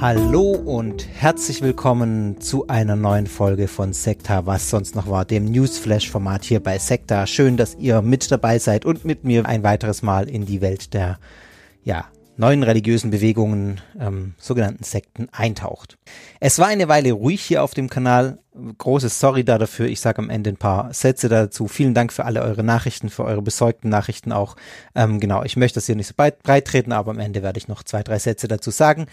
Hallo und herzlich willkommen zu einer neuen Folge von Sekta, was sonst noch war, dem Newsflash-Format hier bei Sekta. Schön, dass ihr mit dabei seid und mit mir ein weiteres Mal in die Welt der, ja, neuen religiösen Bewegungen, ähm, sogenannten Sekten, eintaucht. Es war eine Weile ruhig hier auf dem Kanal. Großes Sorry da dafür. Ich sage am Ende ein paar Sätze dazu. Vielen Dank für alle eure Nachrichten, für eure besorgten Nachrichten auch. Ähm, genau, ich möchte das hier nicht so breit, treten, aber am Ende werde ich noch zwei, drei Sätze dazu sagen.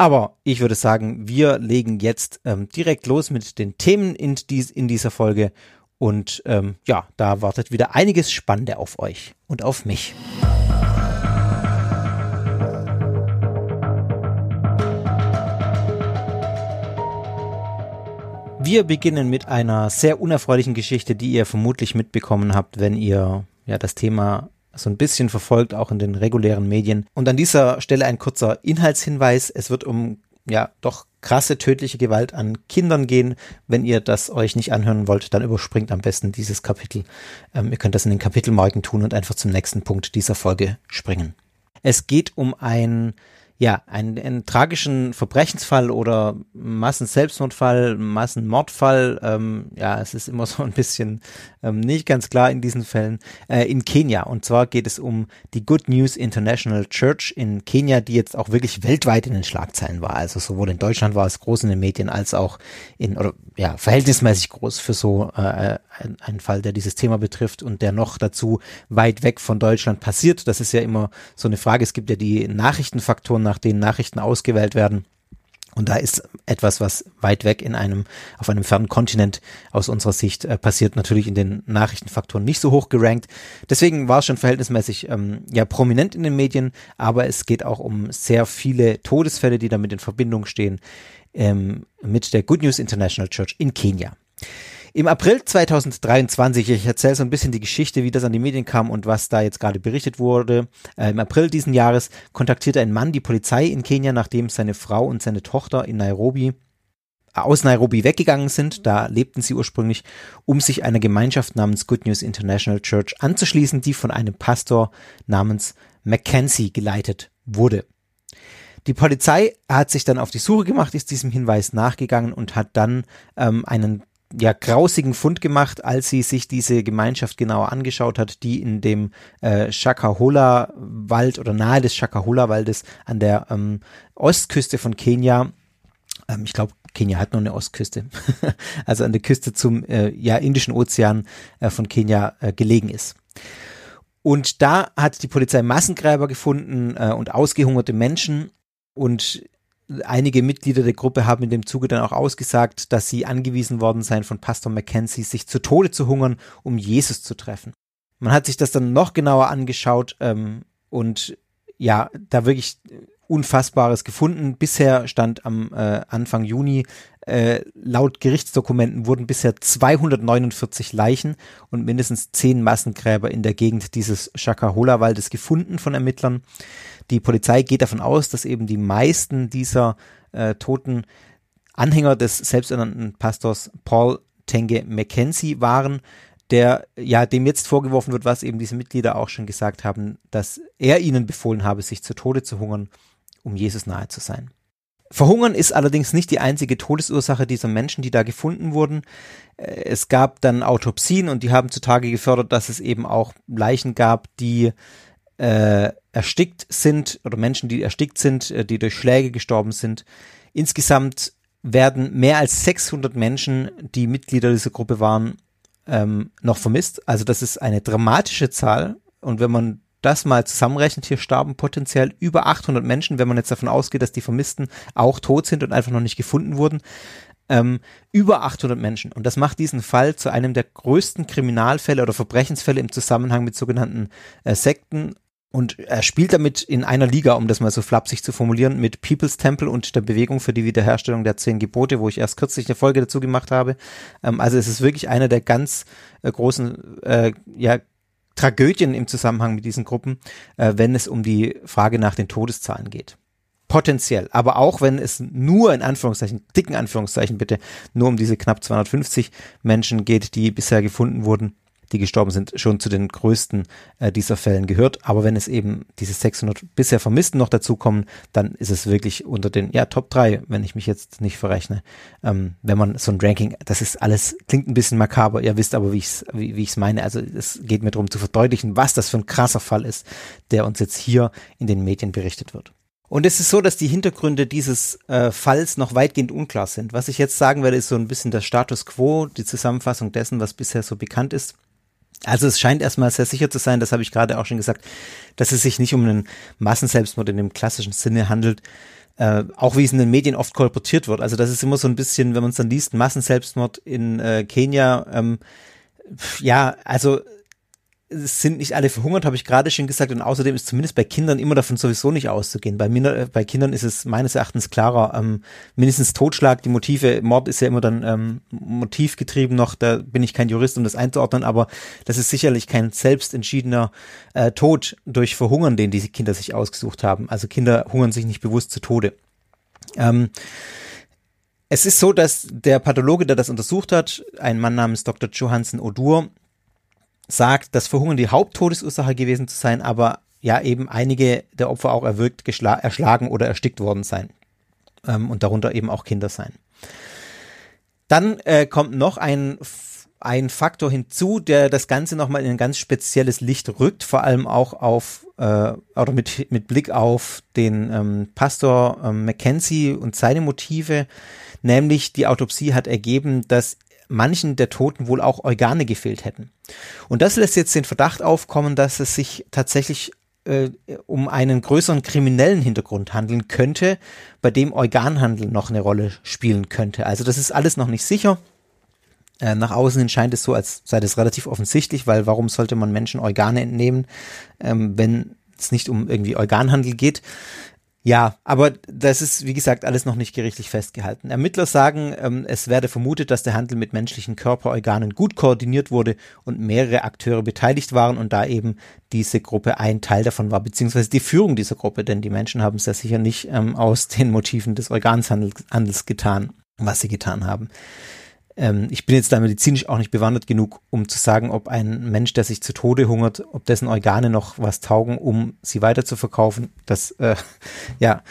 Aber ich würde sagen, wir legen jetzt ähm, direkt los mit den Themen in, dies, in dieser Folge. Und ähm, ja, da wartet wieder einiges Spannende auf euch und auf mich. Wir beginnen mit einer sehr unerfreulichen Geschichte, die ihr vermutlich mitbekommen habt, wenn ihr ja das Thema so ein bisschen verfolgt, auch in den regulären Medien. Und an dieser Stelle ein kurzer Inhaltshinweis. Es wird um ja doch krasse tödliche Gewalt an Kindern gehen. Wenn ihr das euch nicht anhören wollt, dann überspringt am besten dieses Kapitel. Ähm, ihr könnt das in den Kapitelmarken tun und einfach zum nächsten Punkt dieser Folge springen. Es geht um ein ja, einen, einen tragischen Verbrechensfall oder Massenselbstmordfall, Massenmordfall, ähm, ja, es ist immer so ein bisschen ähm, nicht ganz klar in diesen Fällen, äh, in Kenia. Und zwar geht es um die Good News International Church in Kenia, die jetzt auch wirklich weltweit in den Schlagzeilen war. Also sowohl in Deutschland war es groß in den Medien als auch in, oder ja, verhältnismäßig groß für so äh, ein, ein Fall, der dieses Thema betrifft und der noch dazu weit weg von Deutschland passiert. Das ist ja immer so eine Frage. Es gibt ja die Nachrichtenfaktoren nach denen Nachrichten ausgewählt werden. Und da ist etwas, was weit weg in einem, auf einem fernen Kontinent aus unserer Sicht äh, passiert, natürlich in den Nachrichtenfaktoren nicht so hoch gerankt. Deswegen war es schon verhältnismäßig ähm, ja prominent in den Medien, aber es geht auch um sehr viele Todesfälle, die damit in Verbindung stehen ähm, mit der Good News International Church in Kenia. Im April 2023, ich erzähle so ein bisschen die Geschichte, wie das an die Medien kam und was da jetzt gerade berichtet wurde. Äh, Im April diesen Jahres kontaktierte ein Mann die Polizei in Kenia, nachdem seine Frau und seine Tochter in Nairobi aus Nairobi weggegangen sind, da lebten sie ursprünglich, um sich einer Gemeinschaft namens Good News International Church anzuschließen, die von einem Pastor namens Mackenzie geleitet wurde. Die Polizei hat sich dann auf die Suche gemacht, ist diesem Hinweis nachgegangen und hat dann ähm, einen ja, grausigen Fund gemacht, als sie sich diese Gemeinschaft genauer angeschaut hat, die in dem äh, Shakahola-Wald oder nahe des Shakahola-Waldes an der ähm, Ostküste von Kenia, ähm, ich glaube, Kenia hat nur eine Ostküste, also an der Küste zum äh, ja, Indischen Ozean äh, von Kenia äh, gelegen ist. Und da hat die Polizei Massengräber gefunden äh, und ausgehungerte Menschen und einige Mitglieder der Gruppe haben in dem Zuge dann auch ausgesagt, dass sie angewiesen worden seien von Pastor Mackenzie, sich zu Tode zu hungern, um Jesus zu treffen. Man hat sich das dann noch genauer angeschaut ähm, und ja, da wirklich Unfassbares gefunden. Bisher stand am äh, Anfang Juni, äh, laut Gerichtsdokumenten wurden bisher 249 Leichen und mindestens 10 Massengräber in der Gegend dieses Shakahola-Waldes gefunden von Ermittlern. Die Polizei geht davon aus, dass eben die meisten dieser äh, Toten Anhänger des selbsternannten Pastors Paul Tenge Mackenzie waren, der ja dem jetzt vorgeworfen wird, was eben diese Mitglieder auch schon gesagt haben, dass er ihnen befohlen habe, sich zu Tode zu hungern, um Jesus nahe zu sein. Verhungern ist allerdings nicht die einzige Todesursache dieser Menschen, die da gefunden wurden. Äh, es gab dann Autopsien und die haben zutage gefördert, dass es eben auch Leichen gab, die äh, erstickt sind oder Menschen, die erstickt sind, äh, die durch Schläge gestorben sind. Insgesamt werden mehr als 600 Menschen, die Mitglieder dieser Gruppe waren, ähm, noch vermisst. Also das ist eine dramatische Zahl. Und wenn man das mal zusammenrechnet, hier starben potenziell über 800 Menschen, wenn man jetzt davon ausgeht, dass die Vermissten auch tot sind und einfach noch nicht gefunden wurden. Ähm, über 800 Menschen. Und das macht diesen Fall zu einem der größten Kriminalfälle oder Verbrechensfälle im Zusammenhang mit sogenannten äh, Sekten und er spielt damit in einer Liga, um das mal so flapsig zu formulieren, mit People's Temple und der Bewegung für die Wiederherstellung der zehn Gebote, wo ich erst kürzlich eine Folge dazu gemacht habe. Ähm, also es ist wirklich einer der ganz äh, großen äh, ja, Tragödien im Zusammenhang mit diesen Gruppen, äh, wenn es um die Frage nach den Todeszahlen geht. Potenziell. Aber auch wenn es nur in Anführungszeichen, dicken Anführungszeichen bitte, nur um diese knapp 250 Menschen geht, die bisher gefunden wurden, die gestorben sind, schon zu den größten äh, dieser Fällen gehört. Aber wenn es eben diese 600 bisher Vermissten noch dazukommen, dann ist es wirklich unter den ja, Top 3, wenn ich mich jetzt nicht verrechne. Ähm, wenn man so ein Ranking, das ist alles, klingt ein bisschen makaber, ihr wisst aber, wie ich es wie, wie ich's meine. Also es geht mir darum zu verdeutlichen, was das für ein krasser Fall ist, der uns jetzt hier in den Medien berichtet wird. Und es ist so, dass die Hintergründe dieses äh, Falls noch weitgehend unklar sind. Was ich jetzt sagen werde, ist so ein bisschen der Status quo, die Zusammenfassung dessen, was bisher so bekannt ist. Also es scheint erstmal sehr sicher zu sein, das habe ich gerade auch schon gesagt, dass es sich nicht um einen Massenselbstmord in dem klassischen Sinne handelt, äh, auch wie es in den Medien oft kolportiert wird. Also das ist immer so ein bisschen, wenn man es dann liest, Massenselbstmord in äh, Kenia, ähm, ja, also es sind nicht alle verhungert, habe ich gerade schon gesagt. Und außerdem ist zumindest bei Kindern immer davon sowieso nicht auszugehen. Bei, Minder, bei Kindern ist es meines Erachtens klarer, ähm, mindestens Totschlag, die Motive, Mord ist ja immer dann ähm, motivgetrieben noch, da bin ich kein Jurist, um das einzuordnen, aber das ist sicherlich kein selbstentschiedener äh, Tod durch Verhungern, den diese Kinder sich ausgesucht haben. Also Kinder hungern sich nicht bewusst zu Tode. Ähm, es ist so, dass der Pathologe, der das untersucht hat, ein Mann namens Dr. Johansen Odur, sagt, dass Verhungern die Haupttodesursache gewesen zu sein, aber ja eben einige der Opfer auch erwürgt, erschlagen oder erstickt worden sein. Ähm, und darunter eben auch Kinder sein. Dann äh, kommt noch ein, ein Faktor hinzu, der das Ganze nochmal in ein ganz spezielles Licht rückt, vor allem auch auf äh, oder mit, mit Blick auf den ähm, Pastor ähm, Mackenzie und seine Motive, nämlich die Autopsie hat ergeben, dass manchen der Toten wohl auch Organe gefehlt hätten. Und das lässt jetzt den Verdacht aufkommen, dass es sich tatsächlich äh, um einen größeren kriminellen Hintergrund handeln könnte, bei dem Organhandel noch eine Rolle spielen könnte. Also das ist alles noch nicht sicher. Äh, nach außen hin scheint es so, als sei das relativ offensichtlich, weil warum sollte man Menschen Organe entnehmen, ähm, wenn es nicht um irgendwie Organhandel geht. Ja, aber das ist, wie gesagt, alles noch nicht gerichtlich festgehalten. Ermittler sagen, ähm, es werde vermutet, dass der Handel mit menschlichen Körperorganen gut koordiniert wurde und mehrere Akteure beteiligt waren und da eben diese Gruppe ein Teil davon war, beziehungsweise die Führung dieser Gruppe, denn die Menschen haben es ja sicher nicht ähm, aus den Motiven des Organshandels getan, was sie getan haben. Ähm, ich bin jetzt da medizinisch auch nicht bewandert genug, um zu sagen, ob ein Mensch, der sich zu Tode hungert, ob dessen Organe noch was taugen, um sie weiter zu verkaufen. Das, äh, ja,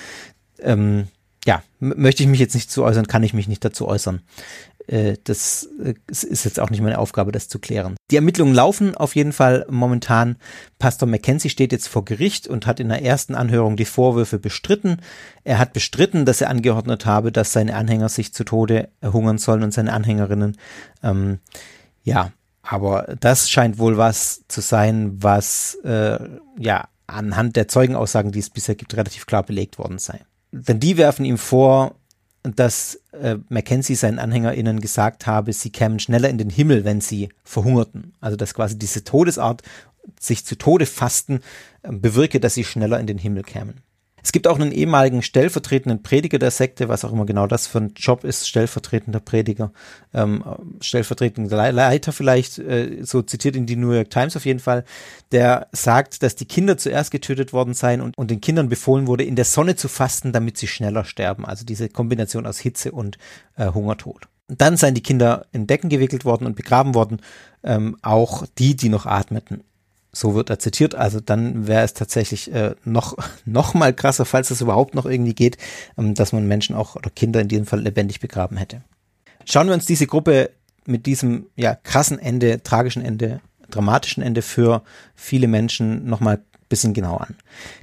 ähm, ja, möchte ich mich jetzt nicht zu äußern, kann ich mich nicht dazu äußern. Äh, das äh, ist jetzt auch nicht meine Aufgabe, das zu klären. Die Ermittlungen laufen auf jeden Fall momentan. Pastor Mackenzie steht jetzt vor Gericht und hat in der ersten Anhörung die Vorwürfe bestritten. Er hat bestritten, dass er angeordnet habe, dass seine Anhänger sich zu Tode hungern sollen und seine Anhängerinnen. Ähm, ja, aber das scheint wohl was zu sein, was äh, ja anhand der Zeugenaussagen, die es bisher gibt, relativ klar belegt worden sei. Denn die werfen ihm vor, dass äh, Mackenzie seinen AnhängerInnen gesagt habe, sie kämen schneller in den Himmel, wenn sie verhungerten. Also dass quasi diese Todesart, sich zu Tode fasten, äh, bewirke, dass sie schneller in den Himmel kämen. Es gibt auch einen ehemaligen stellvertretenden Prediger der Sekte, was auch immer genau das für ein Job ist, stellvertretender Prediger, ähm, stellvertretender Leiter vielleicht, äh, so zitiert in die New York Times auf jeden Fall, der sagt, dass die Kinder zuerst getötet worden seien und, und den Kindern befohlen wurde, in der Sonne zu fasten, damit sie schneller sterben. Also diese Kombination aus Hitze und äh, Hungertod. Dann seien die Kinder in Decken gewickelt worden und begraben worden, ähm, auch die, die noch atmeten so wird er zitiert, also dann wäre es tatsächlich äh, noch, noch mal krasser, falls es überhaupt noch irgendwie geht, ähm, dass man Menschen auch oder Kinder in diesem Fall lebendig begraben hätte. Schauen wir uns diese Gruppe mit diesem ja krassen Ende, tragischen Ende, dramatischen Ende für viele Menschen nochmal ein bisschen genau an.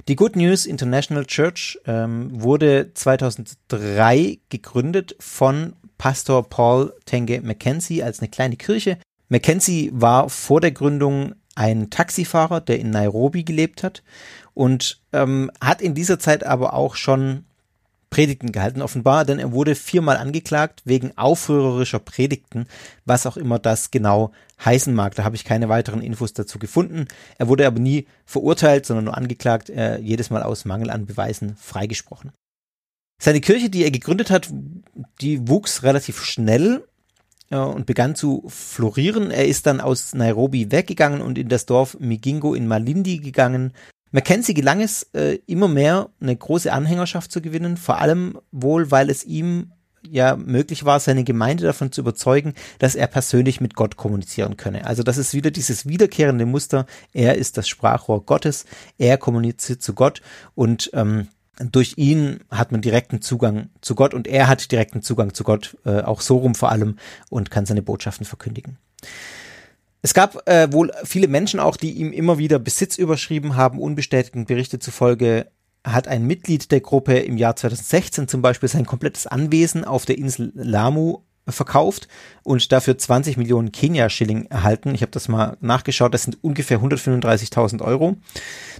Die Good News International Church ähm, wurde 2003 gegründet von Pastor Paul Tenge Mackenzie als eine kleine Kirche. Mackenzie war vor der Gründung ein Taxifahrer, der in Nairobi gelebt hat und ähm, hat in dieser Zeit aber auch schon Predigten gehalten, offenbar, denn er wurde viermal angeklagt wegen aufrührerischer Predigten, was auch immer das genau heißen mag. Da habe ich keine weiteren Infos dazu gefunden. Er wurde aber nie verurteilt, sondern nur angeklagt, äh, jedes Mal aus Mangel an Beweisen freigesprochen. Seine Kirche, die er gegründet hat, die wuchs relativ schnell und begann zu florieren. Er ist dann aus Nairobi weggegangen und in das Dorf Migingo in Malindi gegangen. Mackenzie gelang es äh, immer mehr, eine große Anhängerschaft zu gewinnen, vor allem wohl, weil es ihm ja möglich war, seine Gemeinde davon zu überzeugen, dass er persönlich mit Gott kommunizieren könne. Also das ist wieder dieses wiederkehrende Muster. Er ist das Sprachrohr Gottes. Er kommuniziert zu Gott und ähm, durch ihn hat man direkten Zugang zu Gott und er hat direkten Zugang zu Gott, äh, auch so rum vor allem, und kann seine Botschaften verkündigen. Es gab äh, wohl viele Menschen auch, die ihm immer wieder Besitz überschrieben haben. Unbestätigten Berichte zufolge hat ein Mitglied der Gruppe im Jahr 2016 zum Beispiel sein komplettes Anwesen auf der Insel Lamu verkauft und dafür 20 Millionen Kenia-Schilling erhalten. Ich habe das mal nachgeschaut, das sind ungefähr 135.000 Euro.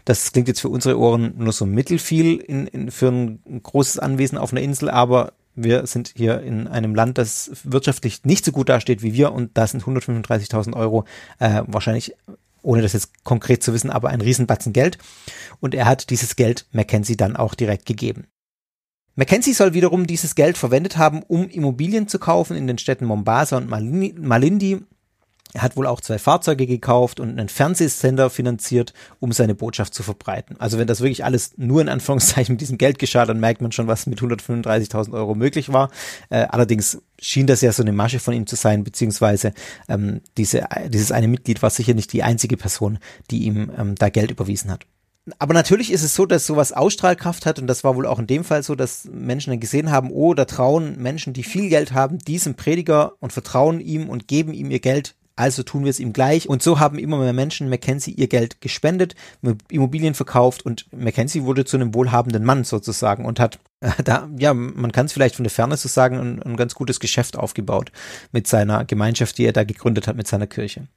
Das klingt jetzt für unsere Ohren nur so mittelfiel in, in, für ein großes Anwesen auf einer Insel, aber wir sind hier in einem Land, das wirtschaftlich nicht so gut dasteht wie wir und da sind 135.000 Euro äh, wahrscheinlich ohne das jetzt konkret zu wissen, aber ein Riesenbatzen Geld. Und er hat dieses Geld Mackenzie dann auch direkt gegeben. Mackenzie soll wiederum dieses Geld verwendet haben, um Immobilien zu kaufen in den Städten Mombasa und Malindi. Er hat wohl auch zwei Fahrzeuge gekauft und einen Fernsehsender finanziert, um seine Botschaft zu verbreiten. Also wenn das wirklich alles nur in Anführungszeichen mit diesem Geld geschah, dann merkt man schon, was mit 135.000 Euro möglich war. Äh, allerdings schien das ja so eine Masche von ihm zu sein, beziehungsweise ähm, diese, dieses eine Mitglied war sicher nicht die einzige Person, die ihm ähm, da Geld überwiesen hat aber natürlich ist es so, dass sowas Ausstrahlkraft hat und das war wohl auch in dem Fall so, dass Menschen dann gesehen haben, oh, da trauen Menschen, die viel Geld haben, diesem Prediger und vertrauen ihm und geben ihm ihr Geld. Also tun wir es ihm gleich. Und so haben immer mehr Menschen Mackenzie ihr Geld gespendet, Immobilien verkauft und Mackenzie wurde zu einem wohlhabenden Mann sozusagen und hat äh, da, ja, man kann es vielleicht von der Ferne so sagen, ein, ein ganz gutes Geschäft aufgebaut mit seiner Gemeinschaft, die er da gegründet hat, mit seiner Kirche.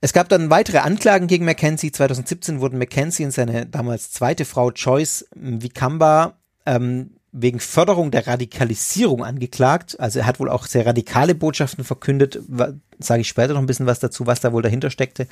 Es gab dann weitere Anklagen gegen Mackenzie. 2017 wurden Mackenzie und seine damals zweite Frau Joyce Vikamba ähm, wegen Förderung der Radikalisierung angeklagt. Also er hat wohl auch sehr radikale Botschaften verkündet. Sage ich später noch ein bisschen was dazu, was da wohl dahinter steckte.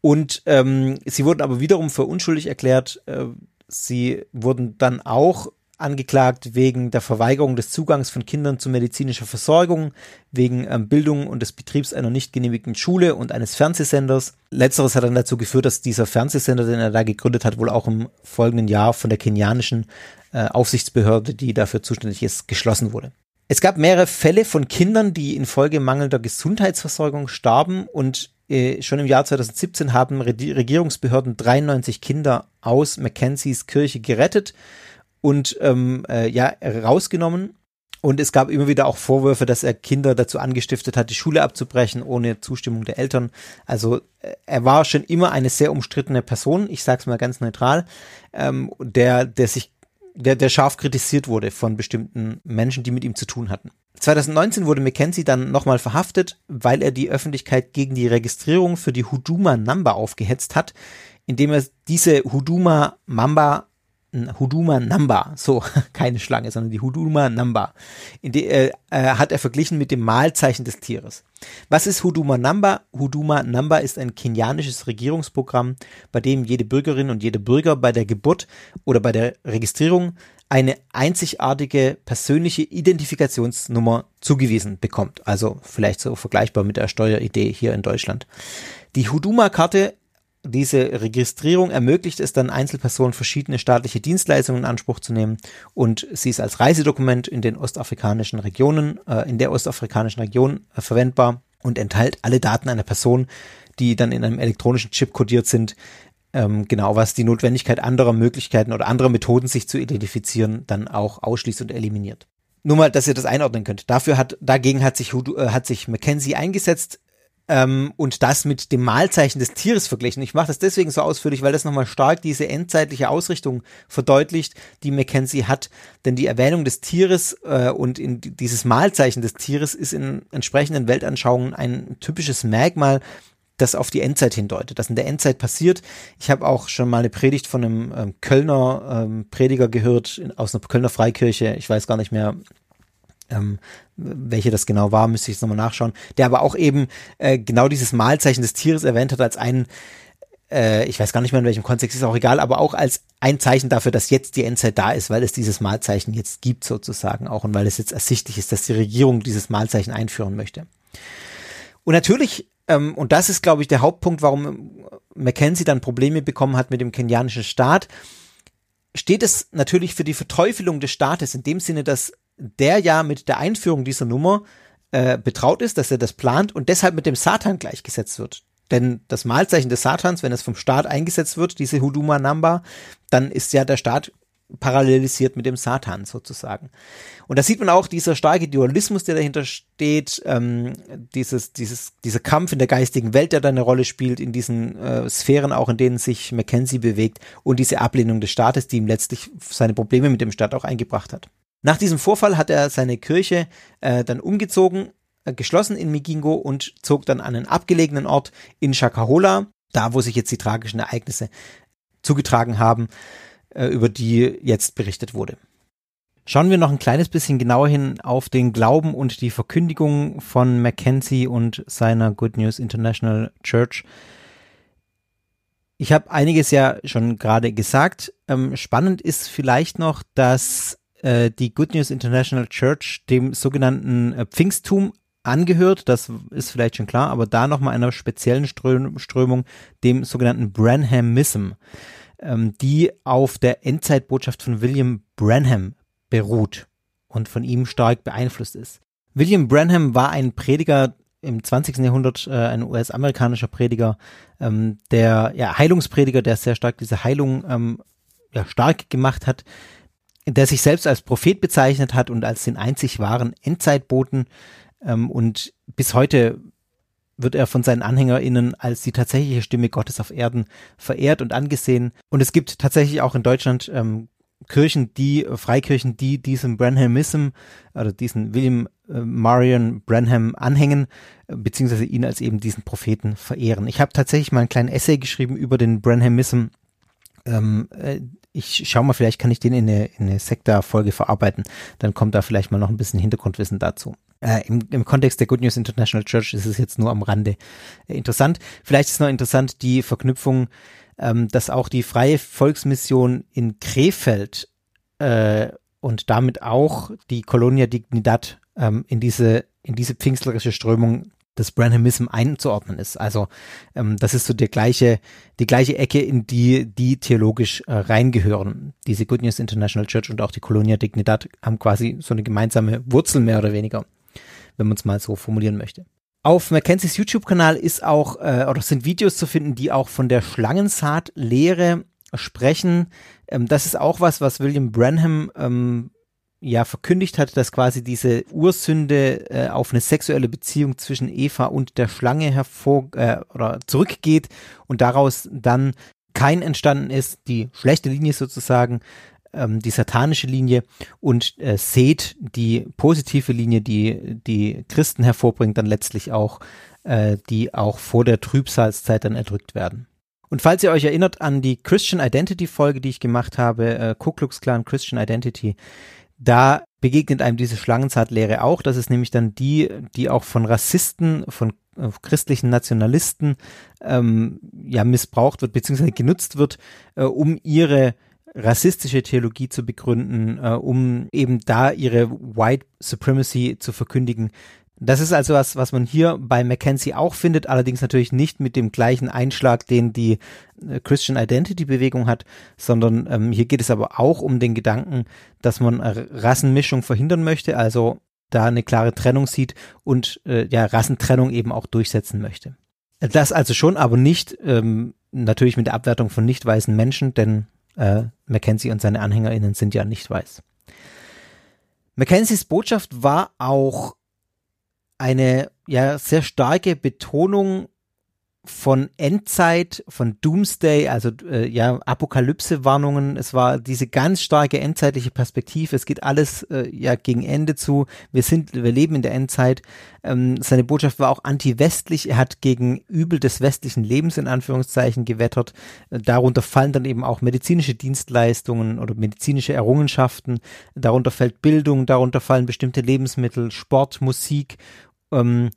Und ähm, sie wurden aber wiederum für unschuldig erklärt. Äh, sie wurden dann auch angeklagt wegen der Verweigerung des Zugangs von Kindern zu medizinischer Versorgung, wegen ähm, Bildung und des Betriebs einer nicht genehmigten Schule und eines Fernsehsenders. Letzteres hat dann dazu geführt, dass dieser Fernsehsender, den er da gegründet hat, wohl auch im folgenden Jahr von der kenianischen äh, Aufsichtsbehörde, die dafür zuständig ist, geschlossen wurde. Es gab mehrere Fälle von Kindern, die infolge mangelnder Gesundheitsversorgung starben und äh, schon im Jahr 2017 haben Regierungsbehörden 93 Kinder aus Mackenzies Kirche gerettet und ähm, äh, ja, rausgenommen. Und es gab immer wieder auch Vorwürfe, dass er Kinder dazu angestiftet hat, die Schule abzubrechen, ohne Zustimmung der Eltern. Also äh, er war schon immer eine sehr umstrittene Person, ich sage es mal ganz neutral, ähm, der, der sich, der, der scharf kritisiert wurde von bestimmten Menschen, die mit ihm zu tun hatten. 2019 wurde Mackenzie dann nochmal verhaftet, weil er die Öffentlichkeit gegen die Registrierung für die Huduma Number aufgehetzt hat, indem er diese Huduma Mamba Huduma Namba, so keine Schlange, sondern die Huduma in die, äh, äh, hat er verglichen mit dem Mahlzeichen des Tieres. Was ist Huduma Namba? Huduma Namba ist ein kenianisches Regierungsprogramm, bei dem jede Bürgerin und jeder Bürger bei der Geburt oder bei der Registrierung eine einzigartige persönliche Identifikationsnummer zugewiesen bekommt. Also vielleicht so vergleichbar mit der Steueridee hier in Deutschland. Die Huduma-Karte diese Registrierung ermöglicht es dann Einzelpersonen verschiedene staatliche Dienstleistungen in Anspruch zu nehmen und sie ist als Reisedokument in den ostafrikanischen Regionen, äh, in der ostafrikanischen Region äh, verwendbar und enthält alle Daten einer Person, die dann in einem elektronischen Chip kodiert sind, ähm, genau was die Notwendigkeit anderer Möglichkeiten oder anderer Methoden, sich zu identifizieren, dann auch ausschließt und eliminiert. Nur mal, dass ihr das einordnen könnt. Dafür hat, dagegen hat sich, äh, hat sich Mackenzie eingesetzt ähm, und das mit dem Mahlzeichen des Tieres verglichen. Ich mache das deswegen so ausführlich, weil das nochmal stark diese endzeitliche Ausrichtung verdeutlicht, die Mackenzie hat. Denn die Erwähnung des Tieres äh, und in dieses Mahlzeichen des Tieres ist in entsprechenden Weltanschauungen ein typisches Merkmal, das auf die Endzeit hindeutet, das in der Endzeit passiert. Ich habe auch schon mal eine Predigt von einem ähm, Kölner ähm, Prediger gehört in, aus einer Kölner Freikirche. Ich weiß gar nicht mehr, ähm, welche das genau war, müsste ich jetzt nochmal nachschauen, der aber auch eben äh, genau dieses Malzeichen des Tieres erwähnt hat als ein, äh, ich weiß gar nicht mehr in welchem Kontext, ist auch egal, aber auch als ein Zeichen dafür, dass jetzt die Endzeit da ist, weil es dieses Malzeichen jetzt gibt sozusagen auch und weil es jetzt ersichtlich ist, dass die Regierung dieses Malzeichen einführen möchte. Und natürlich, ähm, und das ist, glaube ich, der Hauptpunkt, warum Mackenzie dann Probleme bekommen hat mit dem kenianischen Staat, steht es natürlich für die Verteufelung des Staates in dem Sinne, dass der ja mit der Einführung dieser Nummer äh, betraut ist, dass er das plant und deshalb mit dem Satan gleichgesetzt wird. Denn das Malzeichen des Satans, wenn es vom Staat eingesetzt wird, diese Huduma Namba, dann ist ja der Staat parallelisiert mit dem Satan sozusagen. Und da sieht man auch dieser starke Dualismus, der dahinter steht, ähm, dieses, dieses, dieser Kampf in der geistigen Welt, der da eine Rolle spielt, in diesen äh, Sphären auch, in denen sich Mackenzie bewegt und diese Ablehnung des Staates, die ihm letztlich seine Probleme mit dem Staat auch eingebracht hat. Nach diesem Vorfall hat er seine Kirche äh, dann umgezogen, äh, geschlossen in Migingo und zog dann an einen abgelegenen Ort in Shakahola, da wo sich jetzt die tragischen Ereignisse zugetragen haben äh, über die jetzt berichtet wurde. Schauen wir noch ein kleines bisschen genauer hin auf den Glauben und die Verkündigung von Mackenzie und seiner Good News International Church. Ich habe einiges ja schon gerade gesagt. Ähm, spannend ist vielleicht noch, dass äh, die Good News International Church dem sogenannten äh, Pfingsttum angehört, das ist vielleicht schon klar, aber da nochmal einer speziellen Ström Strömung, dem sogenannten Branhamism ähm, die auf der Endzeitbotschaft von William Branham beruht und von ihm stark beeinflusst ist. William Branham war ein Prediger im 20. Jahrhundert, äh, ein US-amerikanischer Prediger, ähm, der ja, Heilungsprediger, der sehr stark diese Heilung ähm, ja, stark gemacht hat, der sich selbst als Prophet bezeichnet hat und als den einzig wahren Endzeitboten ähm, und bis heute wird er von seinen AnhängerInnen als die tatsächliche Stimme Gottes auf Erden verehrt und angesehen. Und es gibt tatsächlich auch in Deutschland ähm, Kirchen, die, Freikirchen, die diesem Branhamism oder diesen William äh, Marion Branham anhängen, äh, beziehungsweise ihn als eben diesen Propheten verehren. Ich habe tatsächlich mal einen kleinen Essay geschrieben über den Branhamism. Ähm, äh, ich schau mal, vielleicht kann ich den in eine, in eine Sekta-Folge verarbeiten. Dann kommt da vielleicht mal noch ein bisschen Hintergrundwissen dazu. Äh, im, Im Kontext der Good News International Church ist es jetzt nur am Rande äh, interessant. Vielleicht ist noch interessant die Verknüpfung, ähm, dass auch die Freie Volksmission in Krefeld äh, und damit auch die Colonia Dignidad ähm, in diese in diese pfingstlerische Strömung des Branhamism einzuordnen ist. Also ähm, das ist so der gleiche, die gleiche Ecke, in die die theologisch äh, reingehören. Diese Good News International Church und auch die Colonia Dignidad haben quasi so eine gemeinsame Wurzel mehr oder weniger, wenn man es mal so formulieren möchte. Auf Mackenzies YouTube-Kanal ist auch äh, oder sind Videos zu finden, die auch von der Schlangensaat-Lehre sprechen. Ähm, das ist auch was, was William Branham ähm, ja verkündigt hat, dass quasi diese Ursünde äh, auf eine sexuelle Beziehung zwischen Eva und der Schlange hervor äh, oder zurückgeht und daraus dann kein entstanden ist, die schlechte Linie sozusagen, ähm, die satanische Linie und äh, Seth, die positive Linie, die die Christen hervorbringt, dann letztlich auch, äh, die auch vor der Trübsalzeit dann erdrückt werden. Und falls ihr euch erinnert an die Christian Identity Folge, die ich gemacht habe, äh, Ku Klux Klan Christian Identity, da begegnet einem diese Schlangenzahtlehre auch. Das ist nämlich dann die, die auch von Rassisten, von äh, christlichen Nationalisten ähm, ja missbraucht wird, beziehungsweise genutzt wird, äh, um ihre rassistische Theologie zu begründen, äh, um eben da ihre White Supremacy zu verkündigen, das ist also was, was man hier bei Mackenzie auch findet, allerdings natürlich nicht mit dem gleichen Einschlag, den die äh, Christian Identity Bewegung hat, sondern ähm, hier geht es aber auch um den Gedanken, dass man Rassenmischung verhindern möchte, also da eine klare Trennung sieht und äh, ja Rassentrennung eben auch durchsetzen möchte. Das also schon, aber nicht ähm, natürlich mit der Abwertung von nicht weißen Menschen, denn äh, Mackenzie und seine AnhängerInnen sind ja nicht weiß. Mackenzies Botschaft war auch eine ja sehr starke Betonung von Endzeit, von Doomsday, also äh, ja Apokalypse-Warnungen. Es war diese ganz starke endzeitliche Perspektive. Es geht alles äh, ja gegen Ende zu. Wir sind, wir leben in der Endzeit. Ähm, seine Botschaft war auch anti-westlich. Er hat gegen Übel des westlichen Lebens in Anführungszeichen gewettert. Äh, darunter fallen dann eben auch medizinische Dienstleistungen oder medizinische Errungenschaften. Darunter fällt Bildung. Darunter fallen bestimmte Lebensmittel, Sport, Musik. Ähm,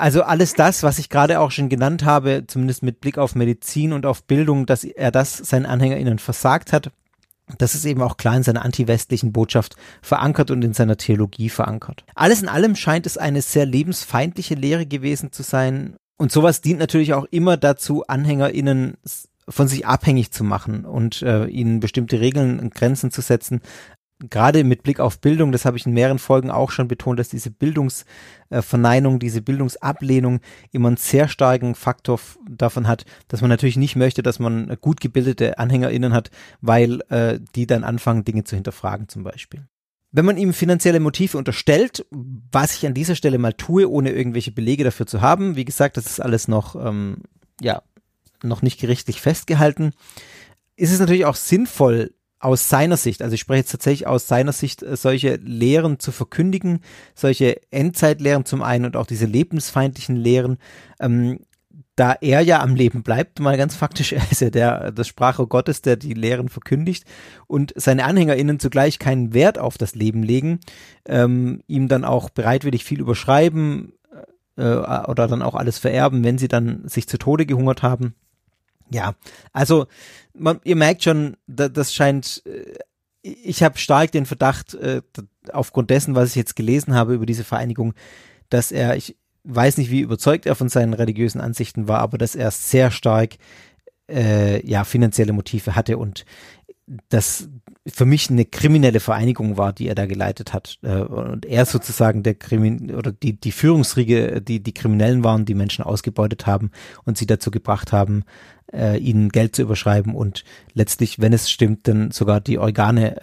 also alles das, was ich gerade auch schon genannt habe, zumindest mit Blick auf Medizin und auf Bildung, dass er das seinen AnhängerInnen versagt hat, das ist eben auch klar in seiner antiwestlichen Botschaft verankert und in seiner Theologie verankert. Alles in allem scheint es eine sehr lebensfeindliche Lehre gewesen zu sein. Und sowas dient natürlich auch immer dazu, AnhängerInnen von sich abhängig zu machen und äh, ihnen bestimmte Regeln und Grenzen zu setzen, gerade mit Blick auf Bildung, das habe ich in mehreren Folgen auch schon betont, dass diese Bildungsverneinung, diese Bildungsablehnung immer einen sehr starken Faktor davon hat, dass man natürlich nicht möchte, dass man gut gebildete AnhängerInnen hat, weil äh, die dann anfangen, Dinge zu hinterfragen zum Beispiel. Wenn man ihm finanzielle Motive unterstellt, was ich an dieser Stelle mal tue, ohne irgendwelche Belege dafür zu haben, wie gesagt, das ist alles noch, ähm, ja, noch nicht gerichtlich festgehalten, ist es natürlich auch sinnvoll, aus seiner Sicht, also ich spreche jetzt tatsächlich aus seiner Sicht, äh, solche Lehren zu verkündigen, solche Endzeitlehren zum einen und auch diese lebensfeindlichen Lehren, ähm, da er ja am Leben bleibt, mal ganz faktisch, er ist ja der, das Sprache Gottes, der die Lehren verkündigt und seine AnhängerInnen zugleich keinen Wert auf das Leben legen, ähm, ihm dann auch bereitwillig viel überschreiben äh, oder dann auch alles vererben, wenn sie dann sich zu Tode gehungert haben. Ja, also man, ihr merkt schon, da, das scheint, äh, ich habe stark den Verdacht, äh, aufgrund dessen, was ich jetzt gelesen habe über diese Vereinigung, dass er, ich weiß nicht, wie überzeugt er von seinen religiösen Ansichten war, aber dass er sehr stark äh, ja finanzielle Motive hatte und das für mich eine kriminelle Vereinigung war, die er da geleitet hat. Äh, und er sozusagen der Krimin oder die, die Führungsriege, die, die Kriminellen waren, die Menschen ausgebeutet haben und sie dazu gebracht haben, äh, ihnen Geld zu überschreiben und letztlich, wenn es stimmt, dann sogar die Organe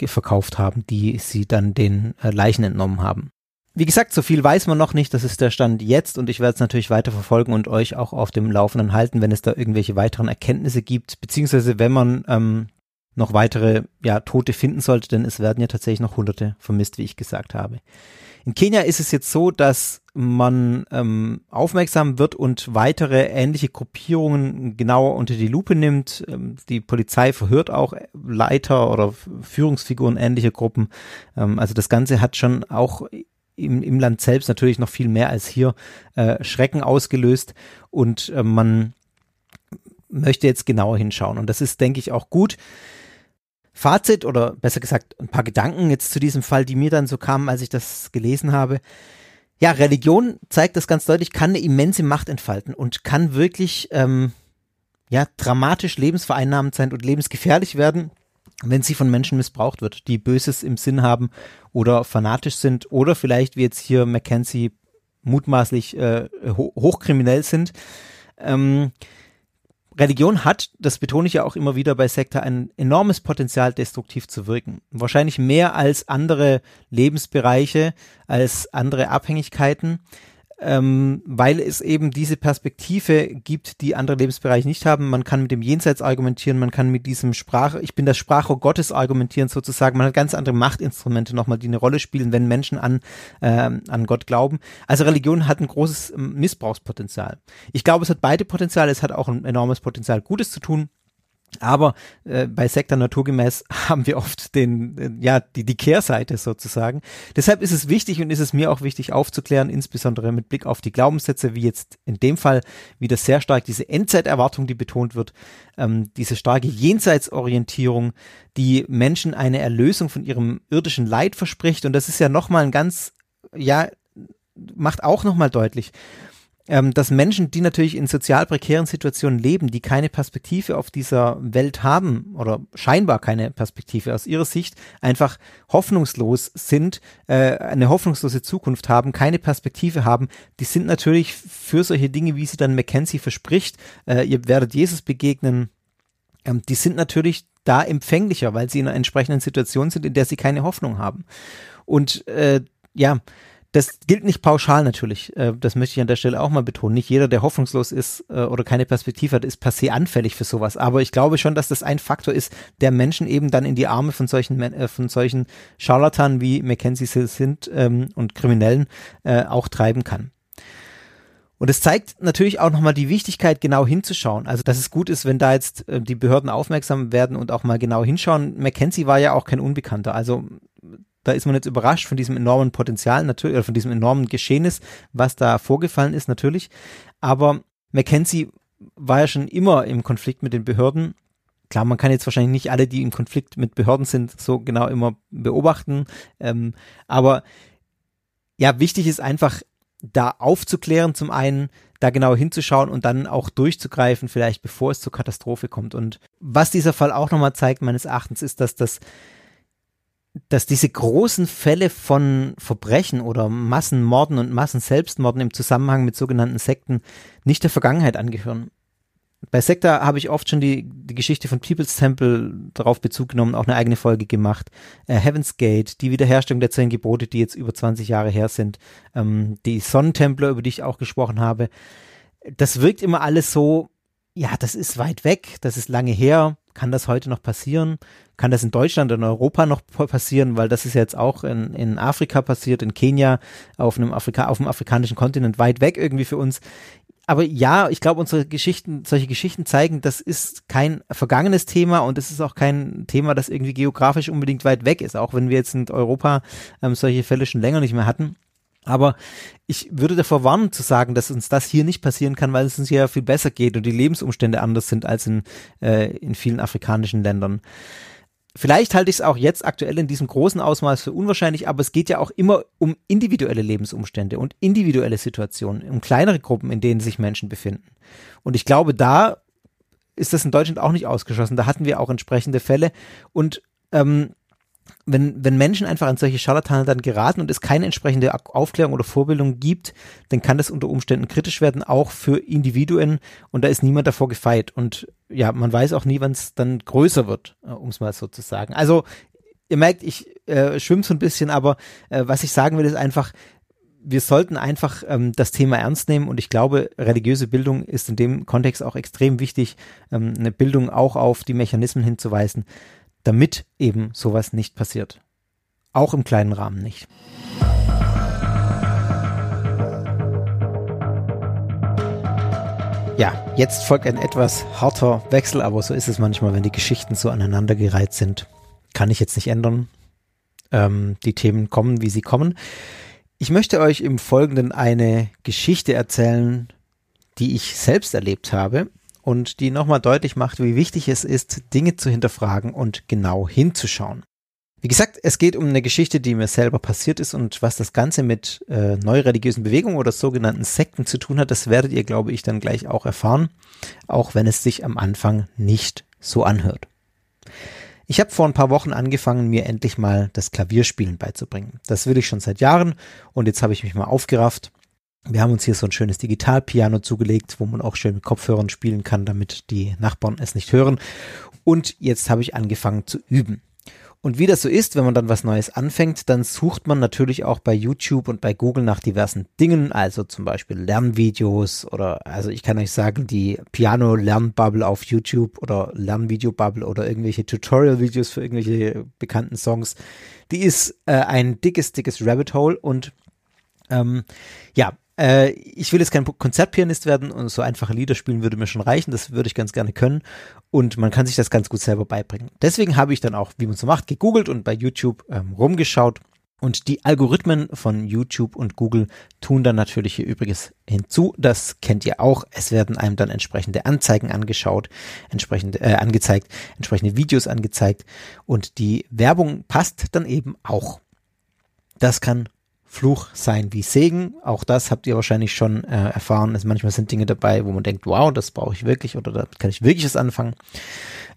äh, verkauft haben, die sie dann den äh, Leichen entnommen haben. Wie gesagt, so viel weiß man noch nicht. Das ist der Stand jetzt und ich werde es natürlich weiter verfolgen und euch auch auf dem Laufenden halten, wenn es da irgendwelche weiteren Erkenntnisse gibt, beziehungsweise wenn man ähm, noch weitere ja, Tote finden sollte, denn es werden ja tatsächlich noch Hunderte vermisst, wie ich gesagt habe. In Kenia ist es jetzt so, dass man ähm, aufmerksam wird und weitere ähnliche Gruppierungen genauer unter die Lupe nimmt. Ähm, die Polizei verhört auch Leiter oder Führungsfiguren ähnlicher Gruppen. Ähm, also das Ganze hat schon auch im, im Land selbst natürlich noch viel mehr als hier äh, Schrecken ausgelöst und äh, man möchte jetzt genauer hinschauen. Und das ist, denke ich, auch gut. Fazit oder besser gesagt ein paar Gedanken jetzt zu diesem Fall, die mir dann so kamen, als ich das gelesen habe. Ja, Religion zeigt das ganz deutlich, kann eine immense Macht entfalten und kann wirklich ähm, ja dramatisch lebensvereinnahmend sein und lebensgefährlich werden, wenn sie von Menschen missbraucht wird, die Böses im Sinn haben oder fanatisch sind oder vielleicht wie jetzt hier Mackenzie mutmaßlich äh, hochkriminell sind. Ähm, Religion hat, das betone ich ja auch immer wieder bei Sekta, ein enormes Potenzial, destruktiv zu wirken. Wahrscheinlich mehr als andere Lebensbereiche, als andere Abhängigkeiten ähm, weil es eben diese Perspektive gibt, die andere Lebensbereiche nicht haben. Man kann mit dem Jenseits argumentieren, man kann mit diesem Sprach, ich bin das Sprachrohr Gottes argumentieren sozusagen. Man hat ganz andere Machtinstrumente nochmal, die eine Rolle spielen, wenn Menschen an, äh, an Gott glauben. Also Religion hat ein großes ähm, Missbrauchspotenzial. Ich glaube, es hat beide Potenziale. Es hat auch ein enormes Potenzial, Gutes zu tun. Aber äh, bei Sektor naturgemäß haben wir oft den, äh, ja, die, die Kehrseite sozusagen. Deshalb ist es wichtig und ist es mir auch wichtig aufzuklären, insbesondere mit Blick auf die Glaubenssätze, wie jetzt in dem Fall wieder sehr stark diese Endzeiterwartung, die betont wird, ähm, diese starke Jenseitsorientierung, die Menschen eine Erlösung von ihrem irdischen Leid verspricht. Und das ist ja nochmal ein ganz, ja, macht auch nochmal deutlich, ähm, dass Menschen, die natürlich in sozial prekären Situationen leben, die keine Perspektive auf dieser Welt haben oder scheinbar keine Perspektive aus ihrer Sicht, einfach hoffnungslos sind, äh, eine hoffnungslose Zukunft haben, keine Perspektive haben, die sind natürlich für solche Dinge, wie sie dann Mackenzie verspricht, äh, ihr werdet Jesus begegnen, ähm, die sind natürlich da empfänglicher, weil sie in einer entsprechenden Situation sind, in der sie keine Hoffnung haben. Und äh, ja, das gilt nicht pauschal natürlich. Äh, das möchte ich an der Stelle auch mal betonen. Nicht jeder, der hoffnungslos ist äh, oder keine Perspektive hat, ist per se anfällig für sowas. Aber ich glaube schon, dass das ein Faktor ist, der Menschen eben dann in die Arme von solchen, äh, von solchen Charlatanen wie Mackenzie sind ähm, und Kriminellen auch treiben kann. Und es zeigt natürlich auch nochmal die Wichtigkeit, genau hinzuschauen. Also, dass es gut ist, wenn da jetzt die Behörden aufmerksam werden und auch mal genau hinschauen. Mackenzie war ja auch kein Unbekannter. Also, da ist man jetzt überrascht von diesem enormen Potenzial natürlich, oder von diesem enormen Geschehnis, was da vorgefallen ist natürlich. Aber Mackenzie war ja schon immer im Konflikt mit den Behörden. Klar, man kann jetzt wahrscheinlich nicht alle, die im Konflikt mit Behörden sind, so genau immer beobachten. Ähm, aber ja, wichtig ist einfach, da aufzuklären zum einen, da genau hinzuschauen und dann auch durchzugreifen, vielleicht bevor es zur Katastrophe kommt. Und was dieser Fall auch nochmal zeigt, meines Erachtens, ist, dass das dass diese großen Fälle von Verbrechen oder Massenmorden und Massenselbstmorden im Zusammenhang mit sogenannten Sekten nicht der Vergangenheit angehören. Bei Sekta habe ich oft schon die, die Geschichte von People's Temple darauf Bezug genommen, auch eine eigene Folge gemacht. Äh, Heaven's Gate, die Wiederherstellung der zehn Gebote, die jetzt über 20 Jahre her sind. Ähm, die Sonnentempler, über die ich auch gesprochen habe. Das wirkt immer alles so, ja, das ist weit weg, das ist lange her. Kann das heute noch passieren? Kann das in Deutschland, in Europa noch passieren? Weil das ist jetzt auch in, in Afrika passiert, in Kenia, auf einem Afrika, auf dem afrikanischen Kontinent weit weg irgendwie für uns aber ja, ich glaube, unsere Geschichten, solche Geschichten zeigen, das ist kein vergangenes Thema und es ist auch kein Thema, das irgendwie geografisch unbedingt weit weg ist, auch wenn wir jetzt in Europa ähm, solche Fälle schon länger nicht mehr hatten. Aber ich würde davor warnen zu sagen, dass uns das hier nicht passieren kann, weil es uns ja viel besser geht und die Lebensumstände anders sind als in, äh, in vielen afrikanischen Ländern. Vielleicht halte ich es auch jetzt aktuell in diesem großen Ausmaß für unwahrscheinlich, aber es geht ja auch immer um individuelle Lebensumstände und individuelle Situationen, um kleinere Gruppen, in denen sich Menschen befinden. Und ich glaube, da ist das in Deutschland auch nicht ausgeschlossen. Da hatten wir auch entsprechende Fälle. Und ähm, wenn, wenn Menschen einfach an solche Scharlatane dann geraten und es keine entsprechende Aufklärung oder Vorbildung gibt, dann kann das unter Umständen kritisch werden, auch für Individuen und da ist niemand davor gefeit. Und ja, man weiß auch nie, wann es dann größer wird, äh, um es mal so zu sagen. Also, ihr merkt, ich äh, schwimme so ein bisschen, aber äh, was ich sagen will, ist einfach, wir sollten einfach ähm, das Thema ernst nehmen und ich glaube, religiöse Bildung ist in dem Kontext auch extrem wichtig, ähm, eine Bildung auch auf die Mechanismen hinzuweisen, damit eben sowas nicht passiert. Auch im kleinen Rahmen nicht. Ja, jetzt folgt ein etwas harter Wechsel, aber so ist es manchmal, wenn die Geschichten so aneinandergereiht sind. Kann ich jetzt nicht ändern. Ähm, die Themen kommen, wie sie kommen. Ich möchte euch im Folgenden eine Geschichte erzählen, die ich selbst erlebt habe und die nochmal deutlich macht, wie wichtig es ist, Dinge zu hinterfragen und genau hinzuschauen. Wie gesagt, es geht um eine Geschichte, die mir selber passiert ist und was das Ganze mit äh, neureligiösen Bewegungen oder sogenannten Sekten zu tun hat, das werdet ihr, glaube ich, dann gleich auch erfahren, auch wenn es sich am Anfang nicht so anhört. Ich habe vor ein paar Wochen angefangen, mir endlich mal das Klavierspielen beizubringen. Das will ich schon seit Jahren und jetzt habe ich mich mal aufgerafft wir haben uns hier so ein schönes Digitalpiano zugelegt, wo man auch schön mit Kopfhörern spielen kann, damit die Nachbarn es nicht hören. Und jetzt habe ich angefangen zu üben. Und wie das so ist, wenn man dann was Neues anfängt, dann sucht man natürlich auch bei YouTube und bei Google nach diversen Dingen, also zum Beispiel Lernvideos oder, also ich kann euch sagen, die Piano-Lernbubble auf YouTube oder Lernvideo-Bubble oder irgendwelche Tutorial-Videos für irgendwelche bekannten Songs, die ist äh, ein dickes, dickes Rabbit Hole und ähm, ja, äh, ich will jetzt kein Konzertpianist werden und so einfache Lieder spielen würde mir schon reichen. Das würde ich ganz gerne können. Und man kann sich das ganz gut selber beibringen. Deswegen habe ich dann auch, wie man so macht, gegoogelt und bei YouTube ähm, rumgeschaut. Und die Algorithmen von YouTube und Google tun dann natürlich hier Übriges hinzu. Das kennt ihr auch. Es werden einem dann entsprechende Anzeigen angeschaut, entsprechend äh, angezeigt, entsprechende Videos angezeigt und die Werbung passt dann eben auch. Das kann Fluch sein wie Segen. Auch das habt ihr wahrscheinlich schon äh, erfahren. Also manchmal sind Dinge dabei, wo man denkt, wow, das brauche ich wirklich oder da kann ich wirklich was anfangen.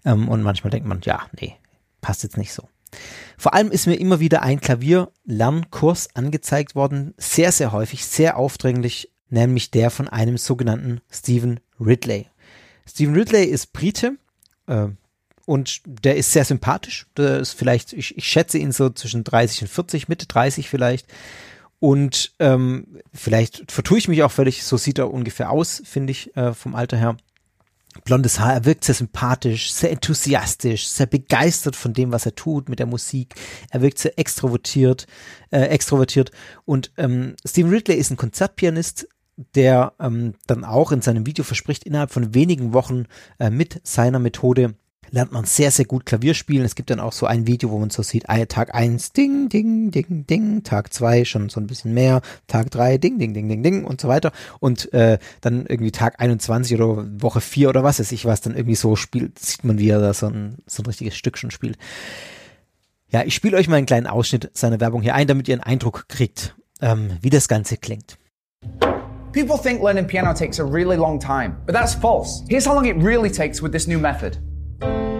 Ähm, und manchmal denkt man, ja, nee, passt jetzt nicht so. Vor allem ist mir immer wieder ein Klavierlernkurs angezeigt worden, sehr, sehr häufig, sehr aufdringlich, nämlich der von einem sogenannten Stephen Ridley. Stephen Ridley ist Brite, äh, und der ist sehr sympathisch. Der ist vielleicht, ich, ich schätze ihn so zwischen 30 und 40, Mitte 30 vielleicht. Und ähm, vielleicht vertue ich mich auch völlig, so sieht er ungefähr aus, finde ich, äh, vom Alter her. Blondes Haar, er wirkt sehr sympathisch, sehr enthusiastisch, sehr begeistert von dem, was er tut mit der Musik. Er wirkt sehr extrovertiert, äh, extrovertiert. Und ähm, Stephen Ridley ist ein Konzertpianist, der ähm, dann auch in seinem Video verspricht, innerhalb von wenigen Wochen äh, mit seiner Methode lernt man sehr, sehr gut Klavier spielen. Es gibt dann auch so ein Video, wo man so sieht, Tag eins ding, ding, ding, ding, Tag zwei schon so ein bisschen mehr, Tag drei ding, ding, ding, ding, ding und so weiter. Und äh, dann irgendwie Tag 21 oder Woche vier oder was weiß ich was, dann irgendwie so spielt, sieht man, wie er da so ein, so ein richtiges Stück schon spielt. Ja, ich spiele euch mal einen kleinen Ausschnitt seiner Werbung hier ein, damit ihr einen Eindruck kriegt, ähm, wie das Ganze klingt. People think learning piano takes a really long time, but that's false. Here's how long it really takes with this new method. Thank you.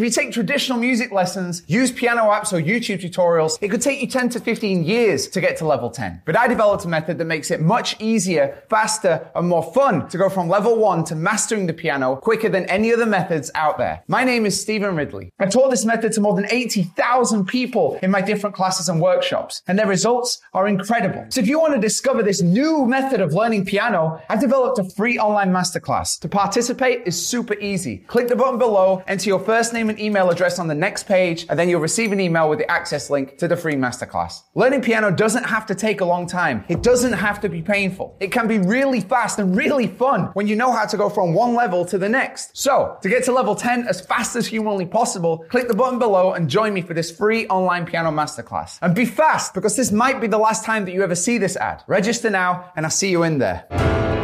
If you take traditional music lessons, use piano apps or YouTube tutorials, it could take you 10 to 15 years to get to level 10. But I developed a method that makes it much easier, faster, and more fun to go from level 1 to mastering the piano quicker than any other methods out there. My name is Stephen Ridley. I taught this method to more than 80,000 people in my different classes and workshops, and their results are incredible. So if you want to discover this new method of learning piano, I've developed a free online masterclass. To participate is super easy. Click the button below, enter your first name and email address on the next page, and then you'll receive an email with the access link to the free masterclass. Learning piano doesn't have to take a long time. It doesn't have to be painful. It can be really fast and really fun when you know how to go from one level to the next. So, to get to level 10 as fast as humanly possible, click the button below and join me for this free online piano masterclass. And be fast because this might be the last time that you ever see this ad. Register now and I'll see you in there.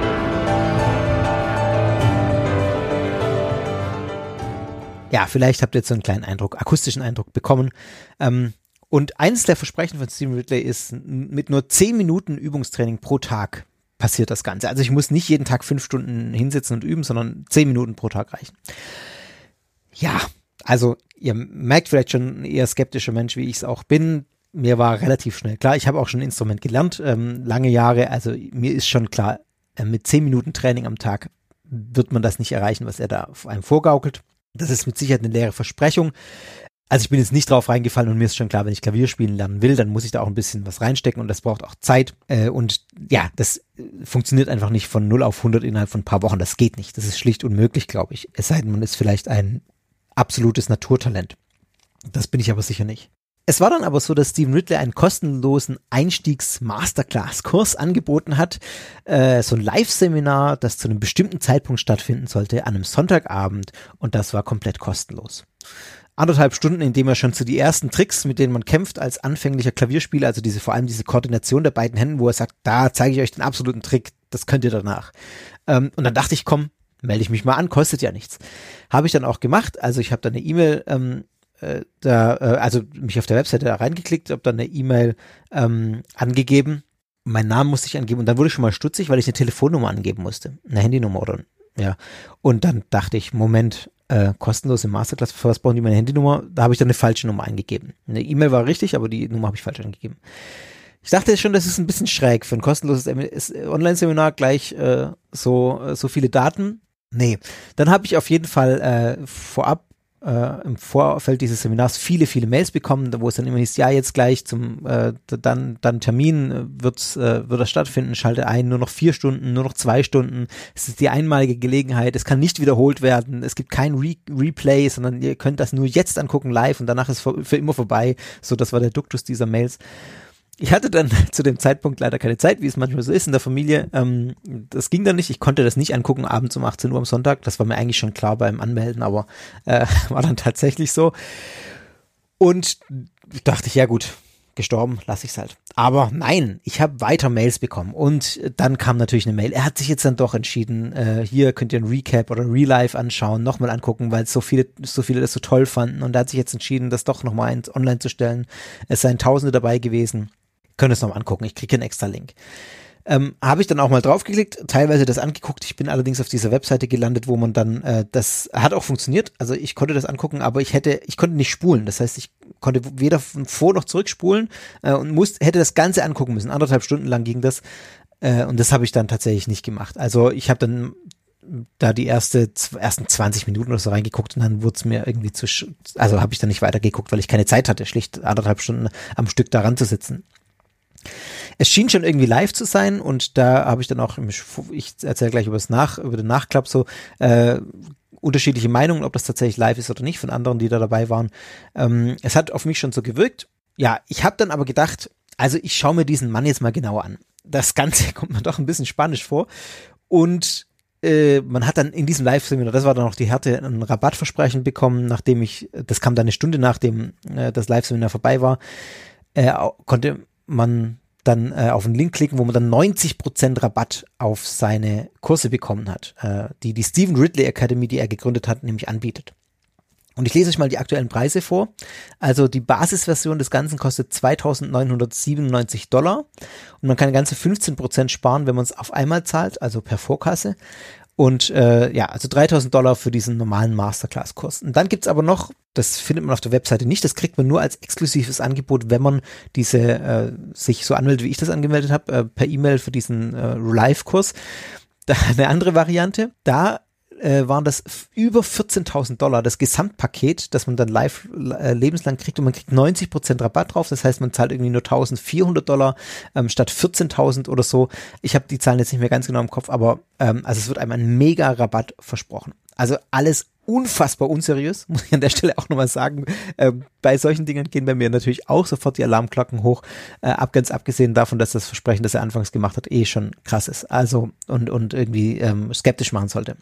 Ja, vielleicht habt ihr jetzt so einen kleinen Eindruck, akustischen Eindruck bekommen. Ähm, und eines der Versprechen von Steven Ridley ist, mit nur 10 Minuten Übungstraining pro Tag passiert das Ganze. Also ich muss nicht jeden Tag fünf Stunden hinsitzen und üben, sondern 10 Minuten pro Tag reichen. Ja, also ihr merkt vielleicht schon eher skeptischer Mensch, wie ich es auch bin. Mir war relativ schnell klar, ich habe auch schon ein Instrument gelernt, ähm, lange Jahre. Also mir ist schon klar, äh, mit 10 Minuten Training am Tag wird man das nicht erreichen, was er da einem vorgaukelt. Das ist mit Sicherheit eine leere Versprechung. Also ich bin jetzt nicht drauf reingefallen und mir ist schon klar, wenn ich Klavier spielen lernen will, dann muss ich da auch ein bisschen was reinstecken und das braucht auch Zeit. Äh, und ja, das funktioniert einfach nicht von 0 auf 100 innerhalb von ein paar Wochen. Das geht nicht. Das ist schlicht unmöglich, glaube ich. Es sei denn, man ist vielleicht ein absolutes Naturtalent. Das bin ich aber sicher nicht. Es war dann aber so, dass Steven Ridley einen kostenlosen Einstiegs-Masterclass-Kurs angeboten hat. Äh, so ein Live-Seminar, das zu einem bestimmten Zeitpunkt stattfinden sollte, an einem Sonntagabend. Und das war komplett kostenlos. Anderthalb Stunden, in dem er schon zu die ersten Tricks, mit denen man kämpft als anfänglicher Klavierspieler, also diese, vor allem diese Koordination der beiden Händen, wo er sagt, da zeige ich euch den absoluten Trick, das könnt ihr danach. Ähm, und dann dachte ich, komm, melde ich mich mal an, kostet ja nichts. Habe ich dann auch gemacht. Also ich habe dann eine E-Mail ähm, äh, da, äh, also mich auf der Webseite da reingeklickt, habe dann eine E-Mail ähm, angegeben. Mein Namen musste ich angeben und dann wurde ich schon mal stutzig, weil ich eine Telefonnummer angeben musste, eine Handynummer oder ja. Und dann dachte ich, Moment, äh, kostenlos im Masterclass First brauchen die meine Handynummer. Da habe ich dann eine falsche Nummer eingegeben. Eine E-Mail war richtig, aber die Nummer habe ich falsch eingegeben. Ich dachte schon, das ist ein bisschen schräg für ein kostenloses Online-Seminar gleich äh, so äh, so viele Daten. Nee, dann habe ich auf jeden Fall äh, vorab äh, im Vorfeld dieses Seminars viele, viele Mails bekommen, wo es dann immer hieß, ja, jetzt gleich zum äh, dann, dann Termin äh, wird's, äh, wird das stattfinden, schalte ein, nur noch vier Stunden, nur noch zwei Stunden. Es ist die einmalige Gelegenheit, es kann nicht wiederholt werden, es gibt kein Re Replay, sondern ihr könnt das nur jetzt angucken live und danach ist für, für immer vorbei. So, das war der Duktus dieser Mails. Ich hatte dann zu dem Zeitpunkt leider keine Zeit, wie es manchmal so ist in der Familie. Ähm, das ging dann nicht. Ich konnte das nicht angucken abends um 18 Uhr am Sonntag. Das war mir eigentlich schon klar beim Anmelden, aber äh, war dann tatsächlich so. Und dachte ich, ja gut, gestorben, lasse ich es halt. Aber nein, ich habe weiter Mails bekommen und dann kam natürlich eine Mail. Er hat sich jetzt dann doch entschieden, äh, hier könnt ihr ein Recap oder Relive anschauen, nochmal angucken, weil so viele, so viele das so toll fanden und er hat sich jetzt entschieden, das doch nochmal online zu stellen. Es seien Tausende dabei gewesen. Könnt ihr es nochmal angucken. Ich kriege einen extra Link. Ähm, habe ich dann auch mal draufgeklickt, teilweise das angeguckt. Ich bin allerdings auf dieser Webseite gelandet, wo man dann, äh, das hat auch funktioniert. Also ich konnte das angucken, aber ich hätte, ich konnte nicht spulen. Das heißt, ich konnte weder vor noch zurückspulen äh, und musste, hätte das Ganze angucken müssen. Anderthalb Stunden lang ging das. Äh, und das habe ich dann tatsächlich nicht gemacht. Also ich habe dann da die erste, ersten 20 Minuten oder so reingeguckt und dann wurde es mir irgendwie zu, also habe ich dann nicht weitergeguckt, weil ich keine Zeit hatte, schlicht anderthalb Stunden am Stück daran zu sitzen. Es schien schon irgendwie live zu sein und da habe ich dann auch, ich erzähle gleich über das Nach, über den Nachklapp so, äh, unterschiedliche Meinungen, ob das tatsächlich live ist oder nicht, von anderen, die da dabei waren. Ähm, es hat auf mich schon so gewirkt. Ja, ich habe dann aber gedacht, also ich schaue mir diesen Mann jetzt mal genauer an. Das Ganze kommt mir doch ein bisschen spanisch vor. Und äh, man hat dann in diesem Live-Seminar, das war dann auch die Härte, ein Rabattversprechen bekommen, nachdem ich, das kam dann eine Stunde nachdem äh, das Live-Seminar vorbei war, äh, konnte man dann äh, auf einen Link klicken, wo man dann 90% Rabatt auf seine Kurse bekommen hat, äh, die die Stephen Ridley Academy, die er gegründet hat, nämlich anbietet. Und ich lese euch mal die aktuellen Preise vor. Also die Basisversion des Ganzen kostet 2.997 Dollar und man kann ganze 15% sparen, wenn man es auf einmal zahlt, also per Vorkasse. Und äh, ja, also 3000 Dollar für diesen normalen Masterclass-Kurs. Und dann gibt's aber noch, das findet man auf der Webseite nicht, das kriegt man nur als exklusives Angebot, wenn man diese äh, sich so anmeldet, wie ich das angemeldet habe, äh, per E-Mail für diesen äh, Live-Kurs. Da eine andere Variante. Da äh, waren das über 14.000 Dollar, das Gesamtpaket, das man dann live äh, lebenslang kriegt und man kriegt 90 Prozent Rabatt drauf. Das heißt, man zahlt irgendwie nur 1.400 Dollar ähm, statt 14.000 oder so. Ich habe die Zahlen jetzt nicht mehr ganz genau im Kopf, aber ähm, also es wird einem ein mega Rabatt versprochen. Also alles unfassbar unseriös, muss ich an der Stelle auch nochmal sagen. Äh, bei solchen Dingen gehen bei mir natürlich auch sofort die Alarmglocken hoch, äh, ab, ganz abgesehen davon, dass das Versprechen, das er anfangs gemacht hat, eh schon krass ist. Also und, und irgendwie ähm, skeptisch machen sollte.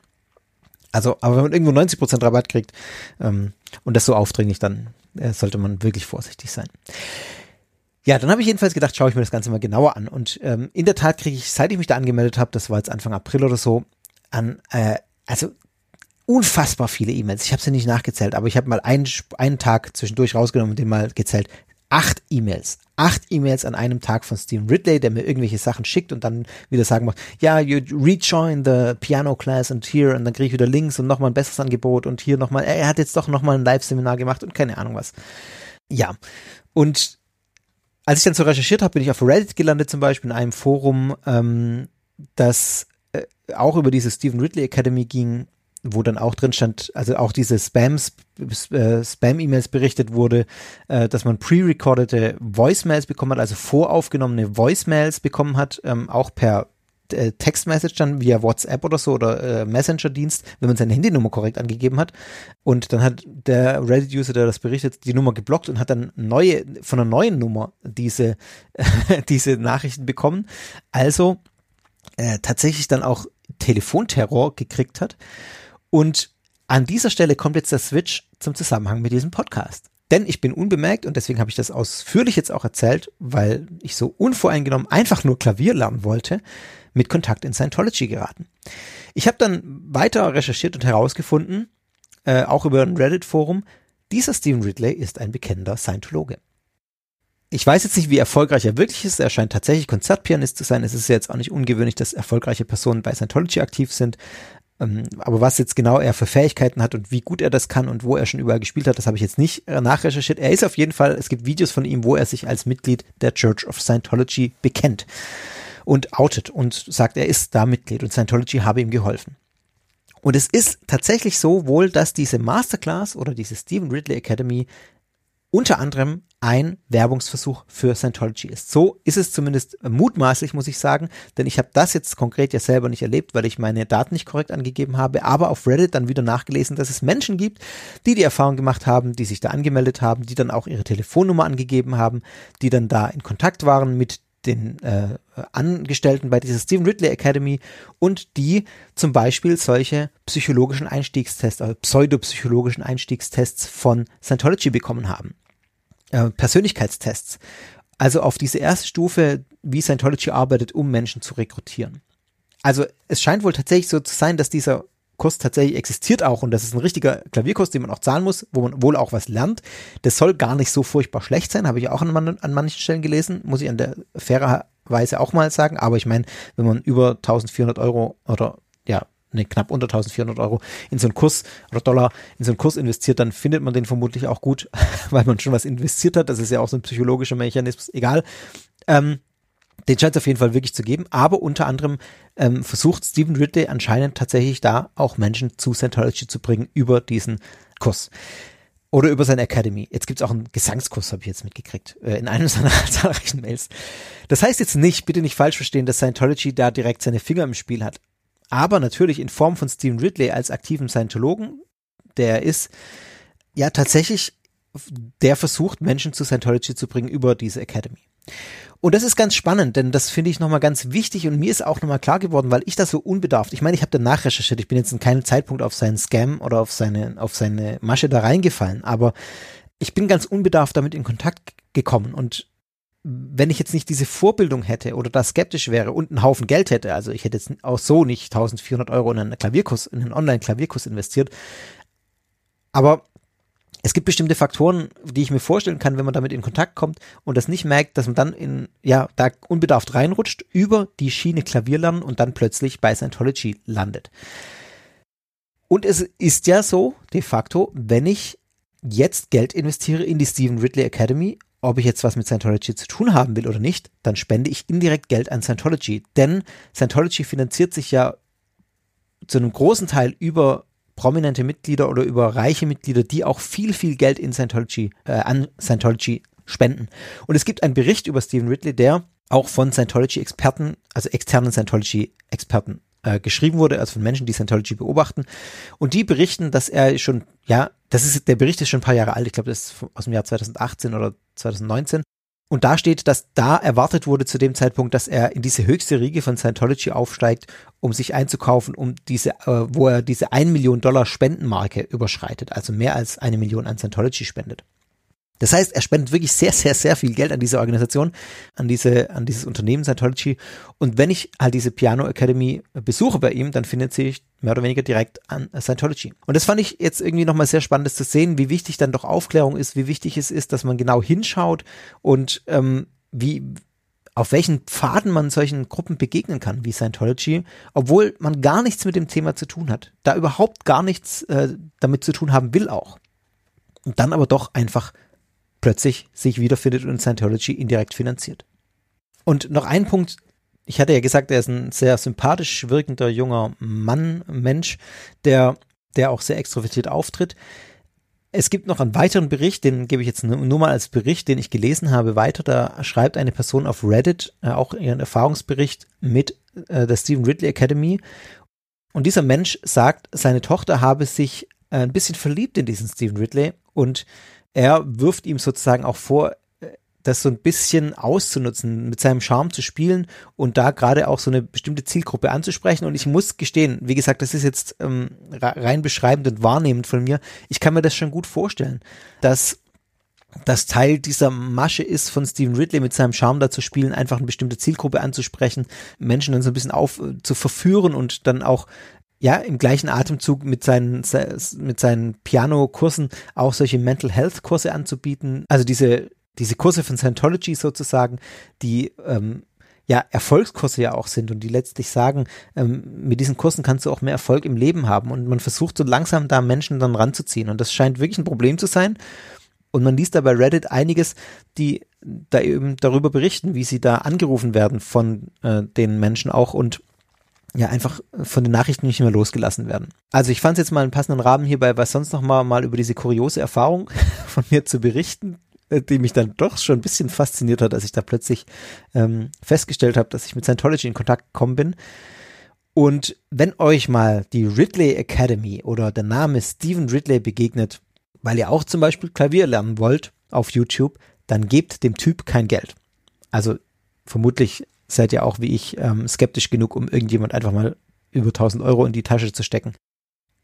Also, aber wenn man irgendwo 90% Rabatt kriegt ähm, und das so aufdringlich, dann äh, sollte man wirklich vorsichtig sein. Ja, dann habe ich jedenfalls gedacht, schaue ich mir das Ganze mal genauer an. Und ähm, in der Tat kriege ich, seit ich mich da angemeldet habe, das war jetzt Anfang April oder so, an, äh, also unfassbar viele E-Mails. Ich habe sie nicht nachgezählt, aber ich habe mal einen, einen Tag zwischendurch rausgenommen und den mal gezählt acht E-Mails. Acht E-Mails an einem Tag von Steven Ridley, der mir irgendwelche Sachen schickt und dann wieder sagen macht, ja, you rejoin the piano class and here und dann kriege ich wieder Links und nochmal ein besseres Angebot und hier nochmal, er hat jetzt doch nochmal ein Live-Seminar gemacht und keine Ahnung was. Ja. Und als ich dann so recherchiert habe, bin ich auf Reddit gelandet zum Beispiel in einem Forum, ähm, das äh, auch über diese Stephen Ridley Academy ging wo dann auch drin stand, also auch diese Spams, äh, Spam-E-Mails berichtet wurde, äh, dass man pre-recordete Voicemails bekommen hat, also voraufgenommene Voicemails bekommen hat, ähm, auch per äh, Textmessage dann via WhatsApp oder so oder Messenger-Dienst, wenn man seine Handynummer korrekt angegeben hat. Und dann hat der Reddit-User, der das berichtet, die Nummer geblockt und hat dann neue, von einer neuen Nummer diese, diese Nachrichten bekommen. Also äh, tatsächlich dann auch Telefonterror gekriegt hat. Und an dieser Stelle kommt jetzt der Switch zum Zusammenhang mit diesem Podcast. Denn ich bin unbemerkt und deswegen habe ich das ausführlich jetzt auch erzählt, weil ich so unvoreingenommen einfach nur Klavier lernen wollte, mit Kontakt in Scientology geraten. Ich habe dann weiter recherchiert und herausgefunden, äh, auch über ein Reddit-Forum, dieser Stephen Ridley ist ein bekennender Scientologe. Ich weiß jetzt nicht, wie erfolgreich er wirklich ist. Er scheint tatsächlich Konzertpianist zu sein. Es ist jetzt auch nicht ungewöhnlich, dass erfolgreiche Personen bei Scientology aktiv sind. Ähm, aber was jetzt genau er für Fähigkeiten hat und wie gut er das kann und wo er schon überall gespielt hat, das habe ich jetzt nicht äh, nachrecherchiert. Er ist auf jeden Fall, es gibt Videos von ihm, wo er sich als Mitglied der Church of Scientology bekennt und outet und sagt, er ist da Mitglied und Scientology habe ihm geholfen. Und es ist tatsächlich so wohl, dass diese Masterclass oder diese Stephen Ridley Academy unter anderem ein Werbungsversuch für Scientology ist. So ist es zumindest mutmaßlich, muss ich sagen, denn ich habe das jetzt konkret ja selber nicht erlebt, weil ich meine Daten nicht korrekt angegeben habe, aber auf Reddit dann wieder nachgelesen, dass es Menschen gibt, die die Erfahrung gemacht haben, die sich da angemeldet haben, die dann auch ihre Telefonnummer angegeben haben, die dann da in Kontakt waren mit den äh, Angestellten bei dieser Stephen Ridley Academy und die zum Beispiel solche psychologischen Einstiegstests, also pseudopsychologischen Einstiegstests von Scientology bekommen haben. Äh, Persönlichkeitstests. Also auf diese erste Stufe, wie Scientology arbeitet, um Menschen zu rekrutieren. Also es scheint wohl tatsächlich so zu sein, dass dieser Kurs tatsächlich existiert auch und das ist ein richtiger Klavierkurs, den man auch zahlen muss, wo man wohl auch was lernt. Das soll gar nicht so furchtbar schlecht sein, habe ich auch an, an manchen Stellen gelesen, muss ich an der fairerweise auch mal sagen. Aber ich meine, wenn man über 1400 Euro oder ja, ne, knapp unter 1400 Euro in so einen Kurs oder Dollar in so einen Kurs investiert, dann findet man den vermutlich auch gut, weil man schon was investiert hat. Das ist ja auch so ein psychologischer Mechanismus. Egal. Ähm, den scheint es auf jeden Fall wirklich zu geben, aber unter anderem ähm, versucht Stephen Ridley anscheinend tatsächlich da auch Menschen zu Scientology zu bringen über diesen Kurs. Oder über seine Academy. Jetzt gibt es auch einen Gesangskurs, habe ich jetzt mitgekriegt, äh, in einem seiner zahlreichen Mails. Das heißt jetzt nicht, bitte nicht falsch verstehen, dass Scientology da direkt seine Finger im Spiel hat aber natürlich in Form von Stephen Ridley als aktiven Scientologen, der ist ja tatsächlich, der versucht, Menschen zu Scientology zu bringen über diese Academy. Und das ist ganz spannend, denn das finde ich nochmal ganz wichtig und mir ist auch nochmal klar geworden, weil ich das so unbedarft, ich meine, ich habe danach recherchiert, ich bin jetzt in keinem Zeitpunkt auf seinen Scam oder auf seine, auf seine Masche da reingefallen, aber ich bin ganz unbedarft damit in Kontakt gekommen und wenn ich jetzt nicht diese Vorbildung hätte oder da skeptisch wäre und einen Haufen Geld hätte, also ich hätte jetzt auch so nicht 1400 Euro in einen Klavierkurs, in einen Online-Klavierkurs investiert, aber es gibt bestimmte Faktoren, die ich mir vorstellen kann, wenn man damit in Kontakt kommt und das nicht merkt, dass man dann in, ja, da unbedarft reinrutscht, über die Schiene Klavier lernen und dann plötzlich bei Scientology landet. Und es ist ja so, de facto, wenn ich jetzt Geld investiere in die Stephen Ridley Academy, ob ich jetzt was mit Scientology zu tun haben will oder nicht, dann spende ich indirekt Geld an Scientology. Denn Scientology finanziert sich ja zu einem großen Teil über prominente Mitglieder oder über reiche Mitglieder, die auch viel, viel Geld in Scientology, äh, an Scientology spenden. Und es gibt einen Bericht über Stephen Ridley, der auch von Scientology-Experten, also externen Scientology-Experten äh, geschrieben wurde, also von Menschen, die Scientology beobachten. Und die berichten, dass er schon, ja, das ist, der Bericht ist schon ein paar Jahre alt, ich glaube, das ist aus dem Jahr 2018 oder 2019. Und da steht, dass da erwartet wurde zu dem Zeitpunkt, dass er in diese höchste Riege von Scientology aufsteigt, um sich einzukaufen, um diese, äh, wo er diese 1 Million Dollar Spendenmarke überschreitet, also mehr als eine Million an Scientology spendet. Das heißt, er spendet wirklich sehr, sehr, sehr viel Geld an diese Organisation, an diese, an dieses Unternehmen Scientology. Und wenn ich halt diese Piano Academy besuche bei ihm, dann findet sich mehr oder weniger direkt an Scientology. Und das fand ich jetzt irgendwie nochmal sehr spannend zu sehen, wie wichtig dann doch Aufklärung ist, wie wichtig es ist, dass man genau hinschaut und ähm, wie, auf welchen Pfaden man solchen Gruppen begegnen kann, wie Scientology, obwohl man gar nichts mit dem Thema zu tun hat, da überhaupt gar nichts äh, damit zu tun haben will auch. Und dann aber doch einfach plötzlich sich wiederfindet und Scientology indirekt finanziert. Und noch ein Punkt, ich hatte ja gesagt, er ist ein sehr sympathisch wirkender junger Mann, Mensch, der, der auch sehr extrovertiert auftritt. Es gibt noch einen weiteren Bericht, den gebe ich jetzt nur mal als Bericht, den ich gelesen habe, weiter. Da schreibt eine Person auf Reddit äh, auch ihren Erfahrungsbericht mit äh, der Stephen Ridley Academy. Und dieser Mensch sagt, seine Tochter habe sich äh, ein bisschen verliebt in diesen Stephen Ridley und er wirft ihm sozusagen auch vor, äh, das so ein bisschen auszunutzen, mit seinem Charme zu spielen und da gerade auch so eine bestimmte Zielgruppe anzusprechen. Und ich muss gestehen, wie gesagt, das ist jetzt ähm, rein beschreibend und wahrnehmend von mir. Ich kann mir das schon gut vorstellen, dass das Teil dieser Masche ist, von Steven Ridley mit seinem Charme da zu spielen, einfach eine bestimmte Zielgruppe anzusprechen, Menschen dann so ein bisschen auf äh, zu verführen und dann auch ja, im gleichen Atemzug mit seinen, mit seinen Piano-Kursen auch solche Mental Health-Kurse anzubieten. Also diese, diese Kurse von Scientology sozusagen, die ähm, ja Erfolgskurse ja auch sind und die letztlich sagen, ähm, mit diesen Kursen kannst du auch mehr Erfolg im Leben haben. Und man versucht so langsam da Menschen dann ranzuziehen. Und das scheint wirklich ein Problem zu sein. Und man liest da bei Reddit einiges, die da eben darüber berichten, wie sie da angerufen werden von äh, den Menschen auch und ja einfach von den Nachrichten nicht mehr losgelassen werden. Also ich fand es jetzt mal einen passenden Rahmen hierbei, was sonst noch mal, mal über diese kuriose Erfahrung von mir zu berichten, äh, die mich dann doch schon ein bisschen fasziniert hat, als ich da plötzlich ähm, festgestellt habe, dass ich mit Scientology in Kontakt gekommen bin. Und wenn euch mal die Ridley Academy oder der Name Stephen Ridley begegnet, weil ihr auch zum Beispiel Klavier lernen wollt auf YouTube, dann gebt dem Typ kein Geld. Also vermutlich seid ihr auch wie ich ähm, skeptisch genug, um irgendjemand einfach mal über 1000 Euro in die Tasche zu stecken.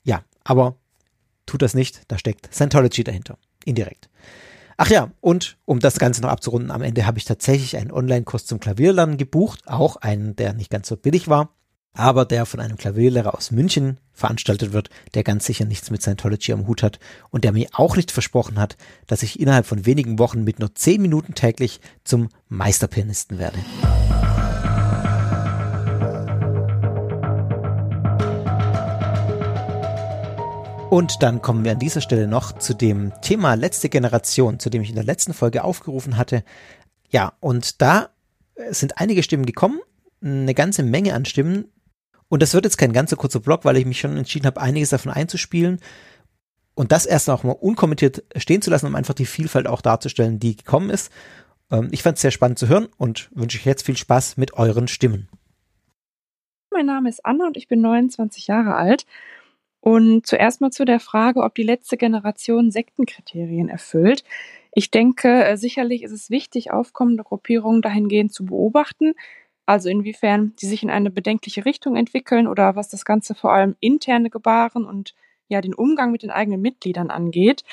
Ja, aber tut das nicht, da steckt Scientology dahinter, indirekt. Ach ja, und um das Ganze noch abzurunden, am Ende habe ich tatsächlich einen Online-Kurs zum Klavierlernen gebucht, auch einen, der nicht ganz so billig war aber der von einem Klavierlehrer aus München veranstaltet wird, der ganz sicher nichts mit Scientology am Hut hat und der mir auch nicht versprochen hat, dass ich innerhalb von wenigen Wochen mit nur zehn Minuten täglich zum Meisterpianisten werde. Und dann kommen wir an dieser Stelle noch zu dem Thema letzte Generation, zu dem ich in der letzten Folge aufgerufen hatte. Ja, und da sind einige Stimmen gekommen, eine ganze Menge an Stimmen, und das wird jetzt kein ganz so kurzer Blog, weil ich mich schon entschieden habe, einiges davon einzuspielen und das erst auch mal unkommentiert stehen zu lassen, um einfach die Vielfalt auch darzustellen, die gekommen ist. Ähm, ich fand es sehr spannend zu hören und wünsche euch jetzt viel Spaß mit euren Stimmen. Mein Name ist Anna und ich bin 29 Jahre alt. Und zuerst mal zu der Frage, ob die letzte Generation Sektenkriterien erfüllt. Ich denke, äh, sicherlich ist es wichtig, aufkommende Gruppierungen dahingehend zu beobachten, also inwiefern sie sich in eine bedenkliche Richtung entwickeln oder was das Ganze vor allem interne Gebaren und ja den Umgang mit den eigenen Mitgliedern angeht.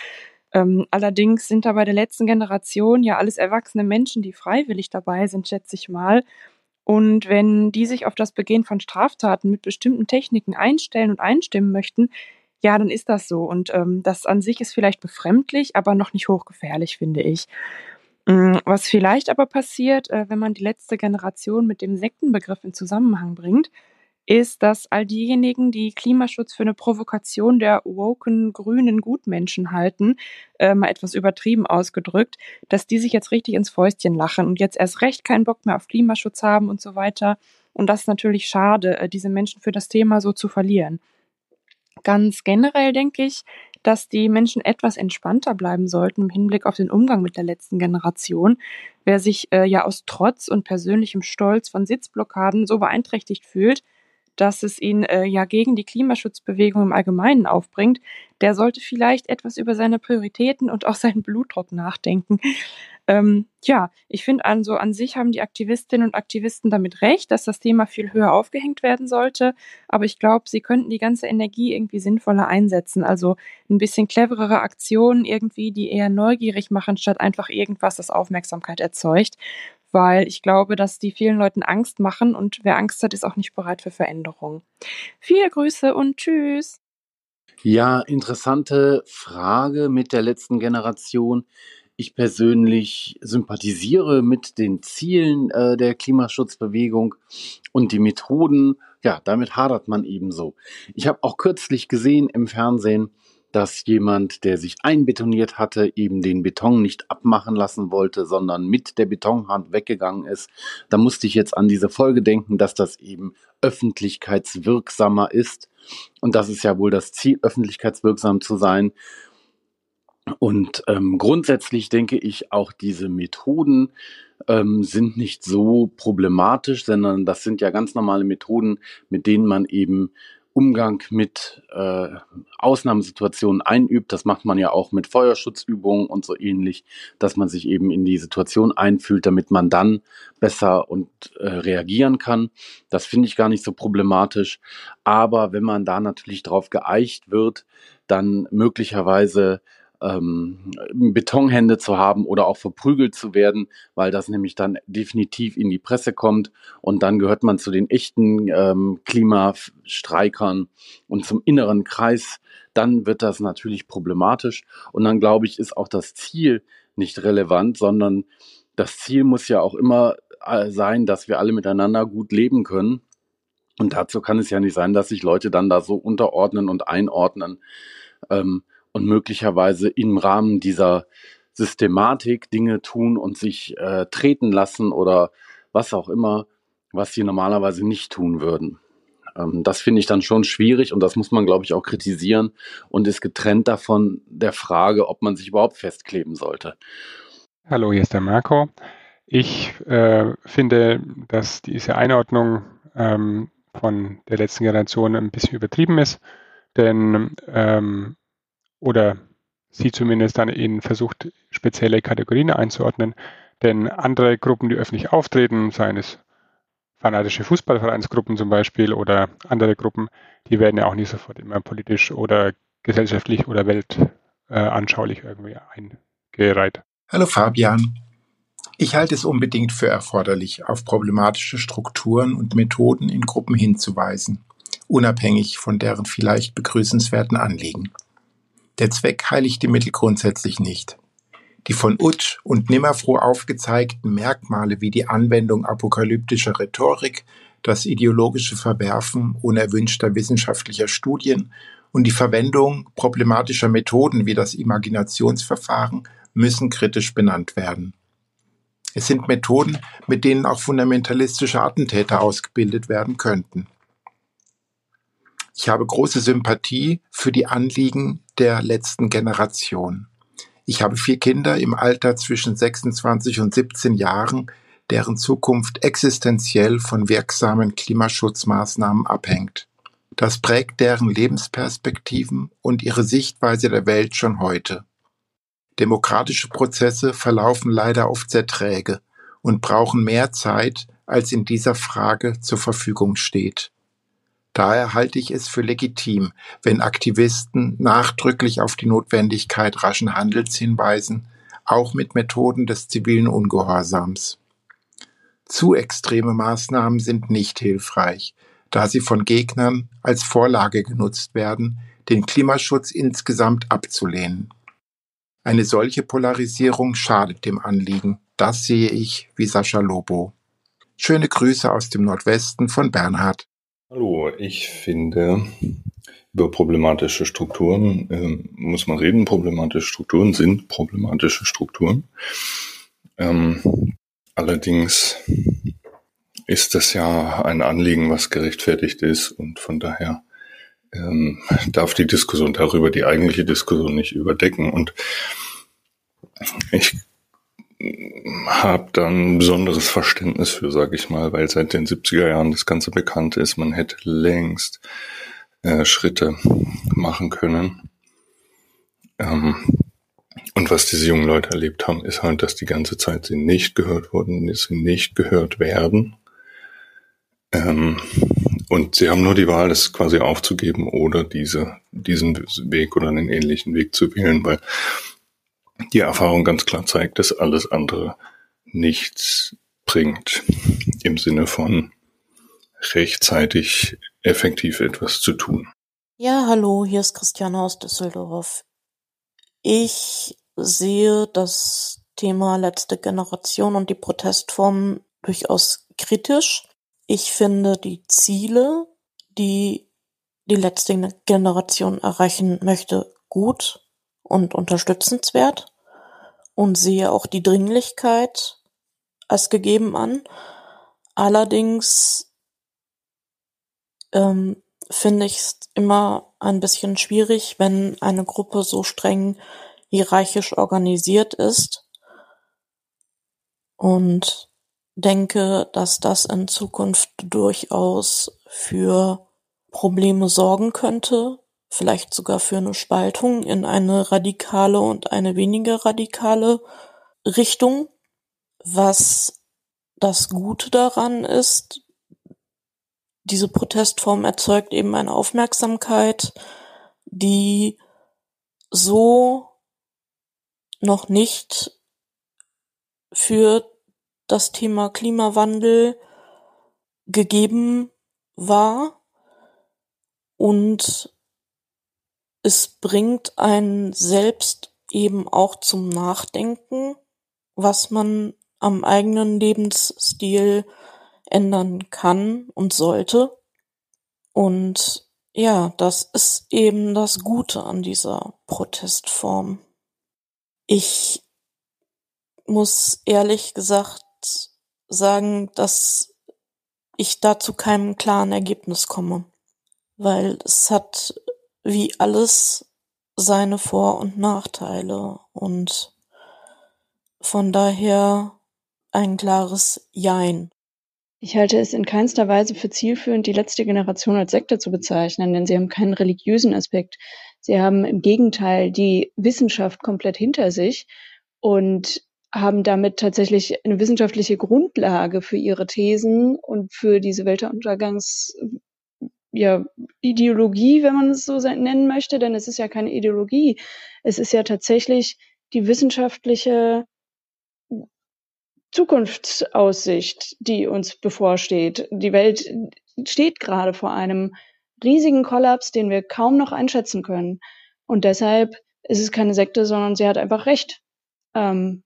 Ähm, allerdings sind da bei der letzten Generation ja alles erwachsene Menschen, die freiwillig dabei sind, schätze ich mal. Und wenn die sich auf das Begehen von Straftaten mit bestimmten Techniken einstellen und einstimmen möchten, ja, dann ist das so. Und ähm, das an sich ist vielleicht befremdlich, aber noch nicht hochgefährlich, finde ich. Mm, was vielleicht aber passiert, äh, wenn man die letzte Generation mit dem Sektenbegriff in Zusammenhang bringt, ist, dass all diejenigen, die Klimaschutz für eine Provokation der woken grünen Gutmenschen halten, äh, mal etwas übertrieben ausgedrückt, dass die sich jetzt richtig ins Fäustchen lachen und jetzt erst recht keinen Bock mehr auf Klimaschutz haben und so weiter. Und das ist natürlich schade, äh, diese Menschen für das Thema so zu verlieren. Ganz generell denke ich, dass die Menschen etwas entspannter bleiben sollten im Hinblick auf den Umgang mit der letzten Generation. Wer sich äh, ja aus Trotz und persönlichem Stolz von Sitzblockaden so beeinträchtigt fühlt, dass es ihn äh, ja gegen die Klimaschutzbewegung im Allgemeinen aufbringt, der sollte vielleicht etwas über seine Prioritäten und auch seinen Blutdruck nachdenken. Ähm, ja, ich finde also an sich haben die Aktivistinnen und Aktivisten damit recht, dass das Thema viel höher aufgehängt werden sollte. Aber ich glaube, sie könnten die ganze Energie irgendwie sinnvoller einsetzen. Also ein bisschen cleverere Aktionen irgendwie, die eher neugierig machen, statt einfach irgendwas, das Aufmerksamkeit erzeugt weil ich glaube, dass die vielen Leuten Angst machen und wer Angst hat, ist auch nicht bereit für Veränderung. Viele Grüße und tschüss. Ja, interessante Frage mit der letzten Generation. Ich persönlich sympathisiere mit den Zielen äh, der Klimaschutzbewegung und die Methoden. Ja, damit hadert man ebenso. Ich habe auch kürzlich gesehen im Fernsehen, dass jemand, der sich einbetoniert hatte, eben den Beton nicht abmachen lassen wollte, sondern mit der Betonhand weggegangen ist. Da musste ich jetzt an diese Folge denken, dass das eben öffentlichkeitswirksamer ist. Und das ist ja wohl das Ziel, öffentlichkeitswirksam zu sein. Und ähm, grundsätzlich denke ich, auch diese Methoden ähm, sind nicht so problematisch, sondern das sind ja ganz normale Methoden, mit denen man eben Umgang mit äh, Ausnahmesituationen einübt. Das macht man ja auch mit Feuerschutzübungen und so ähnlich, dass man sich eben in die Situation einfühlt, damit man dann besser und äh, reagieren kann. Das finde ich gar nicht so problematisch. Aber wenn man da natürlich drauf geeicht wird, dann möglicherweise ähm, Betonhände zu haben oder auch verprügelt zu werden, weil das nämlich dann definitiv in die Presse kommt und dann gehört man zu den echten ähm, Klimastreikern und zum inneren Kreis, dann wird das natürlich problematisch und dann glaube ich, ist auch das Ziel nicht relevant, sondern das Ziel muss ja auch immer äh, sein, dass wir alle miteinander gut leben können. Und dazu kann es ja nicht sein, dass sich Leute dann da so unterordnen und einordnen. Ähm, und möglicherweise im Rahmen dieser Systematik Dinge tun und sich äh, treten lassen oder was auch immer, was sie normalerweise nicht tun würden. Ähm, das finde ich dann schon schwierig und das muss man, glaube ich, auch kritisieren und ist getrennt davon der Frage, ob man sich überhaupt festkleben sollte. Hallo, hier ist der Marco. Ich äh, finde, dass diese Einordnung ähm, von der letzten Generation ein bisschen übertrieben ist, denn ähm, oder sie zumindest dann in versucht, spezielle Kategorien einzuordnen. Denn andere Gruppen, die öffentlich auftreten, seien es fanatische Fußballvereinsgruppen zum Beispiel oder andere Gruppen, die werden ja auch nicht sofort immer politisch oder gesellschaftlich oder weltanschaulich äh, irgendwie eingereiht. Hallo Fabian. Ich halte es unbedingt für erforderlich, auf problematische Strukturen und Methoden in Gruppen hinzuweisen, unabhängig von deren vielleicht begrüßenswerten Anliegen. Der Zweck heiligt die Mittel grundsätzlich nicht. Die von Utsch und Nimmerfroh aufgezeigten Merkmale wie die Anwendung apokalyptischer Rhetorik, das ideologische Verwerfen unerwünschter wissenschaftlicher Studien und die Verwendung problematischer Methoden wie das Imaginationsverfahren müssen kritisch benannt werden. Es sind Methoden, mit denen auch fundamentalistische Attentäter ausgebildet werden könnten. Ich habe große Sympathie für die Anliegen der letzten Generation. Ich habe vier Kinder im Alter zwischen 26 und 17 Jahren, deren Zukunft existenziell von wirksamen Klimaschutzmaßnahmen abhängt. Das prägt deren Lebensperspektiven und ihre Sichtweise der Welt schon heute. Demokratische Prozesse verlaufen leider oft sehr träge und brauchen mehr Zeit, als in dieser Frage zur Verfügung steht. Daher halte ich es für legitim, wenn Aktivisten nachdrücklich auf die Notwendigkeit raschen Handels hinweisen, auch mit Methoden des zivilen Ungehorsams. Zu extreme Maßnahmen sind nicht hilfreich, da sie von Gegnern als Vorlage genutzt werden, den Klimaschutz insgesamt abzulehnen. Eine solche Polarisierung schadet dem Anliegen. Das sehe ich wie Sascha Lobo. Schöne Grüße aus dem Nordwesten von Bernhard. Hallo, ich finde, über problematische Strukturen äh, muss man reden. Problematische Strukturen sind problematische Strukturen. Ähm, allerdings ist das ja ein Anliegen, was gerechtfertigt ist und von daher ähm, darf die Diskussion darüber die eigentliche Diskussion nicht überdecken. Und ich habe da ein besonderes Verständnis für, sage ich mal, weil seit den 70er Jahren das Ganze bekannt ist. Man hätte längst äh, Schritte machen können. Ähm, und was diese jungen Leute erlebt haben, ist halt, dass die ganze Zeit sie nicht gehört wurden, sie nicht gehört werden. Ähm, und sie haben nur die Wahl, das quasi aufzugeben oder diese, diesen Weg oder einen ähnlichen Weg zu wählen, weil die Erfahrung ganz klar zeigt, dass alles andere nichts bringt im Sinne von rechtzeitig effektiv etwas zu tun. Ja, hallo, hier ist Christiane aus Düsseldorf. Ich sehe das Thema letzte Generation und die Protestform durchaus kritisch. Ich finde die Ziele, die die letzte Generation erreichen möchte, gut und unterstützenswert und sehe auch die Dringlichkeit als gegeben an. Allerdings ähm, finde ich es immer ein bisschen schwierig, wenn eine Gruppe so streng hierarchisch organisiert ist und denke, dass das in Zukunft durchaus für Probleme sorgen könnte, vielleicht sogar für eine Spaltung in eine radikale und eine weniger radikale Richtung. Was das Gute daran ist, diese Protestform erzeugt eben eine Aufmerksamkeit, die so noch nicht für das Thema Klimawandel gegeben war und es bringt einen selbst eben auch zum Nachdenken, was man am eigenen Lebensstil ändern kann und sollte. Und ja, das ist eben das Gute an dieser Protestform. Ich muss ehrlich gesagt sagen, dass ich da zu keinem klaren Ergebnis komme, weil es hat wie alles seine Vor- und Nachteile und von daher ein klares Jein. Ich halte es in keinster Weise für zielführend, die letzte Generation als Sekte zu bezeichnen, denn sie haben keinen religiösen Aspekt. Sie haben im Gegenteil die Wissenschaft komplett hinter sich und haben damit tatsächlich eine wissenschaftliche Grundlage für ihre Thesen und für diese Weltuntergangs ja, Ideologie, wenn man es so nennen möchte, denn es ist ja keine Ideologie. Es ist ja tatsächlich die wissenschaftliche Zukunftsaussicht, die uns bevorsteht. Die Welt steht gerade vor einem riesigen Kollaps, den wir kaum noch einschätzen können. Und deshalb ist es keine Sekte, sondern sie hat einfach recht. Ähm,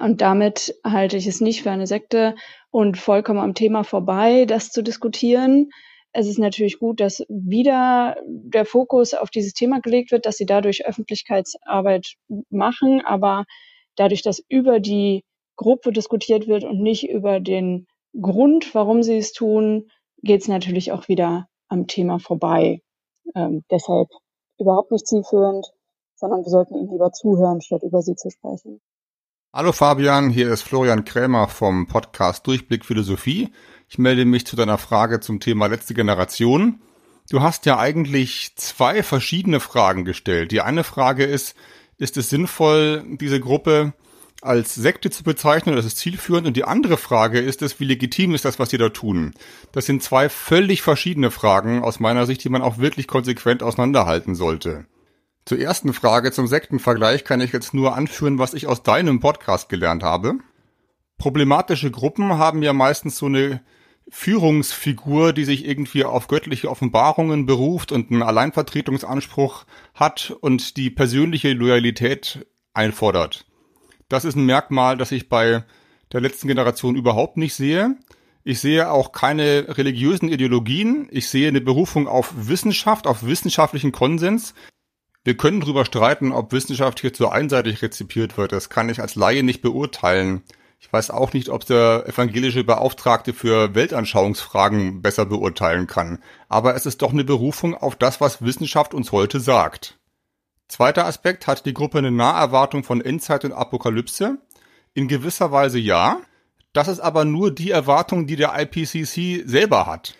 und damit halte ich es nicht für eine Sekte und vollkommen am Thema vorbei, das zu diskutieren. Es ist natürlich gut, dass wieder der Fokus auf dieses Thema gelegt wird, dass sie dadurch Öffentlichkeitsarbeit machen, aber dadurch, dass über die Gruppe diskutiert wird und nicht über den Grund, warum sie es tun, geht es natürlich auch wieder am Thema vorbei. Ähm, deshalb überhaupt nicht zielführend, sondern wir sollten ihnen lieber zuhören, statt über sie zu sprechen. Hallo Fabian, hier ist Florian Krämer vom Podcast Durchblick Philosophie. Ich melde mich zu deiner Frage zum Thema letzte Generation. Du hast ja eigentlich zwei verschiedene Fragen gestellt. Die eine Frage ist, ist es sinnvoll, diese Gruppe als Sekte zu bezeichnen, das ist zielführend. Und die andere Frage ist es, wie legitim ist das, was sie da tun? Das sind zwei völlig verschiedene Fragen aus meiner Sicht, die man auch wirklich konsequent auseinanderhalten sollte. Zur ersten Frage zum Sektenvergleich kann ich jetzt nur anführen, was ich aus deinem Podcast gelernt habe. Problematische Gruppen haben ja meistens so eine Führungsfigur, die sich irgendwie auf göttliche Offenbarungen beruft und einen Alleinvertretungsanspruch hat und die persönliche Loyalität einfordert. Das ist ein Merkmal, das ich bei der letzten Generation überhaupt nicht sehe. Ich sehe auch keine religiösen Ideologien. Ich sehe eine Berufung auf Wissenschaft, auf wissenschaftlichen Konsens. Wir können darüber streiten, ob Wissenschaft hier zu einseitig rezipiert wird. Das kann ich als Laie nicht beurteilen. Ich weiß auch nicht, ob der evangelische Beauftragte für Weltanschauungsfragen besser beurteilen kann. Aber es ist doch eine Berufung auf das, was Wissenschaft uns heute sagt. Zweiter Aspekt, hat die Gruppe eine Naherwartung von Endzeit und Apokalypse? In gewisser Weise ja. Das ist aber nur die Erwartung, die der IPCC selber hat.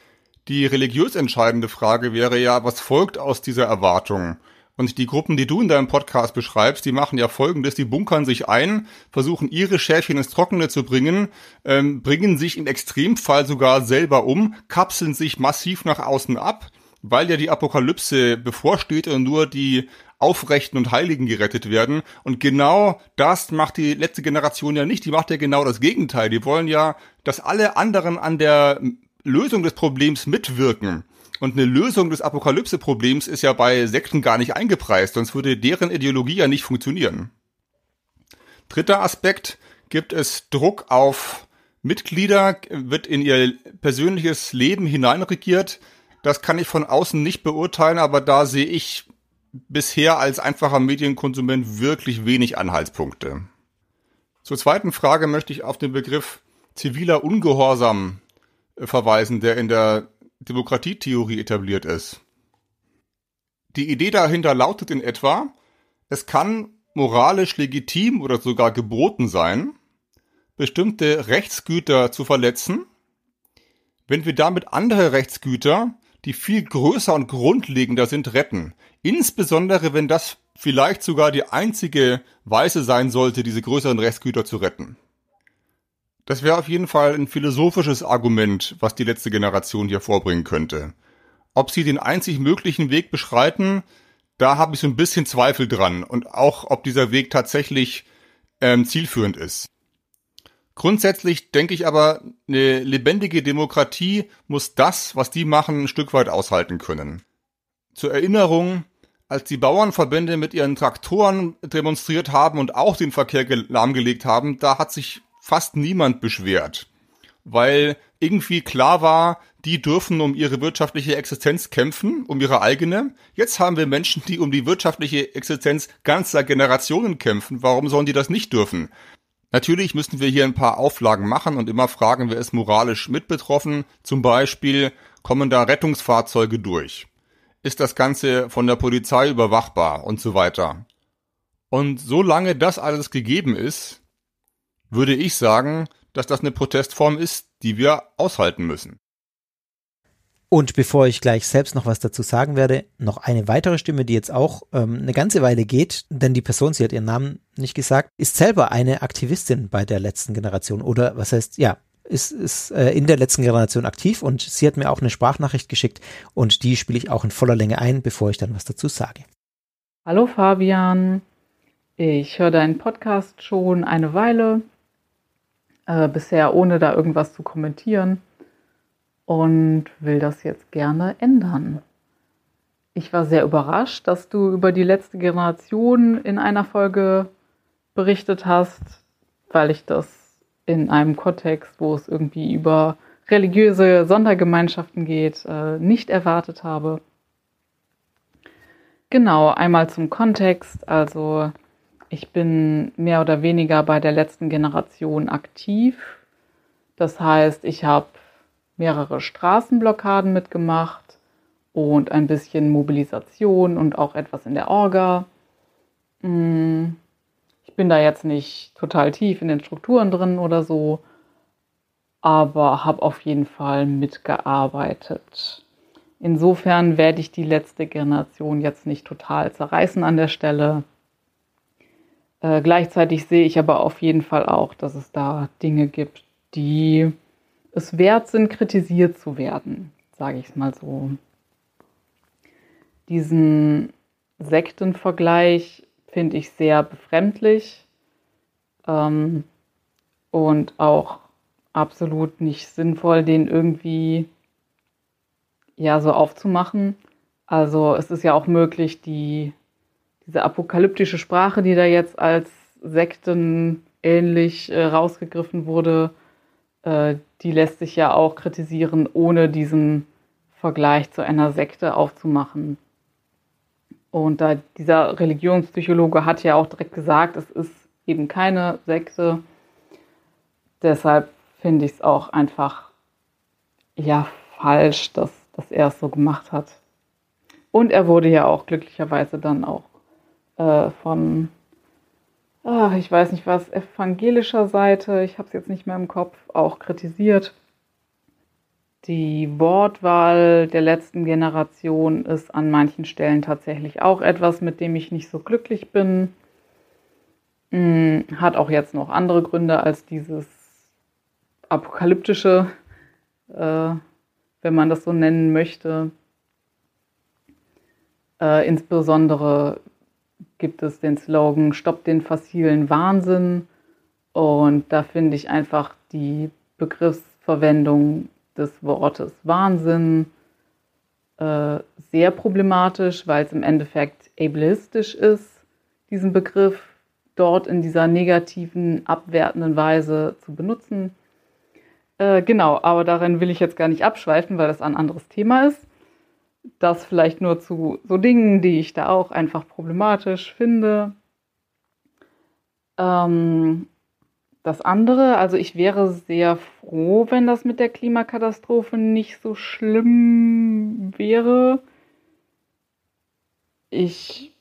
Die religiös entscheidende Frage wäre ja, was folgt aus dieser Erwartung? Und die Gruppen, die du in deinem Podcast beschreibst, die machen ja folgendes, die bunkern sich ein, versuchen ihre Schäfchen ins Trockene zu bringen, ähm, bringen sich im Extremfall sogar selber um, kapseln sich massiv nach außen ab, weil ja die Apokalypse bevorsteht und nur die Aufrechten und Heiligen gerettet werden. Und genau das macht die letzte Generation ja nicht. Die macht ja genau das Gegenteil. Die wollen ja, dass alle anderen an der Lösung des Problems mitwirken. Und eine Lösung des Apokalypse-Problems ist ja bei Sekten gar nicht eingepreist, sonst würde deren Ideologie ja nicht funktionieren. Dritter Aspekt, gibt es Druck auf Mitglieder, wird in ihr persönliches Leben hineinregiert. Das kann ich von außen nicht beurteilen, aber da sehe ich bisher als einfacher Medienkonsument wirklich wenig Anhaltspunkte. Zur zweiten Frage möchte ich auf den Begriff ziviler Ungehorsam verweisen, der in der Demokratietheorie etabliert ist. Die Idee dahinter lautet in etwa, es kann moralisch legitim oder sogar geboten sein, bestimmte Rechtsgüter zu verletzen, wenn wir damit andere Rechtsgüter, die viel größer und grundlegender sind, retten. Insbesondere wenn das vielleicht sogar die einzige Weise sein sollte, diese größeren Rechtsgüter zu retten. Das wäre auf jeden Fall ein philosophisches Argument, was die letzte Generation hier vorbringen könnte. Ob sie den einzig möglichen Weg beschreiten, da habe ich so ein bisschen Zweifel dran und auch, ob dieser Weg tatsächlich ähm, zielführend ist. Grundsätzlich denke ich aber, eine lebendige Demokratie muss das, was die machen, ein Stück weit aushalten können. Zur Erinnerung, als die Bauernverbände mit ihren Traktoren demonstriert haben und auch den Verkehr lahmgelegt haben, da hat sich fast niemand beschwert, weil irgendwie klar war, die dürfen um ihre wirtschaftliche Existenz kämpfen, um ihre eigene. Jetzt haben wir Menschen, die um die wirtschaftliche Existenz ganzer Generationen kämpfen. Warum sollen die das nicht dürfen? Natürlich müssen wir hier ein paar Auflagen machen und immer fragen, wer ist moralisch mit betroffen. Zum Beispiel, kommen da Rettungsfahrzeuge durch? Ist das Ganze von der Polizei überwachbar und so weiter? Und solange das alles gegeben ist, würde ich sagen, dass das eine Protestform ist, die wir aushalten müssen. Und bevor ich gleich selbst noch was dazu sagen werde, noch eine weitere Stimme, die jetzt auch ähm, eine ganze Weile geht, denn die Person, sie hat ihren Namen nicht gesagt, ist selber eine Aktivistin bei der letzten Generation oder was heißt, ja, ist, ist äh, in der letzten Generation aktiv und sie hat mir auch eine Sprachnachricht geschickt und die spiele ich auch in voller Länge ein, bevor ich dann was dazu sage. Hallo Fabian, ich höre deinen Podcast schon eine Weile äh, bisher ohne da irgendwas zu kommentieren und will das jetzt gerne ändern. Ich war sehr überrascht, dass du über die letzte Generation in einer Folge berichtet hast, weil ich das in einem Kontext, wo es irgendwie über religiöse Sondergemeinschaften geht, äh, nicht erwartet habe. Genau, einmal zum Kontext. Also ich bin mehr oder weniger bei der letzten Generation aktiv. Das heißt, ich habe mehrere Straßenblockaden mitgemacht und ein bisschen Mobilisation und auch etwas in der Orga. Hm, ich bin da jetzt nicht total tief in den Strukturen drin oder so, aber habe auf jeden Fall mitgearbeitet. Insofern werde ich die letzte Generation jetzt nicht total zerreißen an der Stelle. Äh, gleichzeitig sehe ich aber auf jeden Fall auch, dass es da Dinge gibt, die es wert sind, kritisiert zu werden, sage ich es mal so. Diesen Sektenvergleich finde ich sehr befremdlich ähm, und auch absolut nicht sinnvoll, den irgendwie ja so aufzumachen. Also es ist ja auch möglich, die, diese apokalyptische Sprache, die da jetzt als Sekten ähnlich äh, rausgegriffen wurde, äh, die lässt sich ja auch kritisieren, ohne diesen Vergleich zu einer Sekte aufzumachen. Und da dieser Religionspsychologe hat ja auch direkt gesagt, es ist eben keine Sekte. Deshalb finde ich es auch einfach ja falsch, dass, dass er es so gemacht hat. Und er wurde ja auch glücklicherweise dann auch äh, von, ach, ich weiß nicht was, evangelischer Seite, ich habe es jetzt nicht mehr im Kopf, auch kritisiert. Die Wortwahl der letzten Generation ist an manchen Stellen tatsächlich auch etwas, mit dem ich nicht so glücklich bin. Hm, hat auch jetzt noch andere Gründe als dieses apokalyptische, äh, wenn man das so nennen möchte. Äh, insbesondere gibt es den Slogan Stopp den fossilen Wahnsinn. Und da finde ich einfach die Begriffsverwendung des Wortes Wahnsinn äh, sehr problematisch, weil es im Endeffekt ableistisch ist, diesen Begriff dort in dieser negativen, abwertenden Weise zu benutzen. Äh, genau, aber darin will ich jetzt gar nicht abschweifen, weil das ein anderes Thema ist. Das vielleicht nur zu so Dingen, die ich da auch einfach problematisch finde. Ähm, das andere, also ich wäre sehr froh, wenn das mit der Klimakatastrophe nicht so schlimm wäre. Ich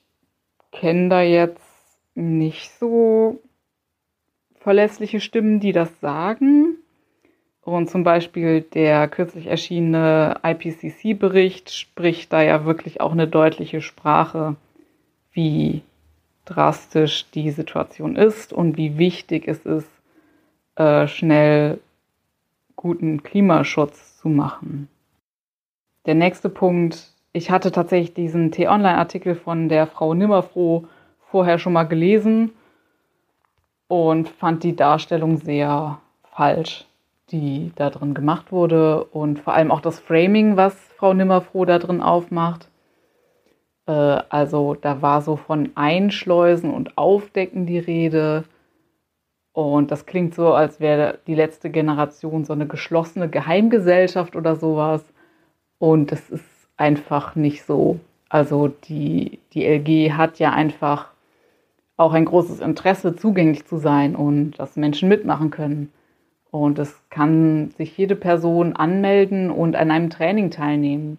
kenne da jetzt nicht so verlässliche Stimmen, die das sagen. Und zum Beispiel der kürzlich erschienene IPCC-Bericht spricht da ja wirklich auch eine deutliche Sprache, wie drastisch die Situation ist und wie wichtig es ist, äh, schnell guten Klimaschutz zu machen. Der nächste Punkt, ich hatte tatsächlich diesen T-Online-Artikel von der Frau Nimmerfroh vorher schon mal gelesen und fand die Darstellung sehr falsch, die da drin gemacht wurde und vor allem auch das Framing, was Frau Nimmerfroh da drin aufmacht. Äh, also da war so von Einschleusen und Aufdecken die Rede und das klingt so, als wäre die letzte Generation so eine geschlossene Geheimgesellschaft oder sowas. Und das ist einfach nicht so. Also die, die LG hat ja einfach auch ein großes Interesse, zugänglich zu sein und dass Menschen mitmachen können. Und es kann sich jede Person anmelden und an einem Training teilnehmen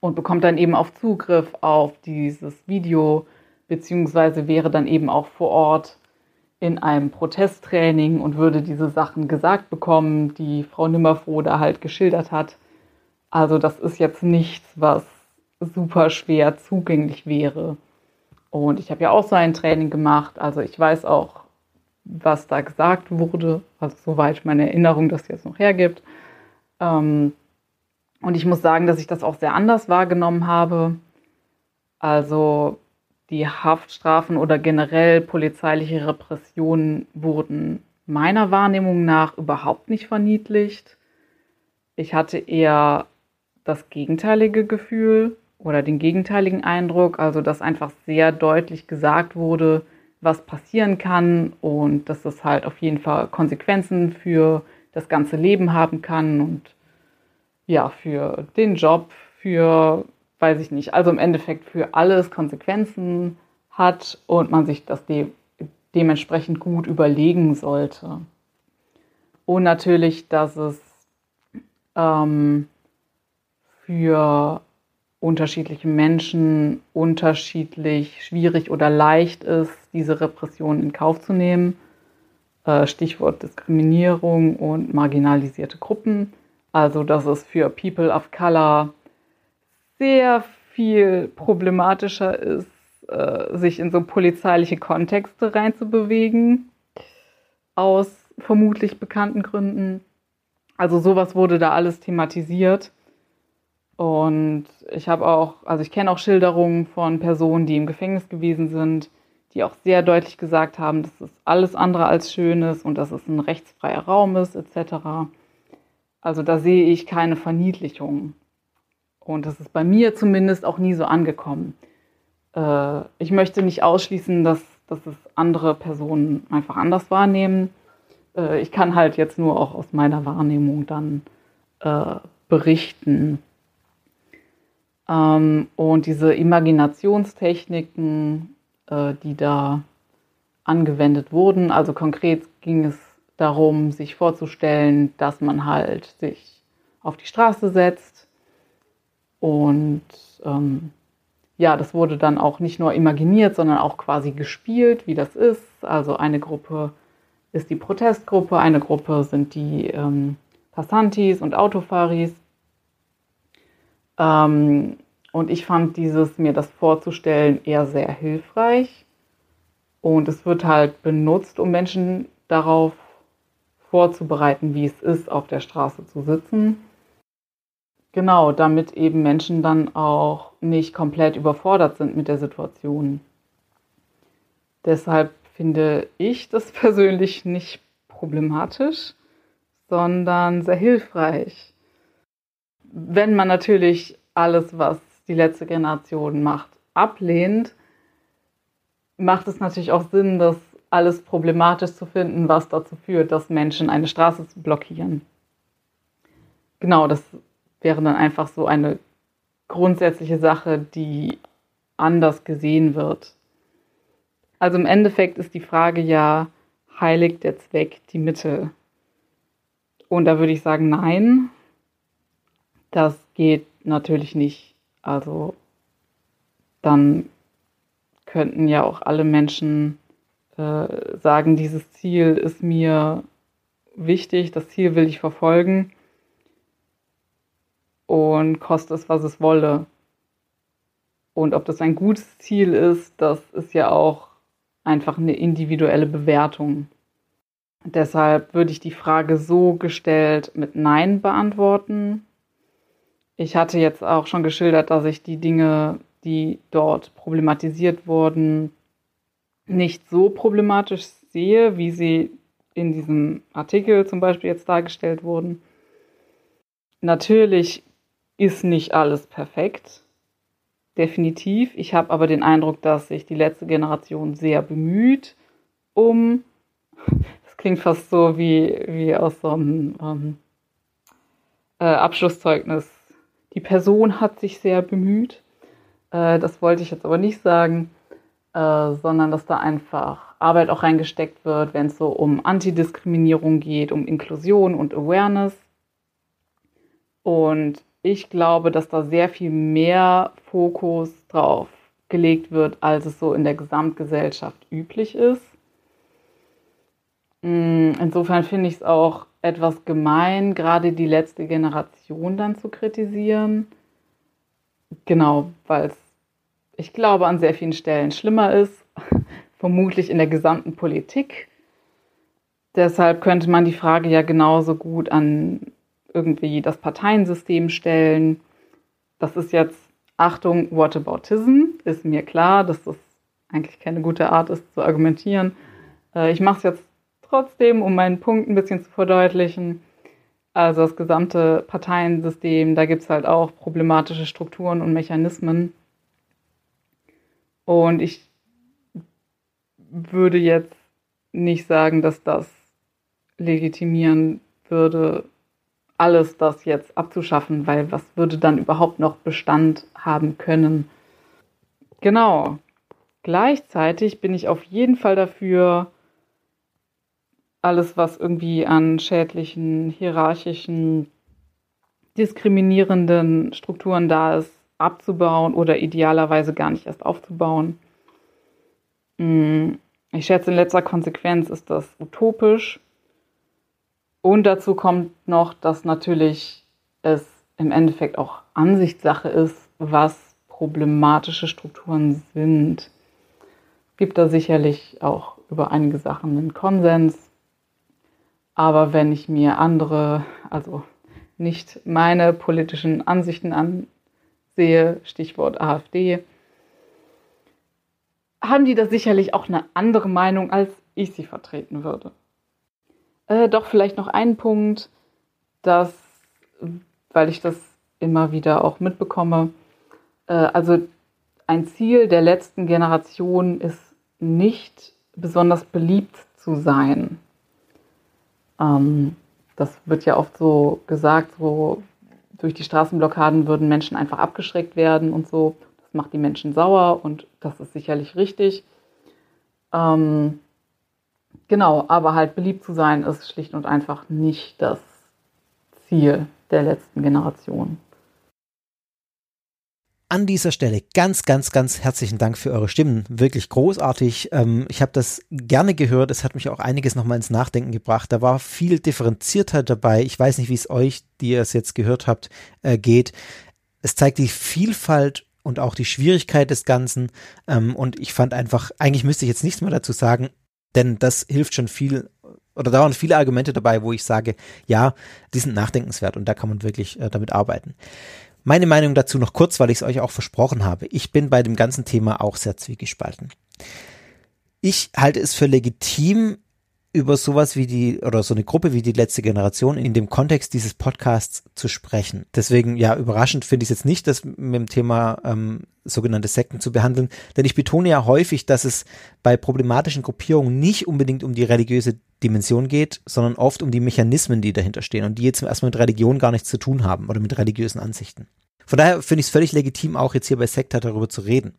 und bekommt dann eben auch Zugriff auf dieses Video, beziehungsweise wäre dann eben auch vor Ort in einem Protesttraining und würde diese Sachen gesagt bekommen, die Frau Nimmerfroh da halt geschildert hat. Also das ist jetzt nichts, was super schwer zugänglich wäre. Und ich habe ja auch so ein Training gemacht, also ich weiß auch, was da gesagt wurde, also soweit meine Erinnerung das jetzt noch hergibt. Ähm, und ich muss sagen, dass ich das auch sehr anders wahrgenommen habe. Also die Haftstrafen oder generell polizeiliche Repressionen wurden meiner Wahrnehmung nach überhaupt nicht verniedlicht. Ich hatte eher das gegenteilige Gefühl oder den gegenteiligen Eindruck, also dass einfach sehr deutlich gesagt wurde, was passieren kann und dass es halt auf jeden Fall Konsequenzen für das ganze Leben haben kann und ja, für den Job, für weiß ich nicht, also im Endeffekt für alles Konsequenzen hat und man sich das de dementsprechend gut überlegen sollte. Und natürlich, dass es ähm, für unterschiedliche Menschen unterschiedlich schwierig oder leicht ist, diese Repression in Kauf zu nehmen. Äh, Stichwort Diskriminierung und marginalisierte Gruppen. Also, dass es für People of Color sehr viel problematischer ist, äh, sich in so polizeiliche Kontexte reinzubewegen, aus vermutlich bekannten Gründen. Also sowas wurde da alles thematisiert. Und ich habe auch, also ich kenne auch Schilderungen von Personen, die im Gefängnis gewesen sind, die auch sehr deutlich gesagt haben, dass es alles andere als schön ist und dass es ein rechtsfreier Raum ist, etc. Also da sehe ich keine Verniedlichung. Und das ist bei mir zumindest auch nie so angekommen. Äh, ich möchte nicht ausschließen, dass, dass es andere Personen einfach anders wahrnehmen. Äh, ich kann halt jetzt nur auch aus meiner Wahrnehmung dann äh, berichten. Ähm, und diese Imaginationstechniken, äh, die da angewendet wurden, also konkret ging es darum, sich vorzustellen, dass man halt sich auf die Straße setzt und ähm, ja, das wurde dann auch nicht nur imaginiert, sondern auch quasi gespielt, wie das ist. Also eine Gruppe ist die Protestgruppe, eine Gruppe sind die ähm, Passantis und Autofaris. Ähm, und ich fand dieses, mir das vorzustellen, eher sehr hilfreich. Und es wird halt benutzt, um Menschen darauf vorzubereiten, wie es ist, auf der Straße zu sitzen. Genau, damit eben Menschen dann auch nicht komplett überfordert sind mit der Situation. Deshalb finde ich das persönlich nicht problematisch, sondern sehr hilfreich. Wenn man natürlich alles, was die letzte Generation macht, ablehnt, macht es natürlich auch Sinn, das alles problematisch zu finden, was dazu führt, dass Menschen eine Straße blockieren. Genau, das wäre dann einfach so eine grundsätzliche Sache, die anders gesehen wird. Also im Endeffekt ist die Frage ja, heiligt der Zweck die Mittel? Und da würde ich sagen, nein, das geht natürlich nicht. Also dann könnten ja auch alle Menschen äh, sagen, dieses Ziel ist mir wichtig, das Ziel will ich verfolgen und koste es, was es wolle. Und ob das ein gutes Ziel ist, das ist ja auch einfach eine individuelle Bewertung. Deshalb würde ich die Frage so gestellt mit Nein beantworten. Ich hatte jetzt auch schon geschildert, dass ich die Dinge, die dort problematisiert wurden, nicht so problematisch sehe, wie sie in diesem Artikel zum Beispiel jetzt dargestellt wurden. Natürlich ist nicht alles perfekt, definitiv. Ich habe aber den Eindruck, dass sich die letzte Generation sehr bemüht, um klingt fast so wie, wie aus so einem ähm, äh, Abschlusszeugnis. Die Person hat sich sehr bemüht. Äh, das wollte ich jetzt aber nicht sagen, äh, sondern dass da einfach Arbeit auch reingesteckt wird, wenn es so um Antidiskriminierung geht, um Inklusion und Awareness. Und ich glaube, dass da sehr viel mehr Fokus drauf gelegt wird, als es so in der Gesamtgesellschaft üblich ist. Mm, insofern finde ich es auch etwas gemein, gerade die letzte Generation dann zu kritisieren. Genau, weil es, ich glaube, an sehr vielen Stellen schlimmer ist, vermutlich in der gesamten Politik. Deshalb könnte man die Frage ja genauso gut an irgendwie das Parteiensystem stellen. Das ist jetzt, Achtung, Whataboutism, ist mir klar, dass das eigentlich keine gute Art ist zu argumentieren. Äh, ich mache es jetzt trotzdem, um meinen Punkt ein bisschen zu verdeutlichen. Also das gesamte Parteiensystem, da gibt es halt auch problematische Strukturen und Mechanismen. Und ich würde jetzt nicht sagen, dass das legitimieren würde, alles das jetzt abzuschaffen, weil was würde dann überhaupt noch Bestand haben können? Genau. Gleichzeitig bin ich auf jeden Fall dafür, alles, was irgendwie an schädlichen, hierarchischen, diskriminierenden Strukturen da ist, abzubauen oder idealerweise gar nicht erst aufzubauen. Mm, ich schätze, in letzter Konsequenz ist das utopisch. Und dazu kommt noch, dass natürlich es im Endeffekt auch Ansichtssache ist, was problematische Strukturen sind. Es gibt da sicherlich auch über einige Sachen einen Konsens. Aber wenn ich mir andere, also nicht meine politischen Ansichten ansehe, Stichwort AfD, haben die da sicherlich auch eine andere Meinung, als ich sie vertreten würde. Äh, doch vielleicht noch ein Punkt, dass, weil ich das immer wieder auch mitbekomme, äh, also ein Ziel der letzten Generation ist nicht besonders beliebt zu sein. Ähm, das wird ja oft so gesagt, so durch die Straßenblockaden würden Menschen einfach abgeschreckt werden und so. Das macht die Menschen sauer und das ist sicherlich richtig. Ähm, genau, aber halt beliebt zu sein ist schlicht und einfach nicht das Ziel der letzten Generation. An dieser Stelle ganz, ganz, ganz herzlichen Dank für eure Stimmen. Wirklich großartig. Ähm, ich habe das gerne gehört. Es hat mich auch einiges nochmal ins Nachdenken gebracht. Da war viel Differenziertheit dabei. Ich weiß nicht, wie es euch, die ihr es jetzt gehört habt, äh, geht. Es zeigt die Vielfalt und auch die Schwierigkeit des Ganzen. Ähm, und ich fand einfach, eigentlich müsste ich jetzt nichts mehr dazu sagen, denn das hilft schon viel oder da waren viele Argumente dabei, wo ich sage, ja, die sind nachdenkenswert und da kann man wirklich äh, damit arbeiten. Meine Meinung dazu noch kurz, weil ich es euch auch versprochen habe. Ich bin bei dem ganzen Thema auch sehr zwiegespalten. Ich halte es für legitim, über sowas wie die oder so eine Gruppe wie die letzte Generation in dem Kontext dieses Podcasts zu sprechen. Deswegen, ja, überraschend finde ich es jetzt nicht, das mit dem Thema ähm, sogenannte Sekten zu behandeln, denn ich betone ja häufig, dass es bei problematischen Gruppierungen nicht unbedingt um die religiöse Dimension geht, sondern oft um die Mechanismen, die dahinter stehen und die jetzt erstmal mit Religion gar nichts zu tun haben oder mit religiösen Ansichten. Von daher finde ich es völlig legitim, auch jetzt hier bei Sekta darüber zu reden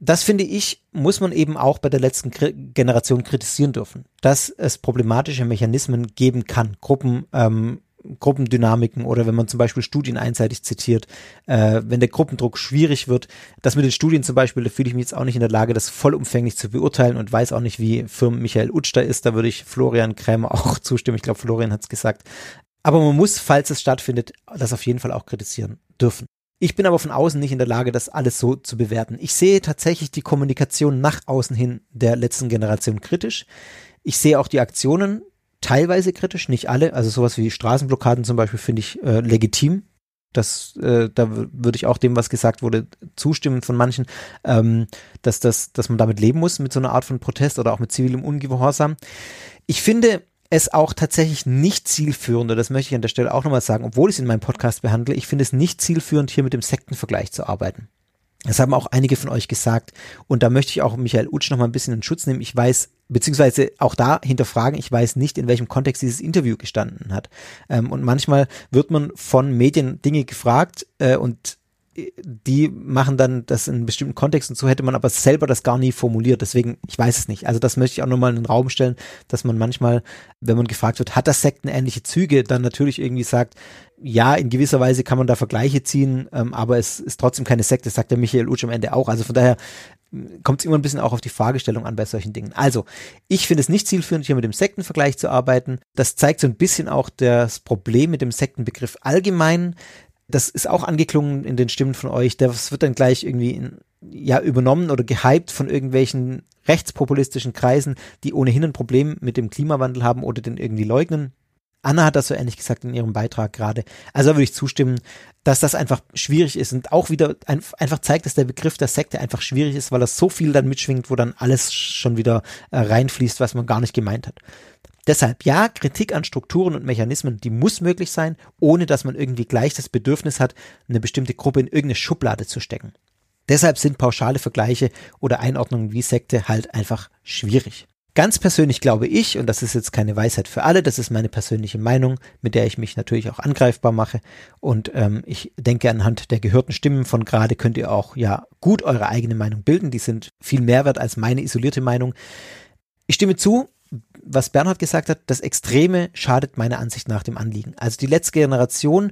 das finde ich, muss man eben auch bei der letzten Generation kritisieren dürfen, dass es problematische Mechanismen geben kann, Gruppen, ähm, Gruppendynamiken oder wenn man zum Beispiel Studien einseitig zitiert, äh, wenn der Gruppendruck schwierig wird. Das mit den Studien zum Beispiel, da fühle ich mich jetzt auch nicht in der Lage, das vollumfänglich zu beurteilen und weiß auch nicht, wie Firmen Michael Utsch da ist. Da würde ich Florian Krämer auch zustimmen. Ich glaube, Florian hat es gesagt. Aber man muss, falls es stattfindet, das auf jeden Fall auch kritisieren dürfen. Ich bin aber von außen nicht in der Lage, das alles so zu bewerten. Ich sehe tatsächlich die Kommunikation nach außen hin der letzten Generation kritisch. Ich sehe auch die Aktionen teilweise kritisch, nicht alle. Also sowas wie Straßenblockaden zum Beispiel finde ich äh, legitim. Das, äh, da würde ich auch dem, was gesagt wurde, zustimmen von manchen, ähm, dass, das, dass man damit leben muss, mit so einer Art von Protest oder auch mit zivilem Ungehorsam. Ich finde, es auch tatsächlich nicht zielführend, und das möchte ich an der Stelle auch nochmal sagen, obwohl ich es in meinem Podcast behandle, ich finde es nicht zielführend, hier mit dem Sektenvergleich zu arbeiten. Das haben auch einige von euch gesagt. Und da möchte ich auch Michael Utsch noch mal ein bisschen in Schutz nehmen. Ich weiß, beziehungsweise auch da hinterfragen, ich weiß nicht, in welchem Kontext dieses Interview gestanden hat. Ähm, und manchmal wird man von Medien Dinge gefragt äh, und die machen dann das in bestimmten Kontext und so hätte man aber selber das gar nie formuliert. Deswegen, ich weiß es nicht. Also das möchte ich auch nochmal in den Raum stellen, dass man manchmal, wenn man gefragt wird, hat das sektenähnliche Züge, dann natürlich irgendwie sagt, ja, in gewisser Weise kann man da Vergleiche ziehen, ähm, aber es ist trotzdem keine Sekte, sagt der Michael Utsch am Ende auch. Also von daher hm, kommt es immer ein bisschen auch auf die Fragestellung an bei solchen Dingen. Also, ich finde es nicht zielführend, hier mit dem Sektenvergleich zu arbeiten. Das zeigt so ein bisschen auch das Problem mit dem Sektenbegriff allgemein das ist auch angeklungen in den Stimmen von euch, das wird dann gleich irgendwie in, ja übernommen oder gehypt von irgendwelchen rechtspopulistischen Kreisen, die ohnehin ein Problem mit dem Klimawandel haben oder den irgendwie leugnen. Anna hat das so ähnlich gesagt in ihrem Beitrag gerade. Also würde ich zustimmen, dass das einfach schwierig ist und auch wieder ein, einfach zeigt, dass der Begriff der Sekte einfach schwierig ist, weil das so viel dann mitschwingt, wo dann alles schon wieder äh, reinfließt, was man gar nicht gemeint hat. Deshalb ja, Kritik an Strukturen und Mechanismen, die muss möglich sein, ohne dass man irgendwie gleich das Bedürfnis hat, eine bestimmte Gruppe in irgendeine Schublade zu stecken. Deshalb sind pauschale Vergleiche oder Einordnungen wie Sekte halt einfach schwierig. Ganz persönlich glaube ich, und das ist jetzt keine Weisheit für alle, das ist meine persönliche Meinung, mit der ich mich natürlich auch angreifbar mache. Und ähm, ich denke, anhand der gehörten Stimmen von gerade könnt ihr auch ja gut eure eigene Meinung bilden. Die sind viel mehr wert als meine isolierte Meinung. Ich stimme zu, was Bernhard gesagt hat, das Extreme schadet meiner Ansicht nach dem Anliegen. Also die letzte Generation,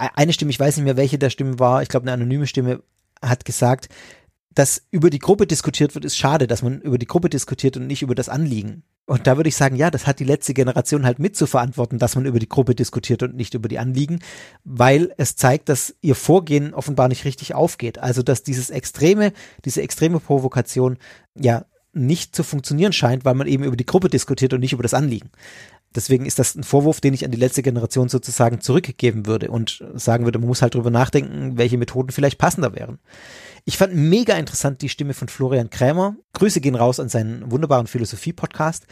e-, eine Stimme, ich weiß nicht mehr, welche der Stimmen war, ich glaube, eine anonyme Stimme hat gesagt, dass über die Gruppe diskutiert wird, ist schade, dass man über die Gruppe diskutiert und nicht über das Anliegen. Und da würde ich sagen, ja, das hat die letzte Generation halt mit zu verantworten, dass man über die Gruppe diskutiert und nicht über die Anliegen, weil es zeigt, dass ihr Vorgehen offenbar nicht richtig aufgeht. Also, dass dieses extreme, diese extreme Provokation, ja, nicht zu funktionieren scheint, weil man eben über die Gruppe diskutiert und nicht über das Anliegen. Deswegen ist das ein Vorwurf, den ich an die letzte Generation sozusagen zurückgeben würde und sagen würde, man muss halt drüber nachdenken, welche Methoden vielleicht passender wären. Ich fand mega interessant die Stimme von Florian Krämer. Grüße gehen raus an seinen wunderbaren Philosophie-Podcast.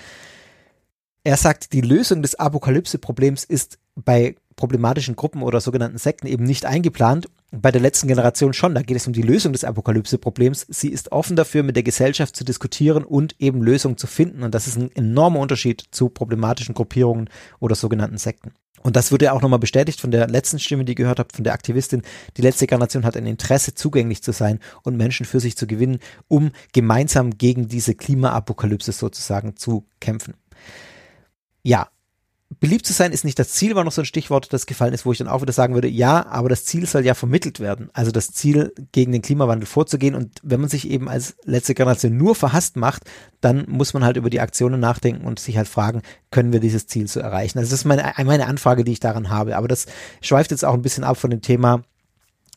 Er sagt, die Lösung des Apokalypse-Problems ist bei problematischen Gruppen oder sogenannten Sekten eben nicht eingeplant. Bei der letzten Generation schon. Da geht es um die Lösung des Apokalypse-Problems. Sie ist offen dafür, mit der Gesellschaft zu diskutieren und eben Lösungen zu finden. Und das ist ein enormer Unterschied zu problematischen Gruppierungen oder sogenannten Sekten. Und das wurde ja auch nochmal bestätigt von der letzten Stimme, die ihr gehört habt, von der Aktivistin. Die letzte Generation hat ein Interesse, zugänglich zu sein und Menschen für sich zu gewinnen, um gemeinsam gegen diese Klimaapokalypse sozusagen zu kämpfen. Ja, beliebt zu sein ist nicht das Ziel, war noch so ein Stichwort, das gefallen ist, wo ich dann auch wieder sagen würde, ja, aber das Ziel soll ja vermittelt werden. Also das Ziel, gegen den Klimawandel vorzugehen. Und wenn man sich eben als letzte Generation nur verhasst macht, dann muss man halt über die Aktionen nachdenken und sich halt fragen, können wir dieses Ziel so erreichen? Also das ist meine, meine Anfrage, die ich daran habe. Aber das schweift jetzt auch ein bisschen ab von dem Thema,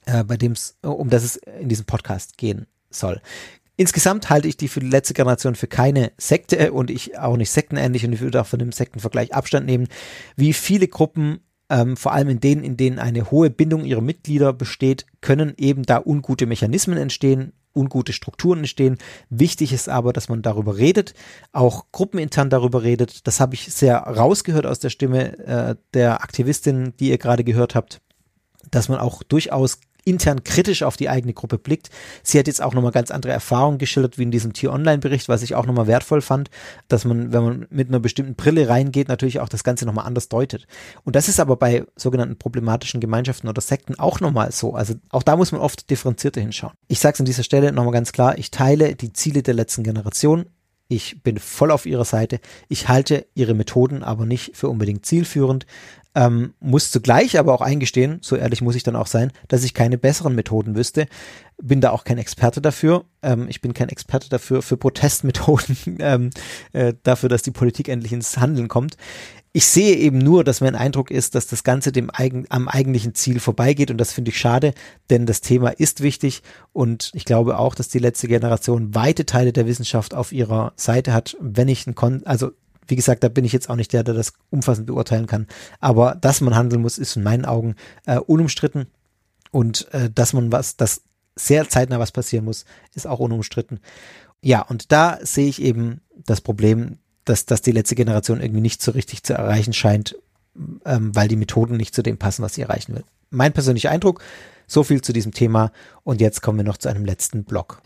äh, bei dem es, um das es in diesem Podcast gehen soll. Insgesamt halte ich die für die letzte Generation für keine Sekte und ich auch nicht sektenähnlich und ich würde auch von dem Sektenvergleich Abstand nehmen. Wie viele Gruppen, ähm, vor allem in denen, in denen eine hohe Bindung ihrer Mitglieder besteht, können eben da ungute Mechanismen entstehen, ungute Strukturen entstehen. Wichtig ist aber, dass man darüber redet, auch gruppenintern darüber redet. Das habe ich sehr rausgehört aus der Stimme äh, der Aktivistin, die ihr gerade gehört habt, dass man auch durchaus intern kritisch auf die eigene Gruppe blickt. Sie hat jetzt auch nochmal ganz andere Erfahrungen geschildert, wie in diesem Tier-Online-Bericht, was ich auch nochmal wertvoll fand, dass man, wenn man mit einer bestimmten Brille reingeht, natürlich auch das Ganze nochmal anders deutet. Und das ist aber bei sogenannten problematischen Gemeinschaften oder Sekten auch nochmal so. Also auch da muss man oft differenzierter hinschauen. Ich sage es an dieser Stelle nochmal ganz klar, ich teile die Ziele der letzten Generation. Ich bin voll auf ihrer Seite. Ich halte ihre Methoden aber nicht für unbedingt zielführend ähm, muss zugleich aber auch eingestehen, so ehrlich muss ich dann auch sein, dass ich keine besseren Methoden wüsste. Bin da auch kein Experte dafür. Ähm, ich bin kein Experte dafür, für Protestmethoden, ähm, äh, dafür, dass die Politik endlich ins Handeln kommt. Ich sehe eben nur, dass mein Eindruck ist, dass das Ganze dem eigen, am eigentlichen Ziel vorbeigeht und das finde ich schade, denn das Thema ist wichtig und ich glaube auch, dass die letzte Generation weite Teile der Wissenschaft auf ihrer Seite hat, wenn ich ein Kon also wie gesagt, da bin ich jetzt auch nicht der, der das umfassend beurteilen kann. Aber dass man handeln muss, ist in meinen Augen äh, unumstritten. Und äh, dass man was, dass sehr zeitnah was passieren muss, ist auch unumstritten. Ja, und da sehe ich eben das Problem, dass, dass die letzte Generation irgendwie nicht so richtig zu erreichen scheint, ähm, weil die Methoden nicht zu dem passen, was sie erreichen will. Mein persönlicher Eindruck, so viel zu diesem Thema. Und jetzt kommen wir noch zu einem letzten Block.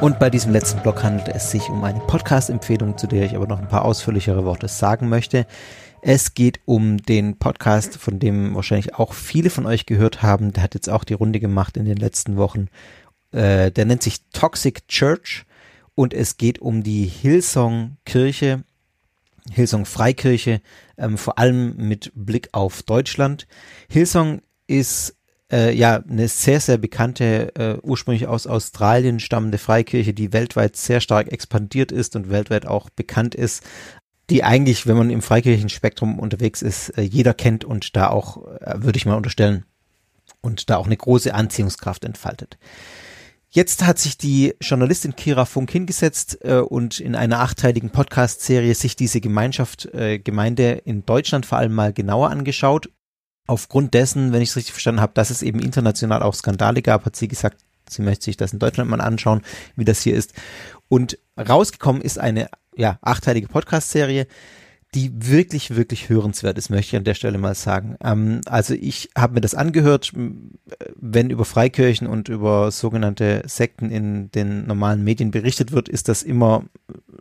Und bei diesem letzten Blog handelt es sich um eine Podcast-Empfehlung, zu der ich aber noch ein paar ausführlichere Worte sagen möchte. Es geht um den Podcast, von dem wahrscheinlich auch viele von euch gehört haben. Der hat jetzt auch die Runde gemacht in den letzten Wochen. Äh, der nennt sich Toxic Church und es geht um die Hillsong Kirche, Hillsong Freikirche, ähm, vor allem mit Blick auf Deutschland. Hillsong ist äh, ja eine sehr, sehr bekannte, äh, ursprünglich aus Australien stammende Freikirche, die weltweit sehr stark expandiert ist und weltweit auch bekannt ist, die eigentlich, wenn man im Freikirchenspektrum unterwegs ist, äh, jeder kennt und da auch, äh, würde ich mal unterstellen, und da auch eine große Anziehungskraft entfaltet. Jetzt hat sich die Journalistin Kira Funk hingesetzt äh, und in einer achteiligen Podcast-Serie sich diese Gemeinschaft, äh, Gemeinde in Deutschland vor allem mal genauer angeschaut aufgrund dessen, wenn ich es richtig verstanden habe, dass es eben international auch Skandale gab, hat sie gesagt, sie möchte sich das in Deutschland mal anschauen, wie das hier ist. Und rausgekommen ist eine ja, achteilige Podcast-Serie, die wirklich, wirklich hörenswert ist, möchte ich an der Stelle mal sagen. Ähm, also ich habe mir das angehört, wenn über Freikirchen und über sogenannte Sekten in den normalen Medien berichtet wird, ist das immer,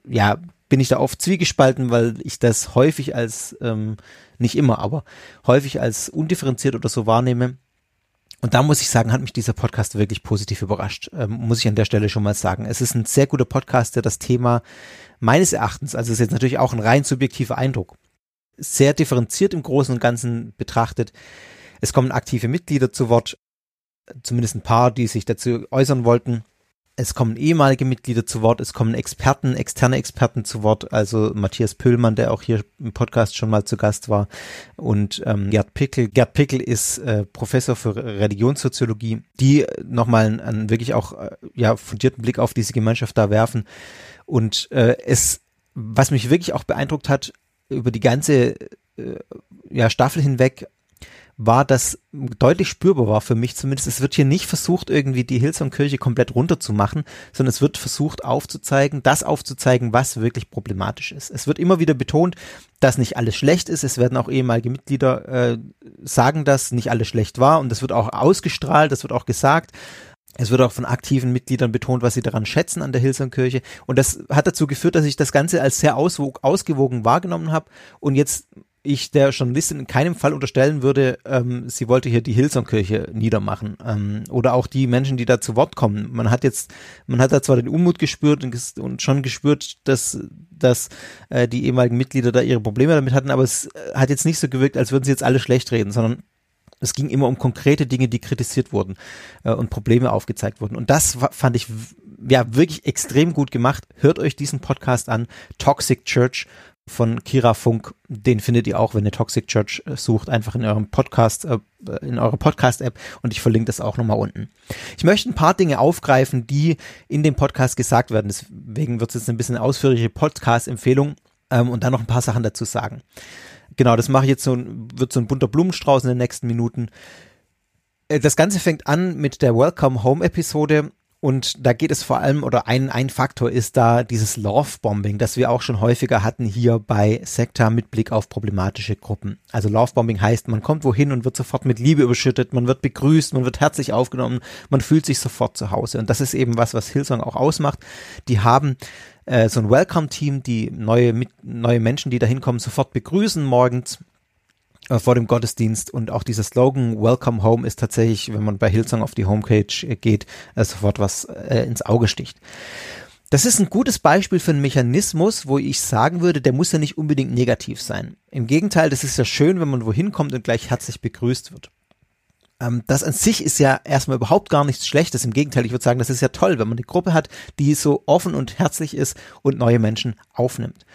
ja, bin ich da oft zwiegespalten, weil ich das häufig als ähm, nicht immer, aber häufig als undifferenziert oder so wahrnehme. Und da muss ich sagen, hat mich dieser Podcast wirklich positiv überrascht, ähm, muss ich an der Stelle schon mal sagen. Es ist ein sehr guter Podcast, der das Thema meines Erachtens, also ist jetzt natürlich auch ein rein subjektiver Eindruck, sehr differenziert im Großen und Ganzen betrachtet. Es kommen aktive Mitglieder zu Wort, zumindest ein paar, die sich dazu äußern wollten. Es kommen ehemalige Mitglieder zu Wort, es kommen Experten, externe Experten zu Wort, also Matthias Püllmann, der auch hier im Podcast schon mal zu Gast war, und ähm, Gerd Pickel. Gerd Pickel ist äh, Professor für Religionssoziologie, die nochmal einen, einen wirklich auch äh, ja fundierten Blick auf diese Gemeinschaft da werfen. Und äh, es, was mich wirklich auch beeindruckt hat, über die ganze äh, ja, Staffel hinweg war, das deutlich spürbar war für mich zumindest. Es wird hier nicht versucht, irgendwie die Hillsong-Kirche komplett runterzumachen, sondern es wird versucht aufzuzeigen, das aufzuzeigen, was wirklich problematisch ist. Es wird immer wieder betont, dass nicht alles schlecht ist. Es werden auch ehemalige Mitglieder äh, sagen, dass nicht alles schlecht war und das wird auch ausgestrahlt, das wird auch gesagt. Es wird auch von aktiven Mitgliedern betont, was sie daran schätzen an der Hillsong-Kirche. Und das hat dazu geführt, dass ich das Ganze als sehr ausgewogen wahrgenommen habe und jetzt ich der Journalistin in keinem Fall unterstellen würde, ähm, sie wollte hier die Hillsong-Kirche niedermachen. Ähm, oder auch die Menschen, die da zu Wort kommen. Man hat jetzt, man hat da zwar den Unmut gespürt und, und schon gespürt, dass, dass äh, die ehemaligen Mitglieder da ihre Probleme damit hatten, aber es äh, hat jetzt nicht so gewirkt, als würden sie jetzt alle schlecht reden, sondern es ging immer um konkrete Dinge, die kritisiert wurden äh, und Probleme aufgezeigt wurden. Und das fand ich ja wirklich extrem gut gemacht. Hört euch diesen Podcast an, Toxic Church von Kira Funk. Den findet ihr auch, wenn ihr Toxic Church äh, sucht, einfach in eurem Podcast, äh, in eurer Podcast-App und ich verlinke das auch nochmal unten. Ich möchte ein paar Dinge aufgreifen, die in dem Podcast gesagt werden. Deswegen wird es jetzt ein bisschen ausführliche Podcast-Empfehlung ähm, und dann noch ein paar Sachen dazu sagen. Genau, das mache ich jetzt so, wird so ein bunter Blumenstrauß in den nächsten Minuten. Äh, das Ganze fängt an mit der Welcome Home Episode und da geht es vor allem, oder ein, ein Faktor ist da dieses Love-Bombing, das wir auch schon häufiger hatten hier bei Sekta mit Blick auf problematische Gruppen. Also Love-Bombing heißt, man kommt wohin und wird sofort mit Liebe überschüttet, man wird begrüßt, man wird herzlich aufgenommen, man fühlt sich sofort zu Hause. Und das ist eben was, was Hillsong auch ausmacht. Die haben äh, so ein Welcome-Team, die neue, mit, neue Menschen, die da hinkommen, sofort begrüßen morgens vor dem Gottesdienst und auch dieser Slogan Welcome Home ist tatsächlich, wenn man bei Hillsong auf die Homepage äh, geht, äh, sofort was äh, ins Auge sticht. Das ist ein gutes Beispiel für einen Mechanismus, wo ich sagen würde, der muss ja nicht unbedingt negativ sein. Im Gegenteil, das ist ja schön, wenn man wohin kommt und gleich herzlich begrüßt wird. Ähm, das an sich ist ja erstmal überhaupt gar nichts Schlechtes. Im Gegenteil, ich würde sagen, das ist ja toll, wenn man eine Gruppe hat, die so offen und herzlich ist und neue Menschen aufnimmt.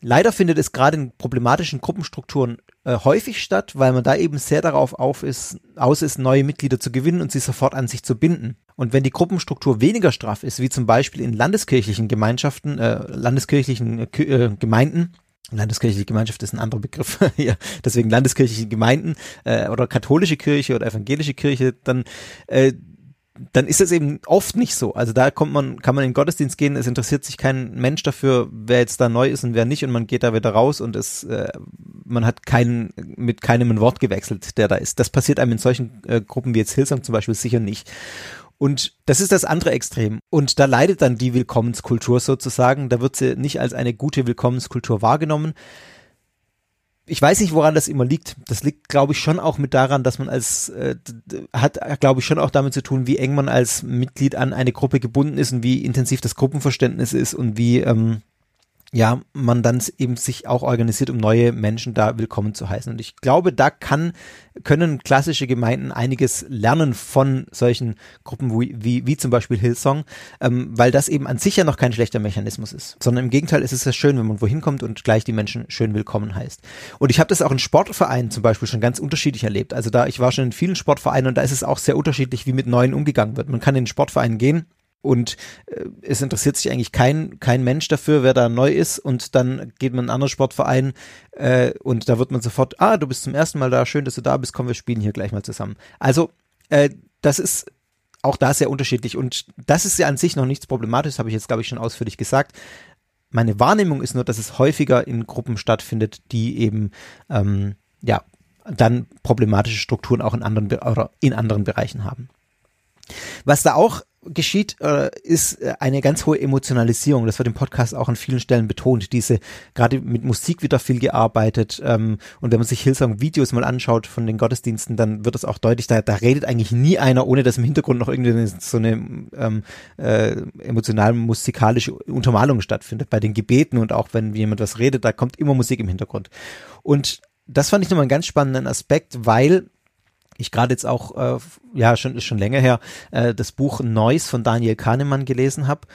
Leider findet es gerade in problematischen Gruppenstrukturen äh, häufig statt, weil man da eben sehr darauf auf ist, aus ist, neue Mitglieder zu gewinnen und sie sofort an sich zu binden. Und wenn die Gruppenstruktur weniger straff ist, wie zum Beispiel in landeskirchlichen Gemeinschaften, äh, landeskirchlichen äh, äh Gemeinden, Landeskirchliche Gemeinschaft ist ein anderer Begriff, ja, deswegen landeskirchliche Gemeinden äh, oder katholische Kirche oder evangelische Kirche, dann äh, dann ist es eben oft nicht so. Also da kommt man, kann man in den Gottesdienst gehen, es interessiert sich kein Mensch dafür, wer jetzt da neu ist und wer nicht und man geht da wieder raus und es, äh, man hat keinen, mit keinem ein Wort gewechselt, der da ist. Das passiert einem in solchen äh, Gruppen wie jetzt Hillsong zum Beispiel sicher nicht. Und das ist das andere Extrem. Und da leidet dann die Willkommenskultur sozusagen. Da wird sie nicht als eine gute Willkommenskultur wahrgenommen ich weiß nicht, woran das immer liegt. Das liegt, glaube ich, schon auch mit daran, dass man als, äh, hat, glaube ich, schon auch damit zu tun, wie eng man als Mitglied an eine Gruppe gebunden ist und wie intensiv das Gruppenverständnis ist und wie, ähm, ja, man dann eben sich auch organisiert, um neue Menschen da willkommen zu heißen. Und ich glaube, da kann, können klassische Gemeinden einiges lernen von solchen Gruppen wie, wie, wie zum Beispiel Hillsong, ähm, weil das eben an sich ja noch kein schlechter Mechanismus ist, sondern im Gegenteil ist es ja schön, wenn man wohin kommt und gleich die Menschen schön willkommen heißt. Und ich habe das auch in Sportvereinen zum Beispiel schon ganz unterschiedlich erlebt. Also da, ich war schon in vielen Sportvereinen und da ist es auch sehr unterschiedlich, wie mit Neuen umgegangen wird. Man kann in den Sportverein gehen und äh, es interessiert sich eigentlich kein, kein Mensch dafür, wer da neu ist und dann geht man in einen anderen Sportverein äh, und da wird man sofort, ah, du bist zum ersten Mal da, schön, dass du da bist, komm, wir spielen hier gleich mal zusammen. Also äh, das ist auch da sehr unterschiedlich und das ist ja an sich noch nichts Problematisches, habe ich jetzt, glaube ich, schon ausführlich gesagt. Meine Wahrnehmung ist nur, dass es häufiger in Gruppen stattfindet, die eben ähm, ja dann problematische Strukturen auch in anderen oder in anderen Bereichen haben. Was da auch geschieht, äh, ist äh, eine ganz hohe Emotionalisierung. Das wird im Podcast auch an vielen Stellen betont. Diese, gerade mit Musik wird da viel gearbeitet. Ähm, und wenn man sich Hillsong-Videos mal anschaut von den Gottesdiensten, dann wird es auch deutlich, da, da redet eigentlich nie einer, ohne dass im Hintergrund noch irgendwie so eine ähm, äh, emotional-musikalische Untermalung stattfindet. Bei den Gebeten und auch wenn jemand was redet, da kommt immer Musik im Hintergrund. Und das fand ich nochmal einen ganz spannenden Aspekt, weil ich gerade jetzt auch, äh, ja, schon ist schon länger her, äh, das Buch Neues von Daniel Kahnemann gelesen habe,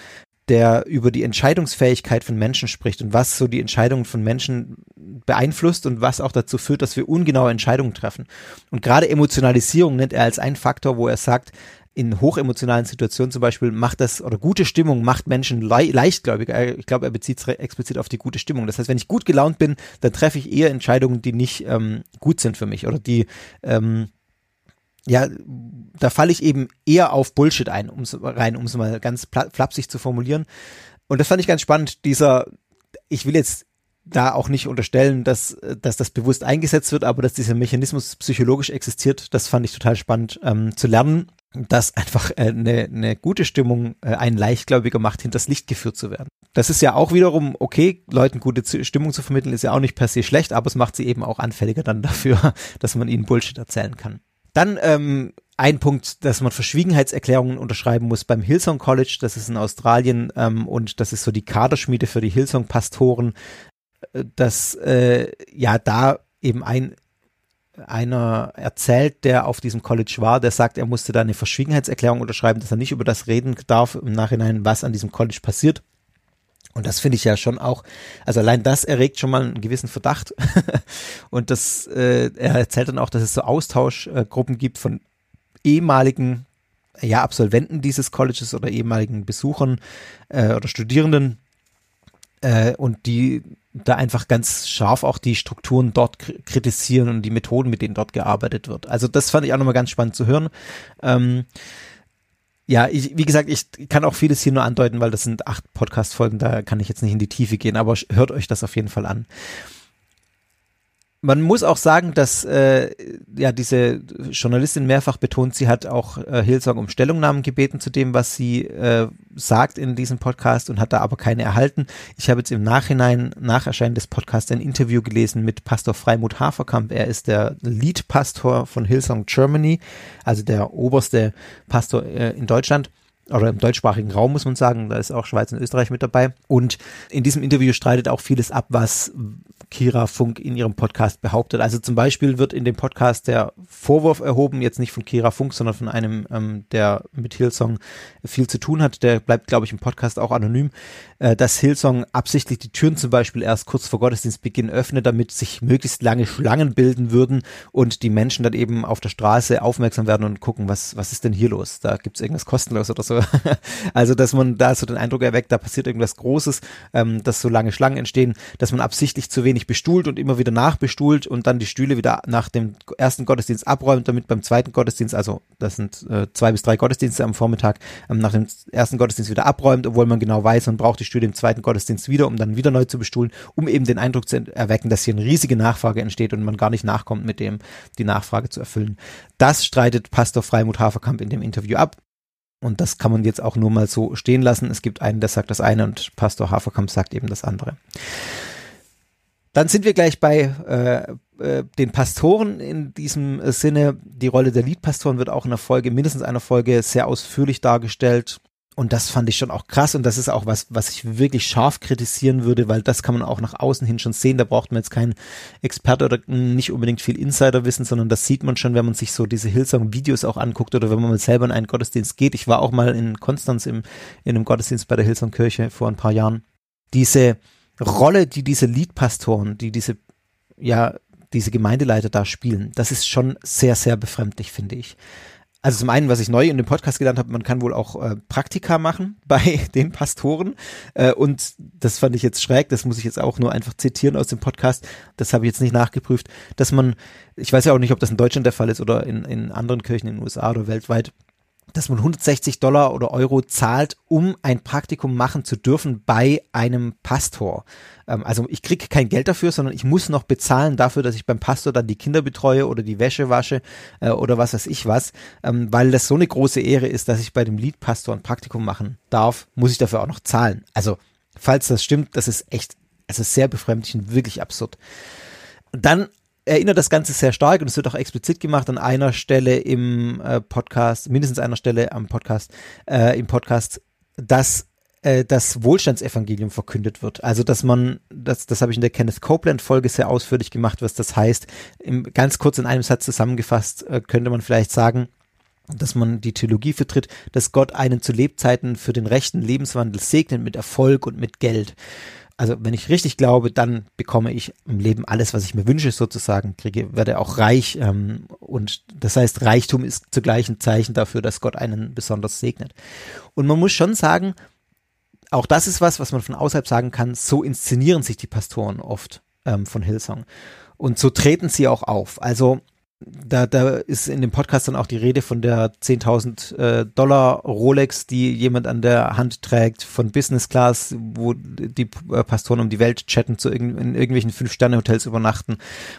der über die Entscheidungsfähigkeit von Menschen spricht und was so die Entscheidungen von Menschen beeinflusst und was auch dazu führt, dass wir ungenaue Entscheidungen treffen. Und gerade Emotionalisierung nennt er als einen Faktor, wo er sagt, in hochemotionalen Situationen zum Beispiel macht das, oder gute Stimmung macht Menschen le leichtgläubiger. Ich glaube, er bezieht es explizit auf die gute Stimmung. Das heißt, wenn ich gut gelaunt bin, dann treffe ich eher Entscheidungen, die nicht ähm, gut sind für mich oder die ähm, ja, da falle ich eben eher auf Bullshit ein, um's rein, um es mal ganz flapsig zu formulieren. Und das fand ich ganz spannend, dieser, ich will jetzt da auch nicht unterstellen, dass, dass das bewusst eingesetzt wird, aber dass dieser Mechanismus psychologisch existiert, das fand ich total spannend ähm, zu lernen, dass einfach äh, eine, eine gute Stimmung äh, einen leichtgläubiger macht, hinters Licht geführt zu werden. Das ist ja auch wiederum okay, Leuten gute Stimmung zu vermitteln, ist ja auch nicht per se schlecht, aber es macht sie eben auch anfälliger dann dafür, dass man ihnen Bullshit erzählen kann. Dann ähm, ein Punkt, dass man Verschwiegenheitserklärungen unterschreiben muss beim Hillsong College, das ist in Australien ähm, und das ist so die Kaderschmiede für die Hillsong-Pastoren, äh, dass äh, ja da eben ein einer erzählt, der auf diesem College war, der sagt, er musste da eine Verschwiegenheitserklärung unterschreiben, dass er nicht über das reden darf im Nachhinein, was an diesem College passiert. Und das finde ich ja schon auch, also allein das erregt schon mal einen gewissen Verdacht. und das, äh, er erzählt dann auch, dass es so Austauschgruppen gibt von ehemaligen ja, Absolventen dieses Colleges oder ehemaligen Besuchern äh, oder Studierenden äh, und die da einfach ganz scharf auch die Strukturen dort kritisieren und die Methoden, mit denen dort gearbeitet wird. Also das fand ich auch nochmal ganz spannend zu hören. Ähm, ja, ich, wie gesagt, ich kann auch vieles hier nur andeuten, weil das sind acht Podcast-Folgen, da kann ich jetzt nicht in die Tiefe gehen, aber hört euch das auf jeden Fall an. Man muss auch sagen, dass äh, ja diese Journalistin mehrfach betont, sie hat auch äh, Hillsong um Stellungnahmen gebeten zu dem, was sie äh, sagt in diesem Podcast und hat da aber keine erhalten. Ich habe jetzt im Nachhinein, nach Erscheinen des Podcasts, ein Interview gelesen mit Pastor Freimut Haferkamp. Er ist der Lead-Pastor von Hillsong Germany, also der oberste Pastor äh, in Deutschland oder im deutschsprachigen Raum muss man sagen, da ist auch Schweiz und Österreich mit dabei. Und in diesem Interview streitet auch vieles ab, was Kira Funk in ihrem Podcast behauptet. Also zum Beispiel wird in dem Podcast der Vorwurf erhoben, jetzt nicht von Kira Funk, sondern von einem, ähm, der mit Hillsong viel zu tun hat. Der bleibt, glaube ich, im Podcast auch anonym, äh, dass Hillsong absichtlich die Türen zum Beispiel erst kurz vor Gottesdienstbeginn öffnet, damit sich möglichst lange Schlangen bilden würden und die Menschen dann eben auf der Straße aufmerksam werden und gucken, was, was ist denn hier los? Da gibt es irgendwas kostenlos oder so. also, dass man da so den Eindruck erweckt, da passiert irgendwas Großes, ähm, dass so lange Schlangen entstehen, dass man absichtlich zu wenig bestuhlt und immer wieder nachbestuhlt und dann die Stühle wieder nach dem ersten Gottesdienst abräumt, damit beim zweiten Gottesdienst, also das sind äh, zwei bis drei Gottesdienste am Vormittag, ähm, nach dem ersten Gottesdienst wieder abräumt, obwohl man genau weiß, man braucht die Stühle im zweiten Gottesdienst wieder, um dann wieder neu zu bestuhlen, um eben den Eindruck zu erwecken, dass hier eine riesige Nachfrage entsteht und man gar nicht nachkommt, mit dem die Nachfrage zu erfüllen. Das streitet Pastor Freimut Haferkamp in dem Interview ab. Und das kann man jetzt auch nur mal so stehen lassen. Es gibt einen, der sagt das eine und Pastor Haferkamp sagt eben das andere. Dann sind wir gleich bei äh, äh, den Pastoren in diesem Sinne. Die Rolle der Liedpastoren wird auch in der Folge, mindestens einer Folge, sehr ausführlich dargestellt. Und das fand ich schon auch krass und das ist auch was, was ich wirklich scharf kritisieren würde, weil das kann man auch nach außen hin schon sehen. Da braucht man jetzt keinen Experte oder nicht unbedingt viel Insiderwissen, sondern das sieht man schon, wenn man sich so diese Hillsong-Videos auch anguckt oder wenn man mal selber in einen Gottesdienst geht. Ich war auch mal in Konstanz im, in einem Gottesdienst bei der Hillsong-Kirche vor ein paar Jahren. Diese Rolle, die diese Liedpastoren, die diese, ja, diese Gemeindeleiter da spielen, das ist schon sehr, sehr befremdlich, finde ich. Also zum einen, was ich neu in dem Podcast gelernt habe, man kann wohl auch äh, Praktika machen bei den Pastoren. Äh, und das fand ich jetzt schräg, das muss ich jetzt auch nur einfach zitieren aus dem Podcast. Das habe ich jetzt nicht nachgeprüft, dass man, ich weiß ja auch nicht, ob das in Deutschland der Fall ist oder in, in anderen Kirchen in den USA oder weltweit, dass man 160 Dollar oder Euro zahlt, um ein Praktikum machen zu dürfen bei einem Pastor. Ähm, also ich kriege kein Geld dafür, sondern ich muss noch bezahlen dafür, dass ich beim Pastor dann die Kinder betreue oder die Wäsche wasche äh, oder was weiß ich was, ähm, weil das so eine große Ehre ist, dass ich bei dem Liedpastor ein Praktikum machen darf, muss ich dafür auch noch zahlen. Also falls das stimmt, das ist echt, ist sehr befremdlich und wirklich absurd. Dann erinnert das Ganze sehr stark und es wird auch explizit gemacht an einer Stelle im äh, Podcast, mindestens einer Stelle am Podcast, äh, im Podcast, dass äh, das Wohlstandsevangelium verkündet wird. Also dass man, das, das habe ich in der Kenneth Copeland-Folge sehr ausführlich gemacht, was das heißt. Im, ganz kurz in einem Satz zusammengefasst äh, könnte man vielleicht sagen, dass man die Theologie vertritt, dass Gott einen zu Lebzeiten für den rechten Lebenswandel segnet mit Erfolg und mit Geld. Also wenn ich richtig glaube, dann bekomme ich im Leben alles, was ich mir wünsche, sozusagen, kriege, werde auch reich. Ähm, und das heißt, Reichtum ist zugleich ein Zeichen dafür, dass Gott einen besonders segnet. Und man muss schon sagen, auch das ist was, was man von außerhalb sagen kann, so inszenieren sich die Pastoren oft ähm, von Hillsong. Und so treten sie auch auf. Also da, da ist in dem Podcast dann auch die Rede von der 10.000 äh, Dollar Rolex, die jemand an der Hand trägt, von Business Class, wo die äh, Pastoren um die Welt chatten, zu irg in irgendwelchen Fünf-Sterne-Hotels übernachten.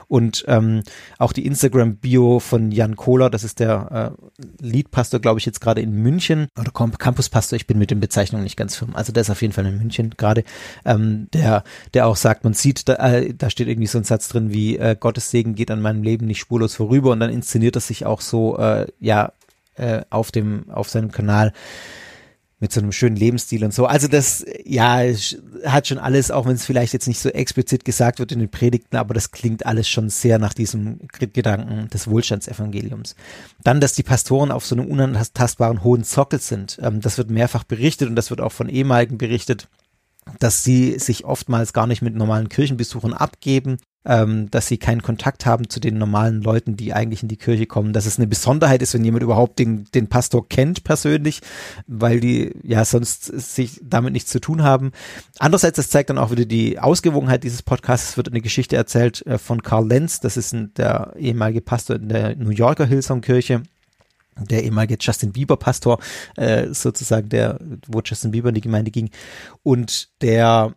Und ähm, auch die Instagram-Bio von Jan Kohler, das ist der äh, Lead-Pastor, glaube ich, jetzt gerade in München. Oder Campus-Pastor, ich bin mit den Bezeichnungen nicht ganz firm, also der ist auf jeden Fall in München gerade, ähm, der, der auch sagt, man sieht, da, äh, da steht irgendwie so ein Satz drin wie, äh, Gottes Segen geht an meinem Leben nicht spurlos vorüber rüber und dann inszeniert er sich auch so, äh, ja, äh, auf dem, auf seinem Kanal mit so einem schönen Lebensstil und so. Also das, ja, hat schon alles, auch wenn es vielleicht jetzt nicht so explizit gesagt wird in den Predigten, aber das klingt alles schon sehr nach diesem Gedanken des Wohlstandsevangeliums. Dann, dass die Pastoren auf so einem unantastbaren hohen Sockel sind, ähm, das wird mehrfach berichtet und das wird auch von ehemaligen berichtet, dass sie sich oftmals gar nicht mit normalen Kirchenbesuchern abgeben, ähm, dass sie keinen Kontakt haben zu den normalen Leuten, die eigentlich in die Kirche kommen, dass es eine Besonderheit ist, wenn jemand überhaupt den, den Pastor kennt persönlich, weil die ja sonst sich damit nichts zu tun haben. Andererseits, das zeigt dann auch wieder die Ausgewogenheit dieses Podcasts. Es wird eine Geschichte erzählt äh, von Karl Lenz, das ist ein, der ehemalige Pastor in der New Yorker Hillsong-Kirche der ehemalige Justin Bieber Pastor, äh, sozusagen der, wo Justin Bieber in die Gemeinde ging und der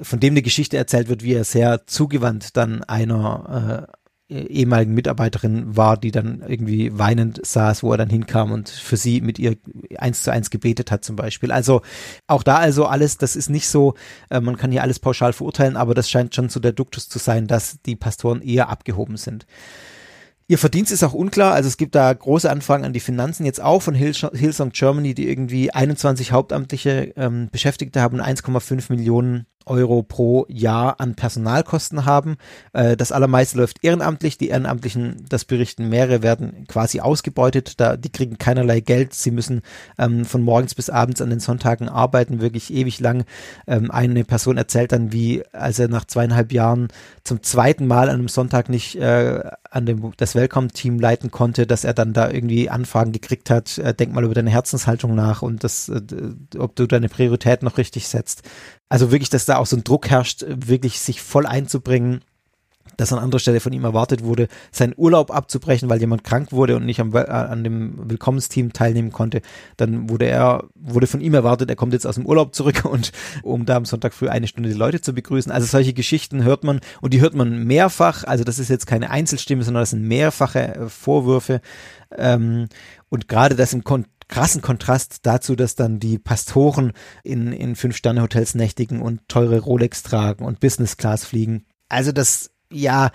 von dem eine Geschichte erzählt wird, wie er sehr zugewandt dann einer äh, ehemaligen Mitarbeiterin war, die dann irgendwie weinend saß, wo er dann hinkam und für sie mit ihr eins zu eins gebetet hat zum Beispiel. Also auch da also alles, das ist nicht so, äh, man kann hier alles pauschal verurteilen, aber das scheint schon so der Duktus zu sein, dass die Pastoren eher abgehoben sind. Ihr Verdienst ist auch unklar, also es gibt da große Anfragen an die Finanzen, jetzt auch von Hillsong Germany, die irgendwie 21 hauptamtliche ähm, Beschäftigte haben und 1,5 Millionen Euro pro Jahr an Personalkosten haben. Äh, das allermeiste läuft ehrenamtlich. Die Ehrenamtlichen, das berichten mehrere, werden quasi ausgebeutet. Da, die kriegen keinerlei Geld. Sie müssen ähm, von morgens bis abends an den Sonntagen arbeiten, wirklich ewig lang. Ähm, eine Person erzählt dann, wie als er nach zweieinhalb Jahren zum zweiten Mal an einem Sonntag nicht äh, an dem das Welcome-Team leiten konnte, dass er dann da irgendwie Anfragen gekriegt hat, äh, denk mal über deine Herzenshaltung nach und das, äh, ob du deine Priorität noch richtig setzt. Also wirklich, dass da auch so ein Druck herrscht, wirklich sich voll einzubringen, dass an anderer Stelle von ihm erwartet wurde, seinen Urlaub abzubrechen, weil jemand krank wurde und nicht am, äh, an dem Willkommensteam teilnehmen konnte. Dann wurde er, wurde von ihm erwartet, er kommt jetzt aus dem Urlaub zurück und um da am Sonntag früh eine Stunde die Leute zu begrüßen. Also solche Geschichten hört man und die hört man mehrfach. Also das ist jetzt keine Einzelstimme, sondern das sind mehrfache äh, Vorwürfe. Ähm, und gerade das im Kon krassen Kontrast dazu, dass dann die Pastoren in, in Fünf-Sterne-Hotels nächtigen und teure Rolex tragen und Business-Class fliegen. Also das, ja,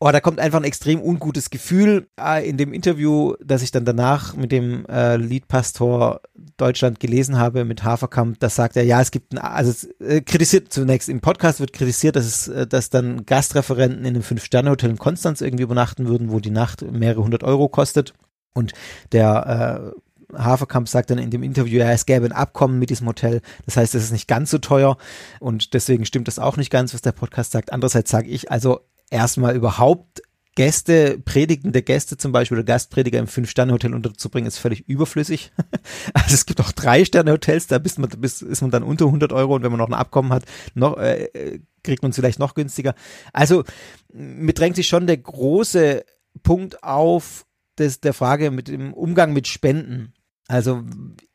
oh, da kommt einfach ein extrem ungutes Gefühl äh, in dem Interview, das ich dann danach mit dem äh, Leadpastor Deutschland gelesen habe, mit Haferkamp, da sagt er, ja, es gibt, ein, also es, äh, kritisiert zunächst, im Podcast wird kritisiert, dass es, äh, dass dann Gastreferenten in einem Fünf-Sterne-Hotel in Konstanz irgendwie übernachten würden, wo die Nacht mehrere hundert Euro kostet. Und der äh, Haferkamp sagt dann in dem Interview, ja, es gäbe ein Abkommen mit diesem Hotel. Das heißt, es ist nicht ganz so teuer und deswegen stimmt das auch nicht ganz, was der Podcast sagt. Andererseits sage ich, also erstmal überhaupt Gäste, predigende Gäste zum Beispiel oder Gastprediger im Fünf-Sterne-Hotel unterzubringen, ist völlig überflüssig. Also es gibt auch Drei-Sterne-Hotels, da bist man, bist, ist man dann unter 100 Euro und wenn man noch ein Abkommen hat, noch, äh, kriegt man es vielleicht noch günstiger. Also mir drängt sich schon der große Punkt auf, des, der Frage mit dem Umgang mit Spenden. Also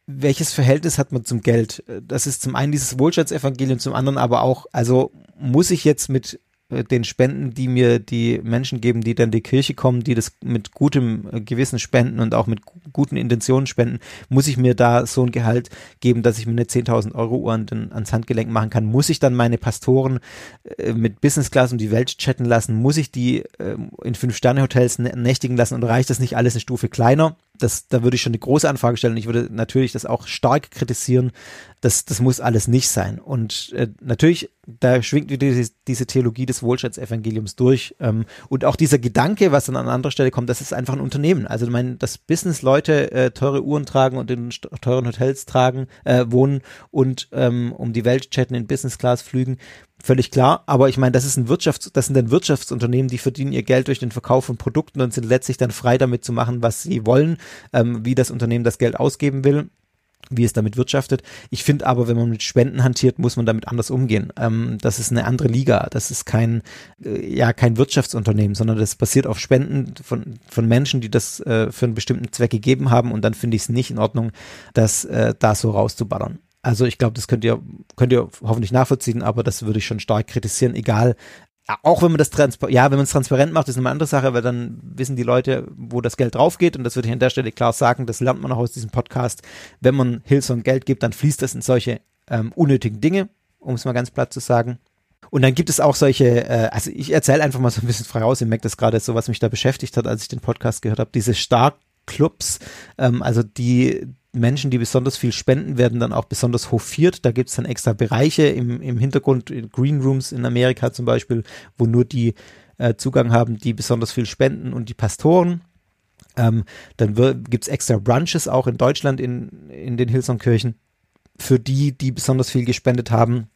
welches Verhältnis hat man zum Geld? Das ist zum einen dieses Wohlstandsevangelium, zum anderen aber auch, also muss ich jetzt mit den Spenden, die mir die Menschen geben, die dann die Kirche kommen, die das mit gutem äh, Gewissen spenden und auch mit guten Intentionen spenden, muss ich mir da so ein Gehalt geben, dass ich mir eine 10.000 Euro Uhr ans Handgelenk machen kann? Muss ich dann meine Pastoren äh, mit Business Class um die Welt chatten lassen? Muss ich die äh, in Fünf-Sterne-Hotels nächtigen lassen und reicht das nicht alles eine Stufe kleiner? Das, da würde ich schon eine große Anfrage stellen. Ich würde natürlich das auch stark kritisieren. Das, das muss alles nicht sein. Und äh, natürlich, da schwingt wieder diese, diese Theologie des Wohlstandsevangeliums durch. Ähm, und auch dieser Gedanke, was dann an anderer Stelle kommt, das ist einfach ein Unternehmen. Also ich meine, dass Business-Leute äh, teure Uhren tragen und in teuren Hotels tragen, äh, wohnen und ähm, um die Welt chatten in Business-Class-Flügen, völlig klar. Aber ich meine, das ist ein Wirtschafts-, das sind dann Wirtschaftsunternehmen, die verdienen ihr Geld durch den Verkauf von Produkten und sind letztlich dann frei damit zu machen, was sie wollen, ähm, wie das Unternehmen das Geld ausgeben will wie es damit wirtschaftet. Ich finde aber, wenn man mit Spenden hantiert, muss man damit anders umgehen. Ähm, das ist eine andere Liga. Das ist kein, äh, ja, kein Wirtschaftsunternehmen, sondern das basiert auf Spenden von, von Menschen, die das äh, für einen bestimmten Zweck gegeben haben. Und dann finde ich es nicht in Ordnung, das äh, da so rauszuballern. Also ich glaube, das könnt ihr, könnt ihr hoffentlich nachvollziehen, aber das würde ich schon stark kritisieren, egal, auch wenn man das transparent, ja, wenn man es transparent macht, ist eine andere Sache, weil dann wissen die Leute, wo das Geld drauf geht und das würde ich an der Stelle klar sagen, das lernt man auch aus diesem Podcast. Wenn man Hillsong Geld gibt, dann fließt das in solche ähm, unnötigen Dinge, um es mal ganz platt zu sagen. Und dann gibt es auch solche, äh, also ich erzähle einfach mal so ein bisschen frei raus, ihr merkt das gerade so, was mich da beschäftigt hat, als ich den Podcast gehört habe, diese Starkclubs, ähm, also die Menschen, die besonders viel spenden, werden dann auch besonders hofiert. Da gibt es dann extra Bereiche im, im Hintergrund, in Green Rooms in Amerika zum Beispiel, wo nur die äh, Zugang haben, die besonders viel spenden und die Pastoren. Ähm, dann gibt es extra Brunches auch in Deutschland in, in den Hillsong-Kirchen für die, die besonders viel gespendet haben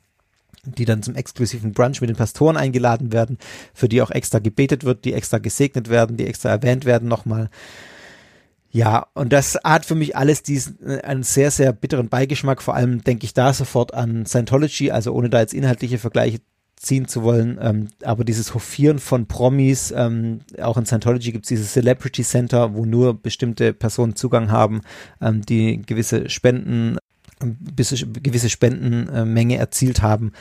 die dann zum exklusiven Brunch mit den Pastoren eingeladen werden, für die auch extra gebetet wird, die extra gesegnet werden, die extra erwähnt werden nochmal. Ja, und das hat für mich alles diesen, äh, einen sehr, sehr bitteren Beigeschmack. Vor allem denke ich da sofort an Scientology, also ohne da jetzt inhaltliche Vergleiche ziehen zu wollen, ähm, aber dieses Hofieren von Promis, ähm, auch in Scientology gibt es dieses Celebrity Center, wo nur bestimmte Personen Zugang haben, ähm, die gewisse Spenden, gewisse Spendenmenge erzielt haben.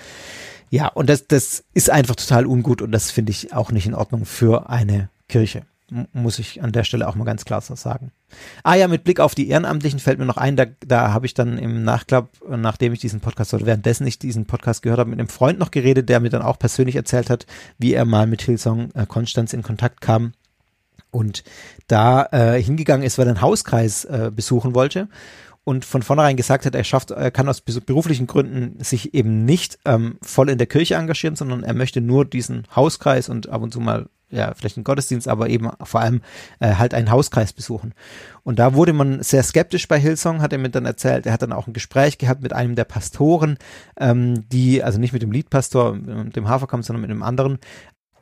Ja, und das, das ist einfach total ungut und das finde ich auch nicht in Ordnung für eine Kirche muss ich an der Stelle auch mal ganz klar so sagen. Ah ja, mit Blick auf die Ehrenamtlichen fällt mir noch ein, da, da habe ich dann im Nachklapp, nachdem ich diesen Podcast oder währenddessen ich diesen Podcast gehört habe, mit einem Freund noch geredet, der mir dann auch persönlich erzählt hat, wie er mal mit Hillsong äh, Konstanz in Kontakt kam und da äh, hingegangen ist, weil er einen Hauskreis äh, besuchen wollte und von vornherein gesagt hat, er schafft, er kann aus beruflichen Gründen sich eben nicht ähm, voll in der Kirche engagieren, sondern er möchte nur diesen Hauskreis und ab und zu mal ja, vielleicht einen Gottesdienst, aber eben vor allem äh, halt einen Hauskreis besuchen. Und da wurde man sehr skeptisch bei Hillsong, hat er mir dann erzählt. Er hat dann auch ein Gespräch gehabt mit einem der Pastoren, ähm, die, also nicht mit dem Leadpastor, dem Haferkamp, sondern mit einem anderen.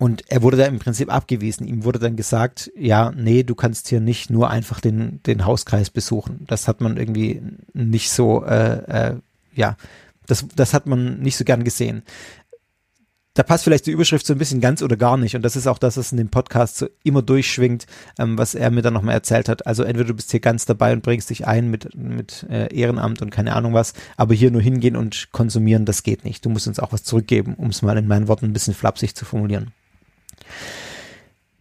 Und er wurde da im Prinzip abgewiesen. Ihm wurde dann gesagt, ja, nee, du kannst hier nicht nur einfach den, den Hauskreis besuchen. Das hat man irgendwie nicht so, äh, äh, ja, das, das hat man nicht so gern gesehen da passt vielleicht die Überschrift so ein bisschen ganz oder gar nicht. Und das ist auch das, was in dem Podcast so immer durchschwingt, ähm, was er mir dann nochmal erzählt hat. Also entweder du bist hier ganz dabei und bringst dich ein mit, mit äh, Ehrenamt und keine Ahnung was, aber hier nur hingehen und konsumieren, das geht nicht. Du musst uns auch was zurückgeben, um es mal in meinen Worten ein bisschen flapsig zu formulieren.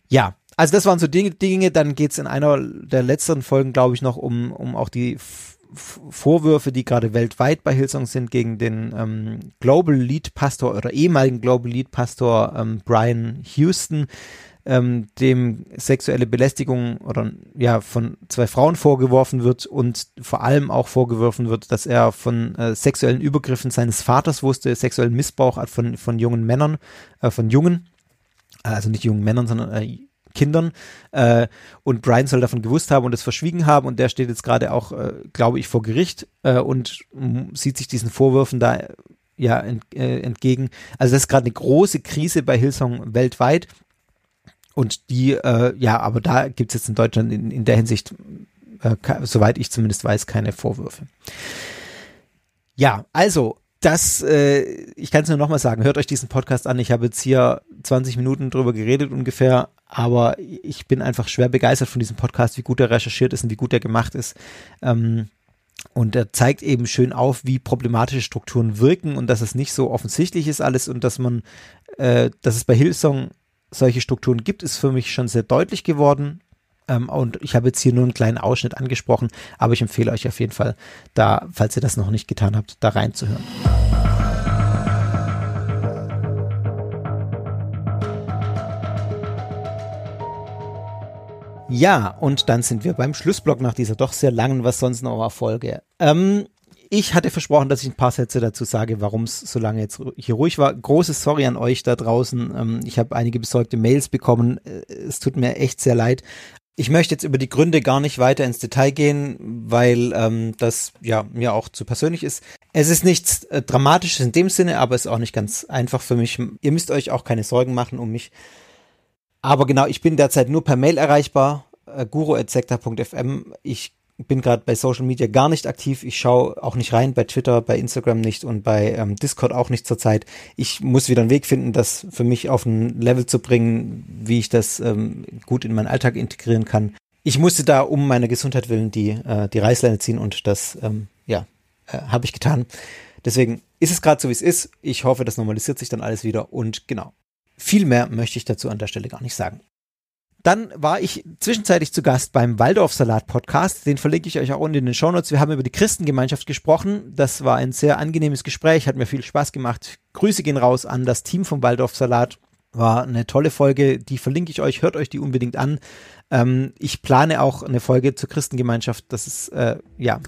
Ja, also das waren so Dinge, Dinge. dann geht's in einer der letzten Folgen, glaube ich, noch um, um auch die Vorwürfe, die gerade weltweit bei Hillsong sind, gegen den ähm, Global Lead Pastor oder ehemaligen Global Lead Pastor ähm, Brian Houston, ähm, dem sexuelle Belästigung oder ja von zwei Frauen vorgeworfen wird und vor allem auch vorgeworfen wird, dass er von äh, sexuellen Übergriffen seines Vaters wusste, sexuellen Missbrauch von von jungen Männern, äh, von Jungen, also nicht jungen Männern, sondern äh, Kindern. Äh, und Brian soll davon gewusst haben und es verschwiegen haben. Und der steht jetzt gerade auch, äh, glaube ich, vor Gericht äh, und sieht sich diesen Vorwürfen da ja ent, äh, entgegen. Also das ist gerade eine große Krise bei Hillsong weltweit. Und die, äh, ja, aber da gibt es jetzt in Deutschland in, in der Hinsicht, äh, soweit ich zumindest weiß, keine Vorwürfe. Ja, also das, äh, ich kann es nur nochmal sagen, hört euch diesen Podcast an. Ich habe jetzt hier 20 Minuten drüber geredet ungefähr, aber ich bin einfach schwer begeistert von diesem Podcast, wie gut er recherchiert ist und wie gut er gemacht ist. Ähm, und er zeigt eben schön auf, wie problematische Strukturen wirken und dass es nicht so offensichtlich ist alles und dass man, äh, dass es bei Hillsong solche Strukturen gibt, ist für mich schon sehr deutlich geworden. Ähm, und ich habe jetzt hier nur einen kleinen Ausschnitt angesprochen, aber ich empfehle euch auf jeden Fall, da, falls ihr das noch nicht getan habt, da reinzuhören. Ja, und dann sind wir beim Schlussblock nach dieser doch sehr langen Was sonst noch war Folge. Ähm, ich hatte versprochen, dass ich ein paar Sätze dazu sage, warum es so lange jetzt hier ruhig war. Großes Sorry an euch da draußen. Ähm, ich habe einige besorgte Mails bekommen. Äh, es tut mir echt sehr leid. Ich möchte jetzt über die Gründe gar nicht weiter ins Detail gehen, weil ähm, das ja mir auch zu persönlich ist. Es ist nichts äh, Dramatisches in dem Sinne, aber es ist auch nicht ganz einfach für mich. Ihr müsst euch auch keine Sorgen machen um mich. Aber genau, ich bin derzeit nur per Mail erreichbar, äh, guru.sekta.fm. Ich bin gerade bei Social Media gar nicht aktiv. Ich schaue auch nicht rein, bei Twitter, bei Instagram nicht und bei ähm, Discord auch nicht zurzeit. Ich muss wieder einen Weg finden, das für mich auf ein Level zu bringen, wie ich das ähm, gut in meinen Alltag integrieren kann. Ich musste da um meine Gesundheit willen die, äh, die Reißleine ziehen und das, ähm, ja, äh, habe ich getan. Deswegen ist es gerade so, wie es ist. Ich hoffe, das normalisiert sich dann alles wieder und genau. Viel mehr möchte ich dazu an der Stelle gar nicht sagen. Dann war ich zwischenzeitlich zu Gast beim Waldorf-Salat Podcast. Den verlinke ich euch auch unten in den Shownotes. Wir haben über die Christengemeinschaft gesprochen. Das war ein sehr angenehmes Gespräch, hat mir viel Spaß gemacht. Grüße gehen raus an das Team vom Waldorf-Salat. War eine tolle Folge, die verlinke ich euch, hört euch die unbedingt an. Ähm, ich plane auch eine Folge zur Christengemeinschaft. Das ist, äh, ja,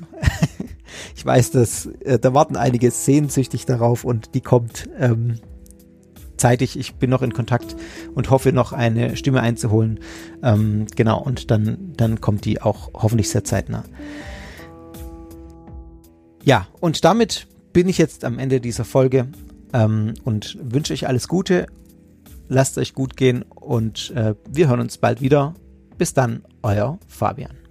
ich weiß, dass äh, da warten einige sehnsüchtig darauf und die kommt ähm, zeitig. Ich bin noch in Kontakt und hoffe noch eine Stimme einzuholen. Ähm, genau, und dann, dann kommt die auch hoffentlich sehr zeitnah. Ja, und damit bin ich jetzt am Ende dieser Folge ähm, und wünsche euch alles Gute. Lasst euch gut gehen und äh, wir hören uns bald wieder. Bis dann, euer Fabian.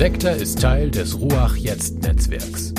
Sekta ist Teil des Ruach Jetzt Netzwerks.